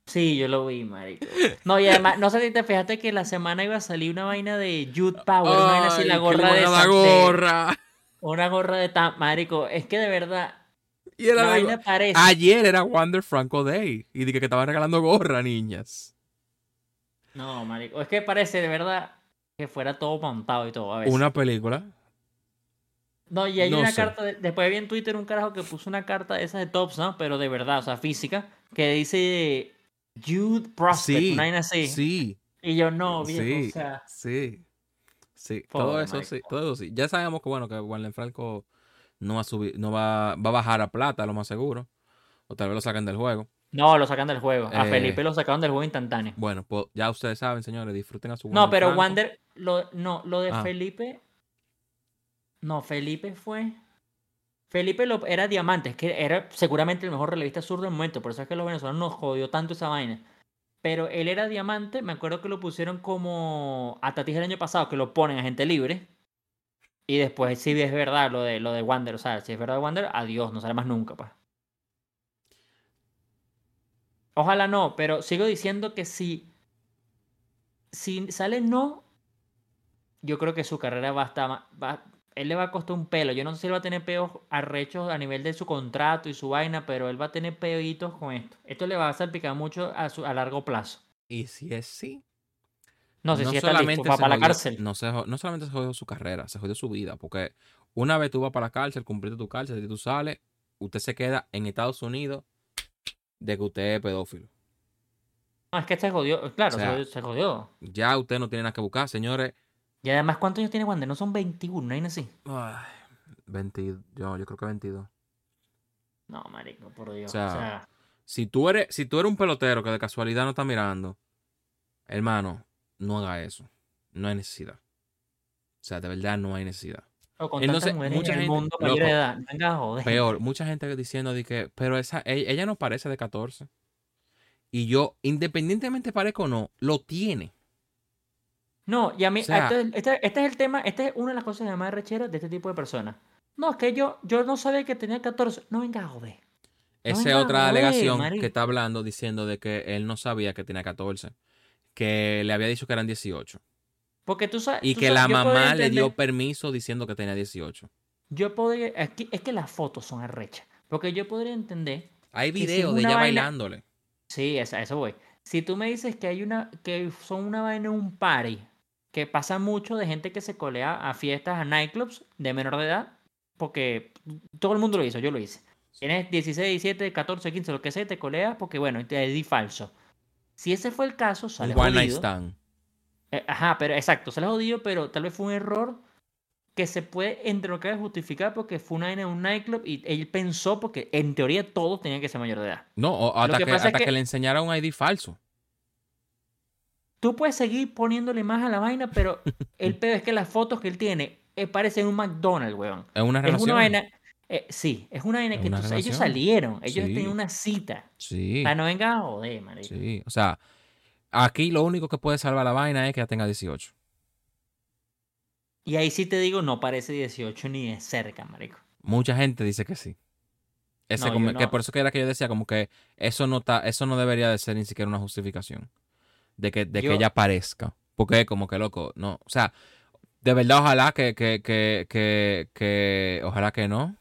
[SPEAKER 2] Sí, yo lo vi, marico. No, y además, no sé si te fijaste que la semana iba a salir una vaina de Jude Power, una vaina así, la gorra de,
[SPEAKER 1] a dar
[SPEAKER 2] San- de-
[SPEAKER 1] gorra.
[SPEAKER 2] Una gorra de tan, marico. Es que de verdad,
[SPEAKER 1] Y era
[SPEAKER 2] la vaina parece.
[SPEAKER 1] Ayer era Wander Franco Day. Y dije que estaban regalando gorra, niñas.
[SPEAKER 2] No, marico. Es que parece de verdad que fuera todo montado y todo a veces.
[SPEAKER 1] Una película.
[SPEAKER 2] No, y hay
[SPEAKER 1] no
[SPEAKER 2] una
[SPEAKER 1] sé.
[SPEAKER 2] carta. de- Después vi en Twitter un carajo que puso una carta de esas de Tops, ¿no? Pero de verdad, o sea, física. Que dice Jude Prospect,
[SPEAKER 1] Sí,
[SPEAKER 2] una así.
[SPEAKER 1] Sí.
[SPEAKER 2] Y yo, no, viejo,
[SPEAKER 1] Sí,
[SPEAKER 2] o sea.
[SPEAKER 1] sí, sí, todo eso sí, todo eso sí. Ya sabemos que bueno, que Warner Franco no va a subir, no va, va a bajar a plata, lo más seguro. O tal vez lo saquen del juego.
[SPEAKER 2] No, lo sacan del juego. A
[SPEAKER 1] Eh.
[SPEAKER 2] Felipe lo sacaron del juego instantáneo.
[SPEAKER 1] Bueno, pues ya ustedes saben, señores, disfruten a su
[SPEAKER 2] No, pero
[SPEAKER 1] Franco.
[SPEAKER 2] Wander, lo, no, lo de
[SPEAKER 1] Ah.
[SPEAKER 2] Felipe. No, Felipe fue. Felipe lo, era diamante, es que era seguramente el mejor relevista sur del momento, por eso es que los venezolanos nos jodió tanto esa vaina. Pero él era diamante, me acuerdo que lo pusieron como a Tatis el año pasado, que lo ponen a gente libre. Y después, si es verdad lo de, lo de Wander, o sea, si es verdad de Wander, adiós, no sale más nunca, pues. Ojalá no, pero sigo diciendo que si, si sale no, yo creo que su carrera va a estar va- él le va a costar un pelo. Yo no sé si él va a tener peos arrechos a nivel de su contrato y su vaina, pero él va a tener peitos con esto. Esto le va a salpicar mucho a, su, a largo plazo.
[SPEAKER 1] Y si es sí,
[SPEAKER 2] No sé si está listo, va para la cárcel.
[SPEAKER 1] No, se no solamente se jodió su carrera, se jodió su vida. Porque una vez tú vas para la cárcel, cumpliste tu cárcel, y tú sales, usted se queda en Estados Unidos de que usted es pedófilo.
[SPEAKER 2] No, es que se jodió, claro,
[SPEAKER 1] O sea,
[SPEAKER 2] se jodió.
[SPEAKER 1] Ya usted no tiene nada que buscar, señores.
[SPEAKER 2] Y además, ¿cuántos años tiene Wander? No son 21, no hay así.
[SPEAKER 1] Ay, 20, yo, yo creo que 22.
[SPEAKER 2] No, marico, por Dios.
[SPEAKER 1] O sea,
[SPEAKER 2] o sea,
[SPEAKER 1] Si tú eres, si tú eres un pelotero que de casualidad no está mirando, hermano, no haga eso. No hay necesidad. O sea, de verdad no hay necesidad.
[SPEAKER 2] O con
[SPEAKER 1] entonces, mucha
[SPEAKER 2] en el
[SPEAKER 1] gente-
[SPEAKER 2] mundo mayor de
[SPEAKER 1] loco,
[SPEAKER 2] edad. Venga, joder.
[SPEAKER 1] Peor, mucha gente diciendo de que, pero esa, e- ella, no parece de 14. Y yo, independientemente parezca o no, lo tiene.
[SPEAKER 2] No, y a mí,
[SPEAKER 1] O sea-
[SPEAKER 2] este, es- este- este es el tema, esta es una de las cosas que más rechera de este tipo de personas. No, es que yo, yo no sabía que tenía 14. No venga, joder.
[SPEAKER 1] Esa es otra alegación que está hablando diciendo de que él no sabía que tenía 14. Que le había dicho que eran 18.
[SPEAKER 2] Porque tú sabes.
[SPEAKER 1] Y
[SPEAKER 2] tú
[SPEAKER 1] que
[SPEAKER 2] sabes-
[SPEAKER 1] la mamá le dio permiso diciendo que tenía 18.
[SPEAKER 2] Yo podría. Es que, es que las fotos son arrechas. Porque yo podría entender.
[SPEAKER 1] Hay
[SPEAKER 2] si
[SPEAKER 1] videos de ella
[SPEAKER 2] vaina-
[SPEAKER 1] bailándole.
[SPEAKER 2] Sí, a eso voy. Si tú me dices que hay una. que son una vaina en un party. Que pasa mucho de gente que se colea a fiestas, a nightclubs de menor de edad. Porque todo el mundo lo hizo, yo lo hice. Tienes 16, 17, 14, 15, lo que sea, te coleas porque, bueno, te di falso. Si ese fue el caso, sale
[SPEAKER 1] one night
[SPEAKER 2] jodido.
[SPEAKER 1] stand.
[SPEAKER 2] Eh, ajá, pero exacto, sale jodido, pero tal vez fue un error que se puede, entre lo que cabe, justificar porque fue una en un nightclub y él pensó porque en teoría todos tenían que ser mayor de edad.
[SPEAKER 1] No, o hasta,
[SPEAKER 2] que es
[SPEAKER 1] hasta que...
[SPEAKER 2] que-
[SPEAKER 1] le enseñara un ID falso.
[SPEAKER 2] Tú puedes seguir poniéndole más a la vaina, pero (laughs) el peor es que las fotos que él tiene eh, parecen un McDonald's, weón.
[SPEAKER 1] Es una
[SPEAKER 2] Es
[SPEAKER 1] relación.
[SPEAKER 2] una vaina. eh, sí, es una vaina
[SPEAKER 1] Es
[SPEAKER 2] que
[SPEAKER 1] una
[SPEAKER 2] tú ellos salieron, ellos
[SPEAKER 1] Sí.
[SPEAKER 2] tenían una cita.
[SPEAKER 1] Sí,
[SPEAKER 2] sea, no venga a joder, marico.
[SPEAKER 1] sí. O sea, aquí lo único que puede salvar la vaina es que ya tenga 18.
[SPEAKER 2] Y ahí sí te digo, no parece 18 ni de cerca, marico.
[SPEAKER 1] Mucha gente dice que sí. Ese
[SPEAKER 2] No,
[SPEAKER 1] como-
[SPEAKER 2] yo
[SPEAKER 1] que por eso que era que yo decía como que eso no está, eso no debería de ser ni siquiera una justificación de que, de
[SPEAKER 2] Yo-
[SPEAKER 1] que ella parezca. Porque como que loco, no. O sea, de verdad ojalá que, que, que, que, que ojalá que no.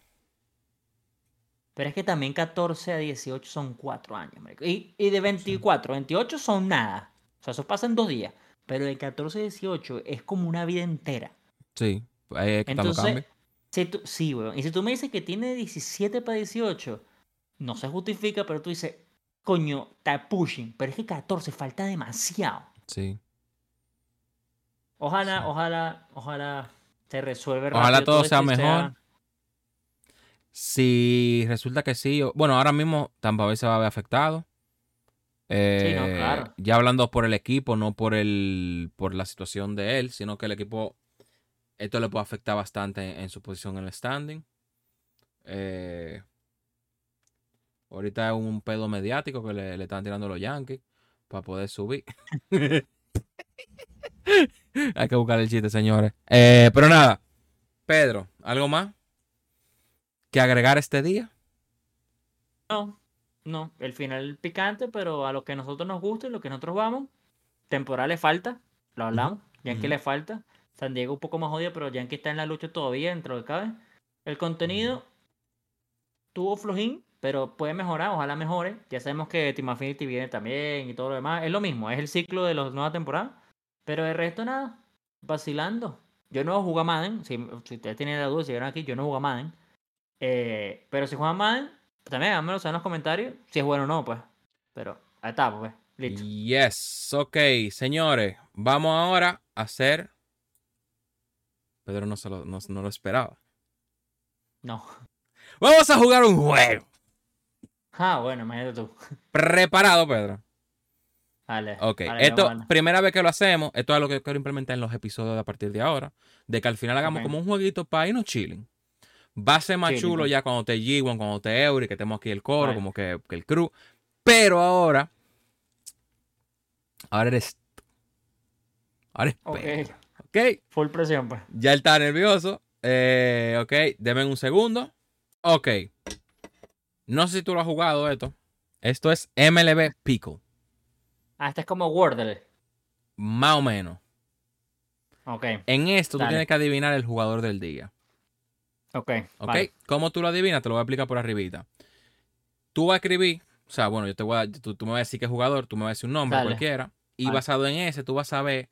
[SPEAKER 2] Pero es que también 14 a 18 son 4 años, marico. Y, y de 24 a 28 son nada. O sea, eso pasa en dos días. Pero de 14 a 18 es como una vida entera.
[SPEAKER 1] Sí, que estamos
[SPEAKER 2] Entonces,
[SPEAKER 1] cambiando.
[SPEAKER 2] si tú, sí, weón. Y si tú me dices que tiene 17 para 18, no se justifica, pero tú dices, coño, está pushing. Pero es que 14 falta demasiado.
[SPEAKER 1] Sí.
[SPEAKER 2] Ojalá,
[SPEAKER 1] Sí.
[SPEAKER 2] ojalá, ojalá se resuelve
[SPEAKER 1] Ojalá
[SPEAKER 2] rápido
[SPEAKER 1] todo sea mejor. Si resulta que sí, o- bueno, ahora mismo Tampa Bay se va a ver afectado.
[SPEAKER 2] Sí, no,
[SPEAKER 1] Eh,
[SPEAKER 2] claro.
[SPEAKER 1] Ya hablando por el equipo, no por el por la situación de él, sino que el equipo esto le puede afectar bastante en, en su posición en el standing. Eh, ahorita es un pedo mediático que le, le están tirando los Yankees para poder subir. (laughs) Hay que buscar el chiste, señores. Eh, pero nada, Pedro, ¿algo más que agregar este día?
[SPEAKER 2] No, no, el final picante, pero a lo que nosotros nos gusta y lo que nosotros vamos, temporada le falta, lo hablamos, Yankee
[SPEAKER 1] ujú.
[SPEAKER 2] le falta, San Diego un poco más jodido, pero Yankee está en la lucha todavía, dentro de cabe. El contenido tuvo flojín, pero puede mejorar, ojalá mejore. Ya sabemos que Team Affinity viene también y todo lo demás, es lo mismo, es el ciclo de la nueva temporada, pero el resto nada, vacilando. Yo no juego a Madden, si, si ustedes tienen la duda, si vieron aquí, yo no juego a Madden. Eh, pero si juegan Madden, también háganmelo saber en los comentarios si es bueno o no, pues. Pero ahí está, pues. Listo.
[SPEAKER 1] Yes, ok, señores, vamos ahora a hacer. Pedro no, se lo, no, no lo esperaba.
[SPEAKER 2] No.
[SPEAKER 1] Vamos a jugar un juego.
[SPEAKER 2] Ah, bueno, imagínate tú.
[SPEAKER 1] Preparado, Pedro.
[SPEAKER 2] Vale.
[SPEAKER 1] Ok,
[SPEAKER 2] vale,
[SPEAKER 1] esto, primera vez que lo hacemos, esto es lo que yo quiero implementar en los episodios de a partir de ahora, de que al final hagamos como un jueguito para irnos chilling. Va a ser más chulo ya cuando te G1, cuando te Eury, que tenemos aquí el coro, como que, que el crew. Pero ahora, ahora eres. Ahora es
[SPEAKER 2] Ok, full presión, pues.
[SPEAKER 1] Ya está nervioso. Eh, ok, denme un segundo. Ok. No sé si tú lo has jugado esto. Esto es MLB Pickle.
[SPEAKER 2] Ah, este es como Wordle.
[SPEAKER 1] Más o menos.
[SPEAKER 2] Ok,
[SPEAKER 1] En esto tú tienes que adivinar el jugador del día.
[SPEAKER 2] Ok.
[SPEAKER 1] ¿Ok?
[SPEAKER 2] vale.
[SPEAKER 1] ¿Cómo tú lo adivinas? Te lo voy a explicar por arribita. Tú vas a escribir, o sea, bueno, yo te voy a, tú, tú me vas a decir qué jugador, tú me vas a decir un nombre
[SPEAKER 2] Dale.
[SPEAKER 1] cualquiera, y
[SPEAKER 2] Vale.
[SPEAKER 1] basado en ese, tú vas a ver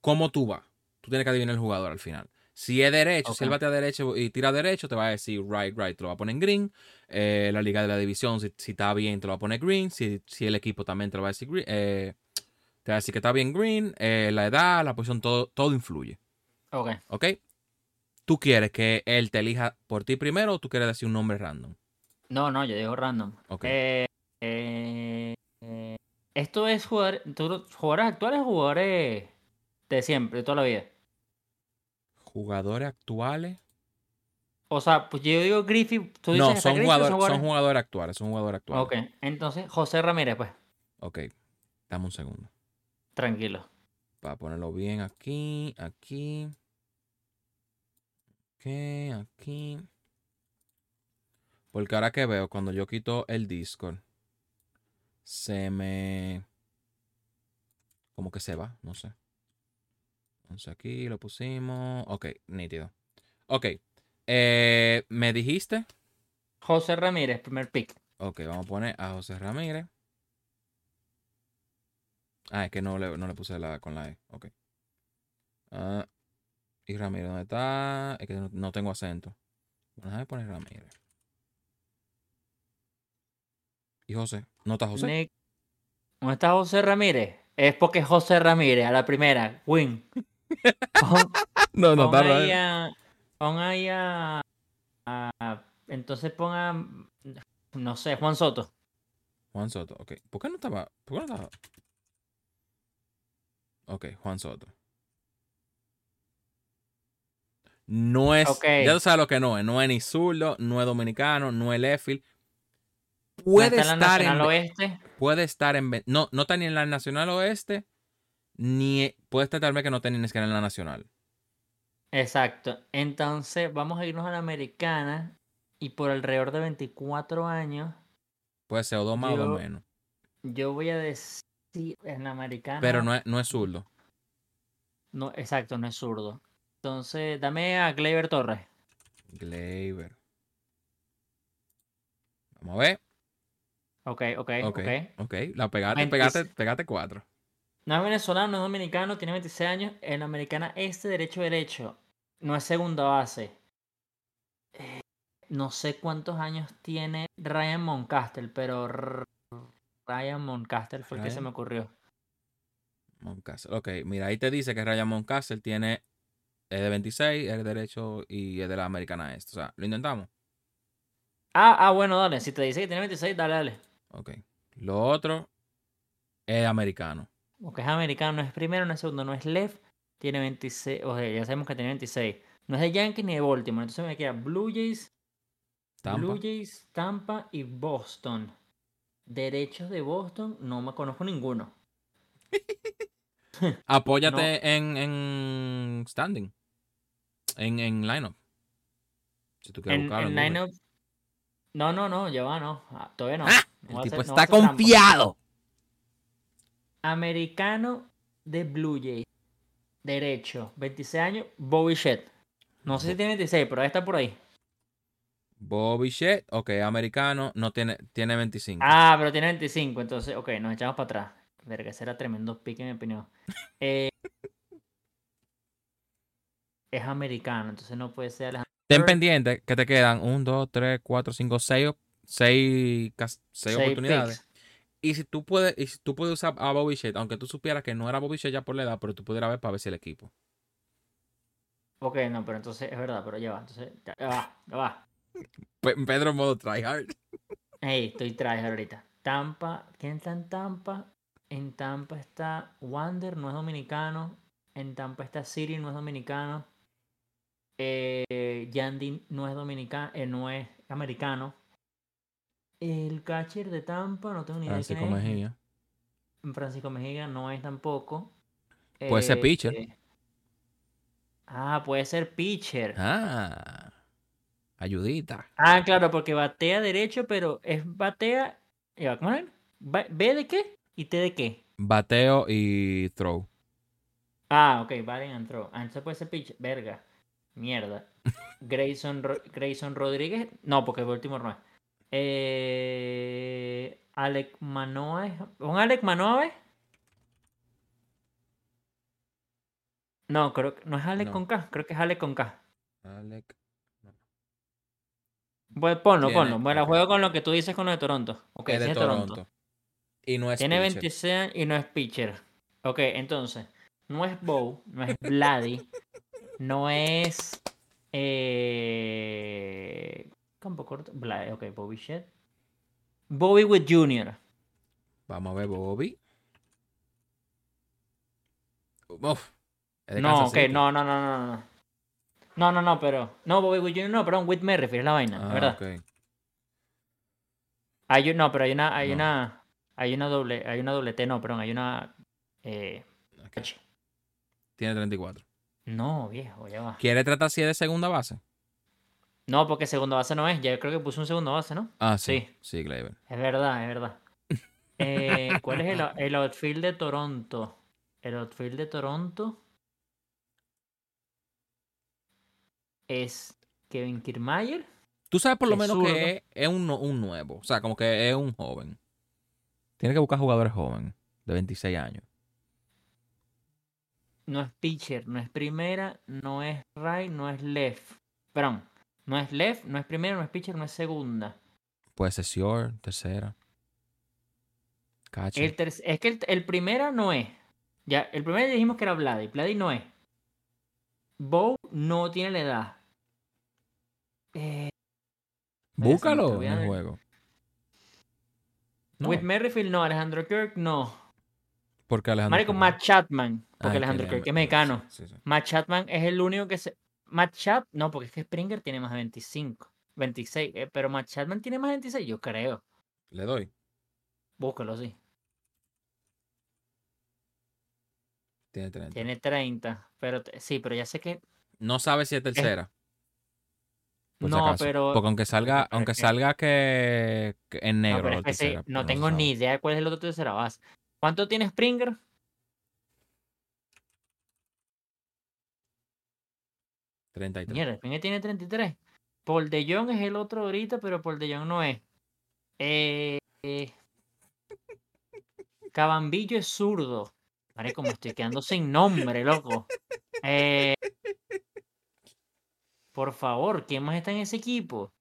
[SPEAKER 1] cómo tú vas. Tú tienes que adivinar el jugador al final. Si es derecho, si él bate a derecho y tira derecho, te va a decir right, right, te lo va a poner en green. Eh, la liga de la división, si, si está bien, te lo va a poner green. Si, si el equipo también te lo va a decir green. eh, te va a decir que está bien green. eh, la edad, la posición, todo, todo influye.
[SPEAKER 2] Ok.
[SPEAKER 1] ¿Ok? ¿Tú quieres que él te elija por ti primero o tú quieres decir un nombre random?
[SPEAKER 2] No, no, yo digo random.
[SPEAKER 1] Ok.
[SPEAKER 2] Eh, eh, eh, esto es jugador, jugadores actuales o jugadores de siempre, de toda la vida.
[SPEAKER 1] Jugadores actuales.
[SPEAKER 2] O sea, pues yo digo Griffith, tú dices
[SPEAKER 1] No, son
[SPEAKER 2] Griffith,
[SPEAKER 1] jugadores,
[SPEAKER 2] jugadores-
[SPEAKER 1] son jugadores actuales. Son jugadores actuales.
[SPEAKER 2] Ok, entonces José Ramírez, pues,
[SPEAKER 1] Ok. Dame un segundo.
[SPEAKER 2] tranquilo.
[SPEAKER 1] Para ponerlo bien aquí, aquí. Ok, aquí. Porque ahora que veo, cuando yo quito el Discord, se me... Como que se va, no sé. Entonces aquí lo pusimos. Ok, nítido. Ok. eh, ¿Me dijiste?
[SPEAKER 2] José Ramírez, primer pick.
[SPEAKER 1] Ok, vamos a poner a José Ramírez. Ah, es que no le, no le puse la con la E. Ok. Ah, y Ramírez, ¿dónde está? Es que no, no tengo acento. Bueno, déjame poner Ramírez. ¿Y José? ¿No está José?
[SPEAKER 2] Nick- ¿Dónde está José Ramírez? Es porque es José Ramírez, a la primera, win. Pon, (laughs)
[SPEAKER 1] No,
[SPEAKER 2] pon ahí a, pon ahí a- a- Entonces ponga, no sé, Juan Soto.
[SPEAKER 1] Juan Soto, ok. ¿Por qué no estaba? ¿Por qué no estaba? Ok, Juan Soto. No es. Ya tú sabes lo que no es. No es ni zurdo, no es dominicano, no es Leffil.
[SPEAKER 2] No
[SPEAKER 1] Puede estar en.
[SPEAKER 2] Oeste.
[SPEAKER 1] Puede estar en. No, no está ni en la Nacional Oeste. Ni. Puede estar tal vez que no esté ni siquiera en la Nacional.
[SPEAKER 2] Exacto. Entonces vamos a irnos a la americana y por alrededor de 24 años
[SPEAKER 1] Puede ser o dos más o dos menos.
[SPEAKER 2] yo voy a decir en la americana.
[SPEAKER 1] Pero no es, no es zurdo.
[SPEAKER 2] No, exacto, no es zurdo. Entonces dame a Gleyber Torres.
[SPEAKER 1] Gleyber. Vamos a ver.
[SPEAKER 2] Ok, ok,
[SPEAKER 1] Ok.
[SPEAKER 2] ok.
[SPEAKER 1] Ok. La pegaste,
[SPEAKER 2] 26.
[SPEAKER 1] pegaste, pegaste cuatro.
[SPEAKER 2] No es venezolano, no es dominicano, tiene 26 años. En la americana este derecho derecho. No es segunda base. Eh, no sé cuántos años tiene Ryan Moncastle, pero Ryan Moncastle fue el que se me ocurrió.
[SPEAKER 1] Moncastle. Ok, mira, ahí te dice que Ryan Moncastle tiene. Es de 26, es de derecho y es de la americana este. O sea, lo intentamos.
[SPEAKER 2] Ah, ah, bueno, dale. Si te dice que tiene 26, dale, dale.
[SPEAKER 1] Ok. Lo otro es americano.
[SPEAKER 2] Porque es americano, no es primero, no es segundo, no es left. Tiene 26. O sea, ya sabemos que tiene 26. No es de Yankees ni de Baltimore. Entonces me queda Blue Jays,
[SPEAKER 1] Tampa.
[SPEAKER 2] Blue Jays, Tampa y Boston. Derechos de Boston, no me conozco ninguno. (laughs)
[SPEAKER 1] Apóyate en, en standing. En, en lineup. Si tú quieres
[SPEAKER 2] En,
[SPEAKER 1] buscarlo.
[SPEAKER 2] en lineup. No, no, no, ya va, no. Ah, todavía no.
[SPEAKER 1] ¡Ah!
[SPEAKER 2] No
[SPEAKER 1] El tipo
[SPEAKER 2] hacer-
[SPEAKER 1] está confiado.
[SPEAKER 2] Americano de Blue Jays. Derecho, 26 años, Bobby Shett. No sé si tiene 26, pero debe estar por ahí.
[SPEAKER 1] Bobby Shett. Ok, americano. No tiene, tiene 25.
[SPEAKER 2] Ah, pero tiene 25, entonces, ok, nos echamos para atrás. Verga, ese era tremendo pique, en mi opinión. (laughs) Eh, es americano, entonces no puede ser Alejandro.
[SPEAKER 1] Ten pendiente que te quedan 1, 2, 3, 4, 5, 6, 6,
[SPEAKER 2] Seis
[SPEAKER 1] oportunidades.
[SPEAKER 2] picks.
[SPEAKER 1] Y si tú puedes, y si tú puedes usar a Bobby Shett, aunque tú supieras que no era Bobby Shett ya por la edad, pero tú pudieras ver para ver si el equipo.
[SPEAKER 2] Ok, no, pero entonces es verdad, pero ya va, entonces, ya, ya va, ya va.
[SPEAKER 1] Pe- Pedro en modo tryhard. (laughs)
[SPEAKER 2] Ey, estoy traje ahorita. Tampa, ¿quién está en Tampa? En Tampa está Wander, no es dominicano. En Tampa está Siri, no es dominicano. Eh, Yandy no es dominicano, no es americano. El catcher de Tampa, no tengo ni idea de
[SPEAKER 1] Francisco
[SPEAKER 2] quién es.
[SPEAKER 1] Mejía.
[SPEAKER 2] Francisco Mejía no es tampoco.
[SPEAKER 1] Puede ser
[SPEAKER 2] Eh,
[SPEAKER 1] pitcher.
[SPEAKER 2] eh, Ah, puede ser pitcher.
[SPEAKER 1] Ah. Ayudita.
[SPEAKER 2] Ah, claro, porque batea derecho, pero es batea. ¿Cómo es? ¿B de qué? ¿Y T de qué?
[SPEAKER 1] Bateo y throw.
[SPEAKER 2] Ah, ok, Valen entró. Ah, entonces puede ser pitcher. Verga. Mierda. Grayson, Ro- Grayson Rodríguez. No, porque Baltimore no es. Eh, Alec Manoa. ¿Un Alec Manoa? es? No, creo que no es Alec
[SPEAKER 1] No.
[SPEAKER 2] con K. Creo que es Alec con K.
[SPEAKER 1] Alec.
[SPEAKER 2] Pues ponlo,
[SPEAKER 1] Tiene-
[SPEAKER 2] ponlo. Bueno, juego con lo que tú dices con lo de Toronto. Ok,
[SPEAKER 1] es de
[SPEAKER 2] es
[SPEAKER 1] Toronto. Y no es
[SPEAKER 2] Tiene
[SPEAKER 1] pitcher.
[SPEAKER 2] 26 años y no es pitcher. Ok, entonces, no es Bow, no es Vladdy, (laughs) no es. Eh, campo corto. Vladdy, ok, Bobby Shed. Bobby with Junior.
[SPEAKER 1] Vamos a ver, Bobby. Uf,
[SPEAKER 2] No, ok, no, no, no, no, no. No, no, no, pero. No, Bobby with Junior, no, perdón, with Merrifield es la vaina,
[SPEAKER 1] Ah,
[SPEAKER 2] ¿verdad?
[SPEAKER 1] ok.
[SPEAKER 2] Hay, no, pero hay una, hay
[SPEAKER 1] No.
[SPEAKER 2] una. Hay una doble. Hay una doble T, no, perdón, hay una. Eh,
[SPEAKER 1] Ok.
[SPEAKER 2] H.
[SPEAKER 1] Tiene 34.
[SPEAKER 2] No, viejo, ya va.
[SPEAKER 1] ¿Quiere tratar si es de segunda base?
[SPEAKER 2] No, porque segundo base no es. Ya creo que puso un segundo base, ¿no?
[SPEAKER 1] Ah, sí.
[SPEAKER 2] Sí.
[SPEAKER 1] Sí, Gleyber.
[SPEAKER 2] Es verdad, es verdad. (laughs) Eh, ¿Cuál es el, el outfield de Toronto? El outfield de Toronto es Kevin Kiermaier.
[SPEAKER 1] Tú sabes por lo menos que es, es un, un nuevo. O sea, como que es un joven. Tiene que buscar jugadores jóvenes de 26 años.
[SPEAKER 2] No es pitcher, no es primera, no es right, no es left. Perdón, no es left, no es primera, no es pitcher, no es segunda.
[SPEAKER 1] Puede ser short, tercera. Catcher.
[SPEAKER 2] El ter- es que el, el primera no es. Ya, el primero ya dijimos que era Vladi. Vladi no es. Bow no tiene la edad. Eh,
[SPEAKER 1] Búscalo en el juego. No,
[SPEAKER 2] With Merrifield no, Alejandro Kirk no.
[SPEAKER 1] Porque Alejandro.
[SPEAKER 2] Marico, Matt Chapman, porque
[SPEAKER 1] Ah,
[SPEAKER 2] Alejandro Kirk es mexicano.
[SPEAKER 1] Sí, sí.
[SPEAKER 2] Matt Chapman es el único que se... Matt Chap... No, porque es que Springer tiene más de 25. 26, eh, pero Matt Chapman tiene más de 26, yo creo.
[SPEAKER 1] Le doy.
[SPEAKER 2] Búscalo, sí.
[SPEAKER 1] Tiene 30.
[SPEAKER 2] Tiene 30, pero sí, pero ya sé que...
[SPEAKER 1] No sabe si es tercera. por si
[SPEAKER 2] no,
[SPEAKER 1] acaso.
[SPEAKER 2] pero...
[SPEAKER 1] Porque aunque salga, (laughs) aunque salga que, que en
[SPEAKER 2] No,
[SPEAKER 1] negro.
[SPEAKER 2] pero es que no tengo ni idea cuál es el otro tercera base. ¿Cuánto tiene Springer?
[SPEAKER 1] 33.
[SPEAKER 2] Mierda, Springer tiene 33. Paul de Jong es el otro ahorita, pero Paul de Jong no es. Eh, eh, Cabambillo es zurdo. Vale, como estoy quedando sin nombre, loco. Eh, por favor, ¿quién más está en ese equipo?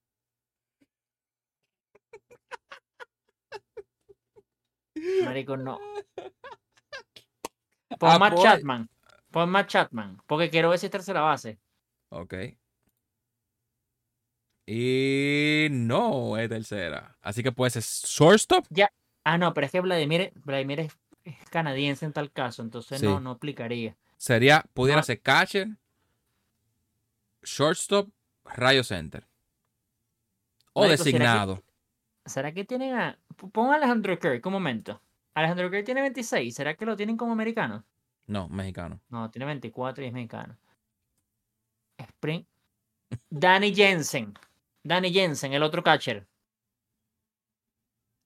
[SPEAKER 2] Marico, no. (laughs) Pon Matt
[SPEAKER 1] Apoy-
[SPEAKER 2] Chapman. Pon Matt Chapman. Porque quiero ver si es tercera base.
[SPEAKER 1] Ok. Y no es tercera. Así que puede ser shortstop.
[SPEAKER 2] Ah, no, pero es que Vladimir, Vladimir es, es canadiense en tal caso, entonces
[SPEAKER 1] Sí.
[SPEAKER 2] no, no aplicaría.
[SPEAKER 1] Sería, pudiera
[SPEAKER 2] No.
[SPEAKER 1] ser catcher, shortstop, rayo center. O
[SPEAKER 2] Marico, ¿será que-
[SPEAKER 1] designado.
[SPEAKER 2] ¿Será que tienen a. Pon a Alejandro Kirk un momento. Alejandro Kirk tiene 26. ¿Será que lo tienen como americano?
[SPEAKER 1] No, mexicano.
[SPEAKER 2] No, tiene 24 y es mexicano. Spring. Danny Jensen. Danny Jensen, el otro catcher.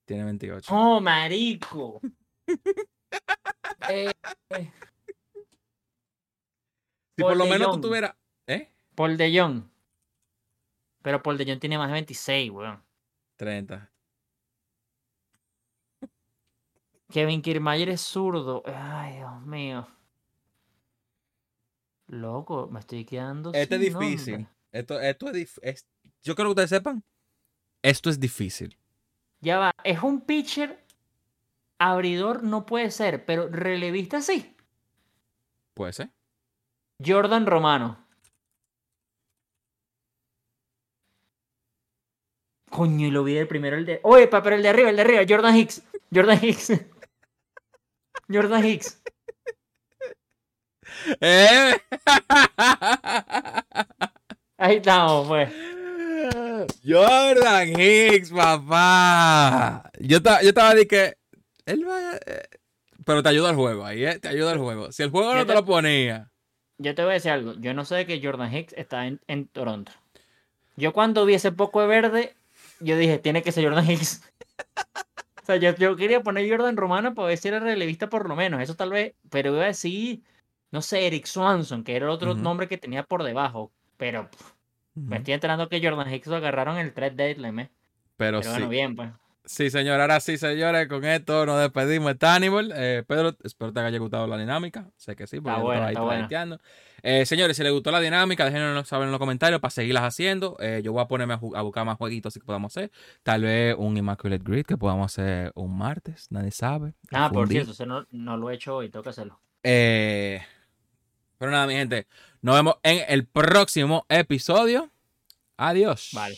[SPEAKER 1] Tiene 28.
[SPEAKER 2] ¡Oh, marico! (laughs) Eh, eh,
[SPEAKER 1] si por lo menos tú tuvieras. ¿Eh?
[SPEAKER 2] Paul de Jong. Pero Paul de Jong tiene más de 26, weón.
[SPEAKER 1] 30.
[SPEAKER 2] Kevin Kiermaier es zurdo. Ay, Dios mío. Loco, me estoy quedando
[SPEAKER 1] Este es difícil.
[SPEAKER 2] nombre.
[SPEAKER 1] Esto, esto es, dif- es- Yo creo que ustedes sepan. Esto es difícil.
[SPEAKER 2] Ya va, es un pitcher. Abridor no puede ser, pero relevista sí.
[SPEAKER 1] Puede ser.
[SPEAKER 2] Jordan Romano. Coño, y lo vi del primero, el de. Oye, pero el de arriba, el de arriba, Jordan Hicks. Jordan Hicks. Jordan Hicks. (laughs)
[SPEAKER 1] ¡Eh!
[SPEAKER 2] Ahí estamos, pues.
[SPEAKER 1] Jordan Hicks, papá. Yo, ta- yo estaba de que. Él va. eh, Pero te ayuda el juego ahí, ¿eh? Te ayuda el juego. Si el juego
[SPEAKER 2] Yo
[SPEAKER 1] no te
[SPEAKER 2] te-
[SPEAKER 1] lo ponía.
[SPEAKER 2] Yo te voy a decir algo. Yo no sé de que Jordan Hicks está en, en Toronto. Yo cuando vi ese poco de verde, yo dije, tiene que ser Jordan Hicks. O sea, yo, yo quería poner Jordan Romano para ver si era relevista por lo menos. Eso tal vez. Pero iba a decir no sé, Eric Swanson, que era el otro nombre que tenía por debajo. Pero pff, me estoy enterando que Jordan Hicks lo agarraron el trade deadline, ¿eh?
[SPEAKER 1] Pero,
[SPEAKER 2] Pero
[SPEAKER 1] sí.
[SPEAKER 2] bueno, bien, pues.
[SPEAKER 1] Sí, señor. Ahora sí, señores, con esto nos despedimos de Tannibal. Eh, Pedro, espero te haya gustado la dinámica. Sé que sí, porque
[SPEAKER 2] Está
[SPEAKER 1] estaba ahí
[SPEAKER 2] está buena.
[SPEAKER 1] Eh, señores, si les gustó la dinámica, déjenos saber en los comentarios para seguirlas haciendo. Eh, yo voy a ponerme a, buscar más jueguitos que podamos hacer. Tal vez un Immaculate Grid que podamos hacer un martes, nadie sabe.
[SPEAKER 2] Ah, por
[SPEAKER 1] Fundir.
[SPEAKER 2] cierto, eso no, no lo he hecho hoy, tengo que hacerlo.
[SPEAKER 1] Eh, pero nada, mi gente, nos vemos en el próximo episodio. Adiós.
[SPEAKER 2] Vale.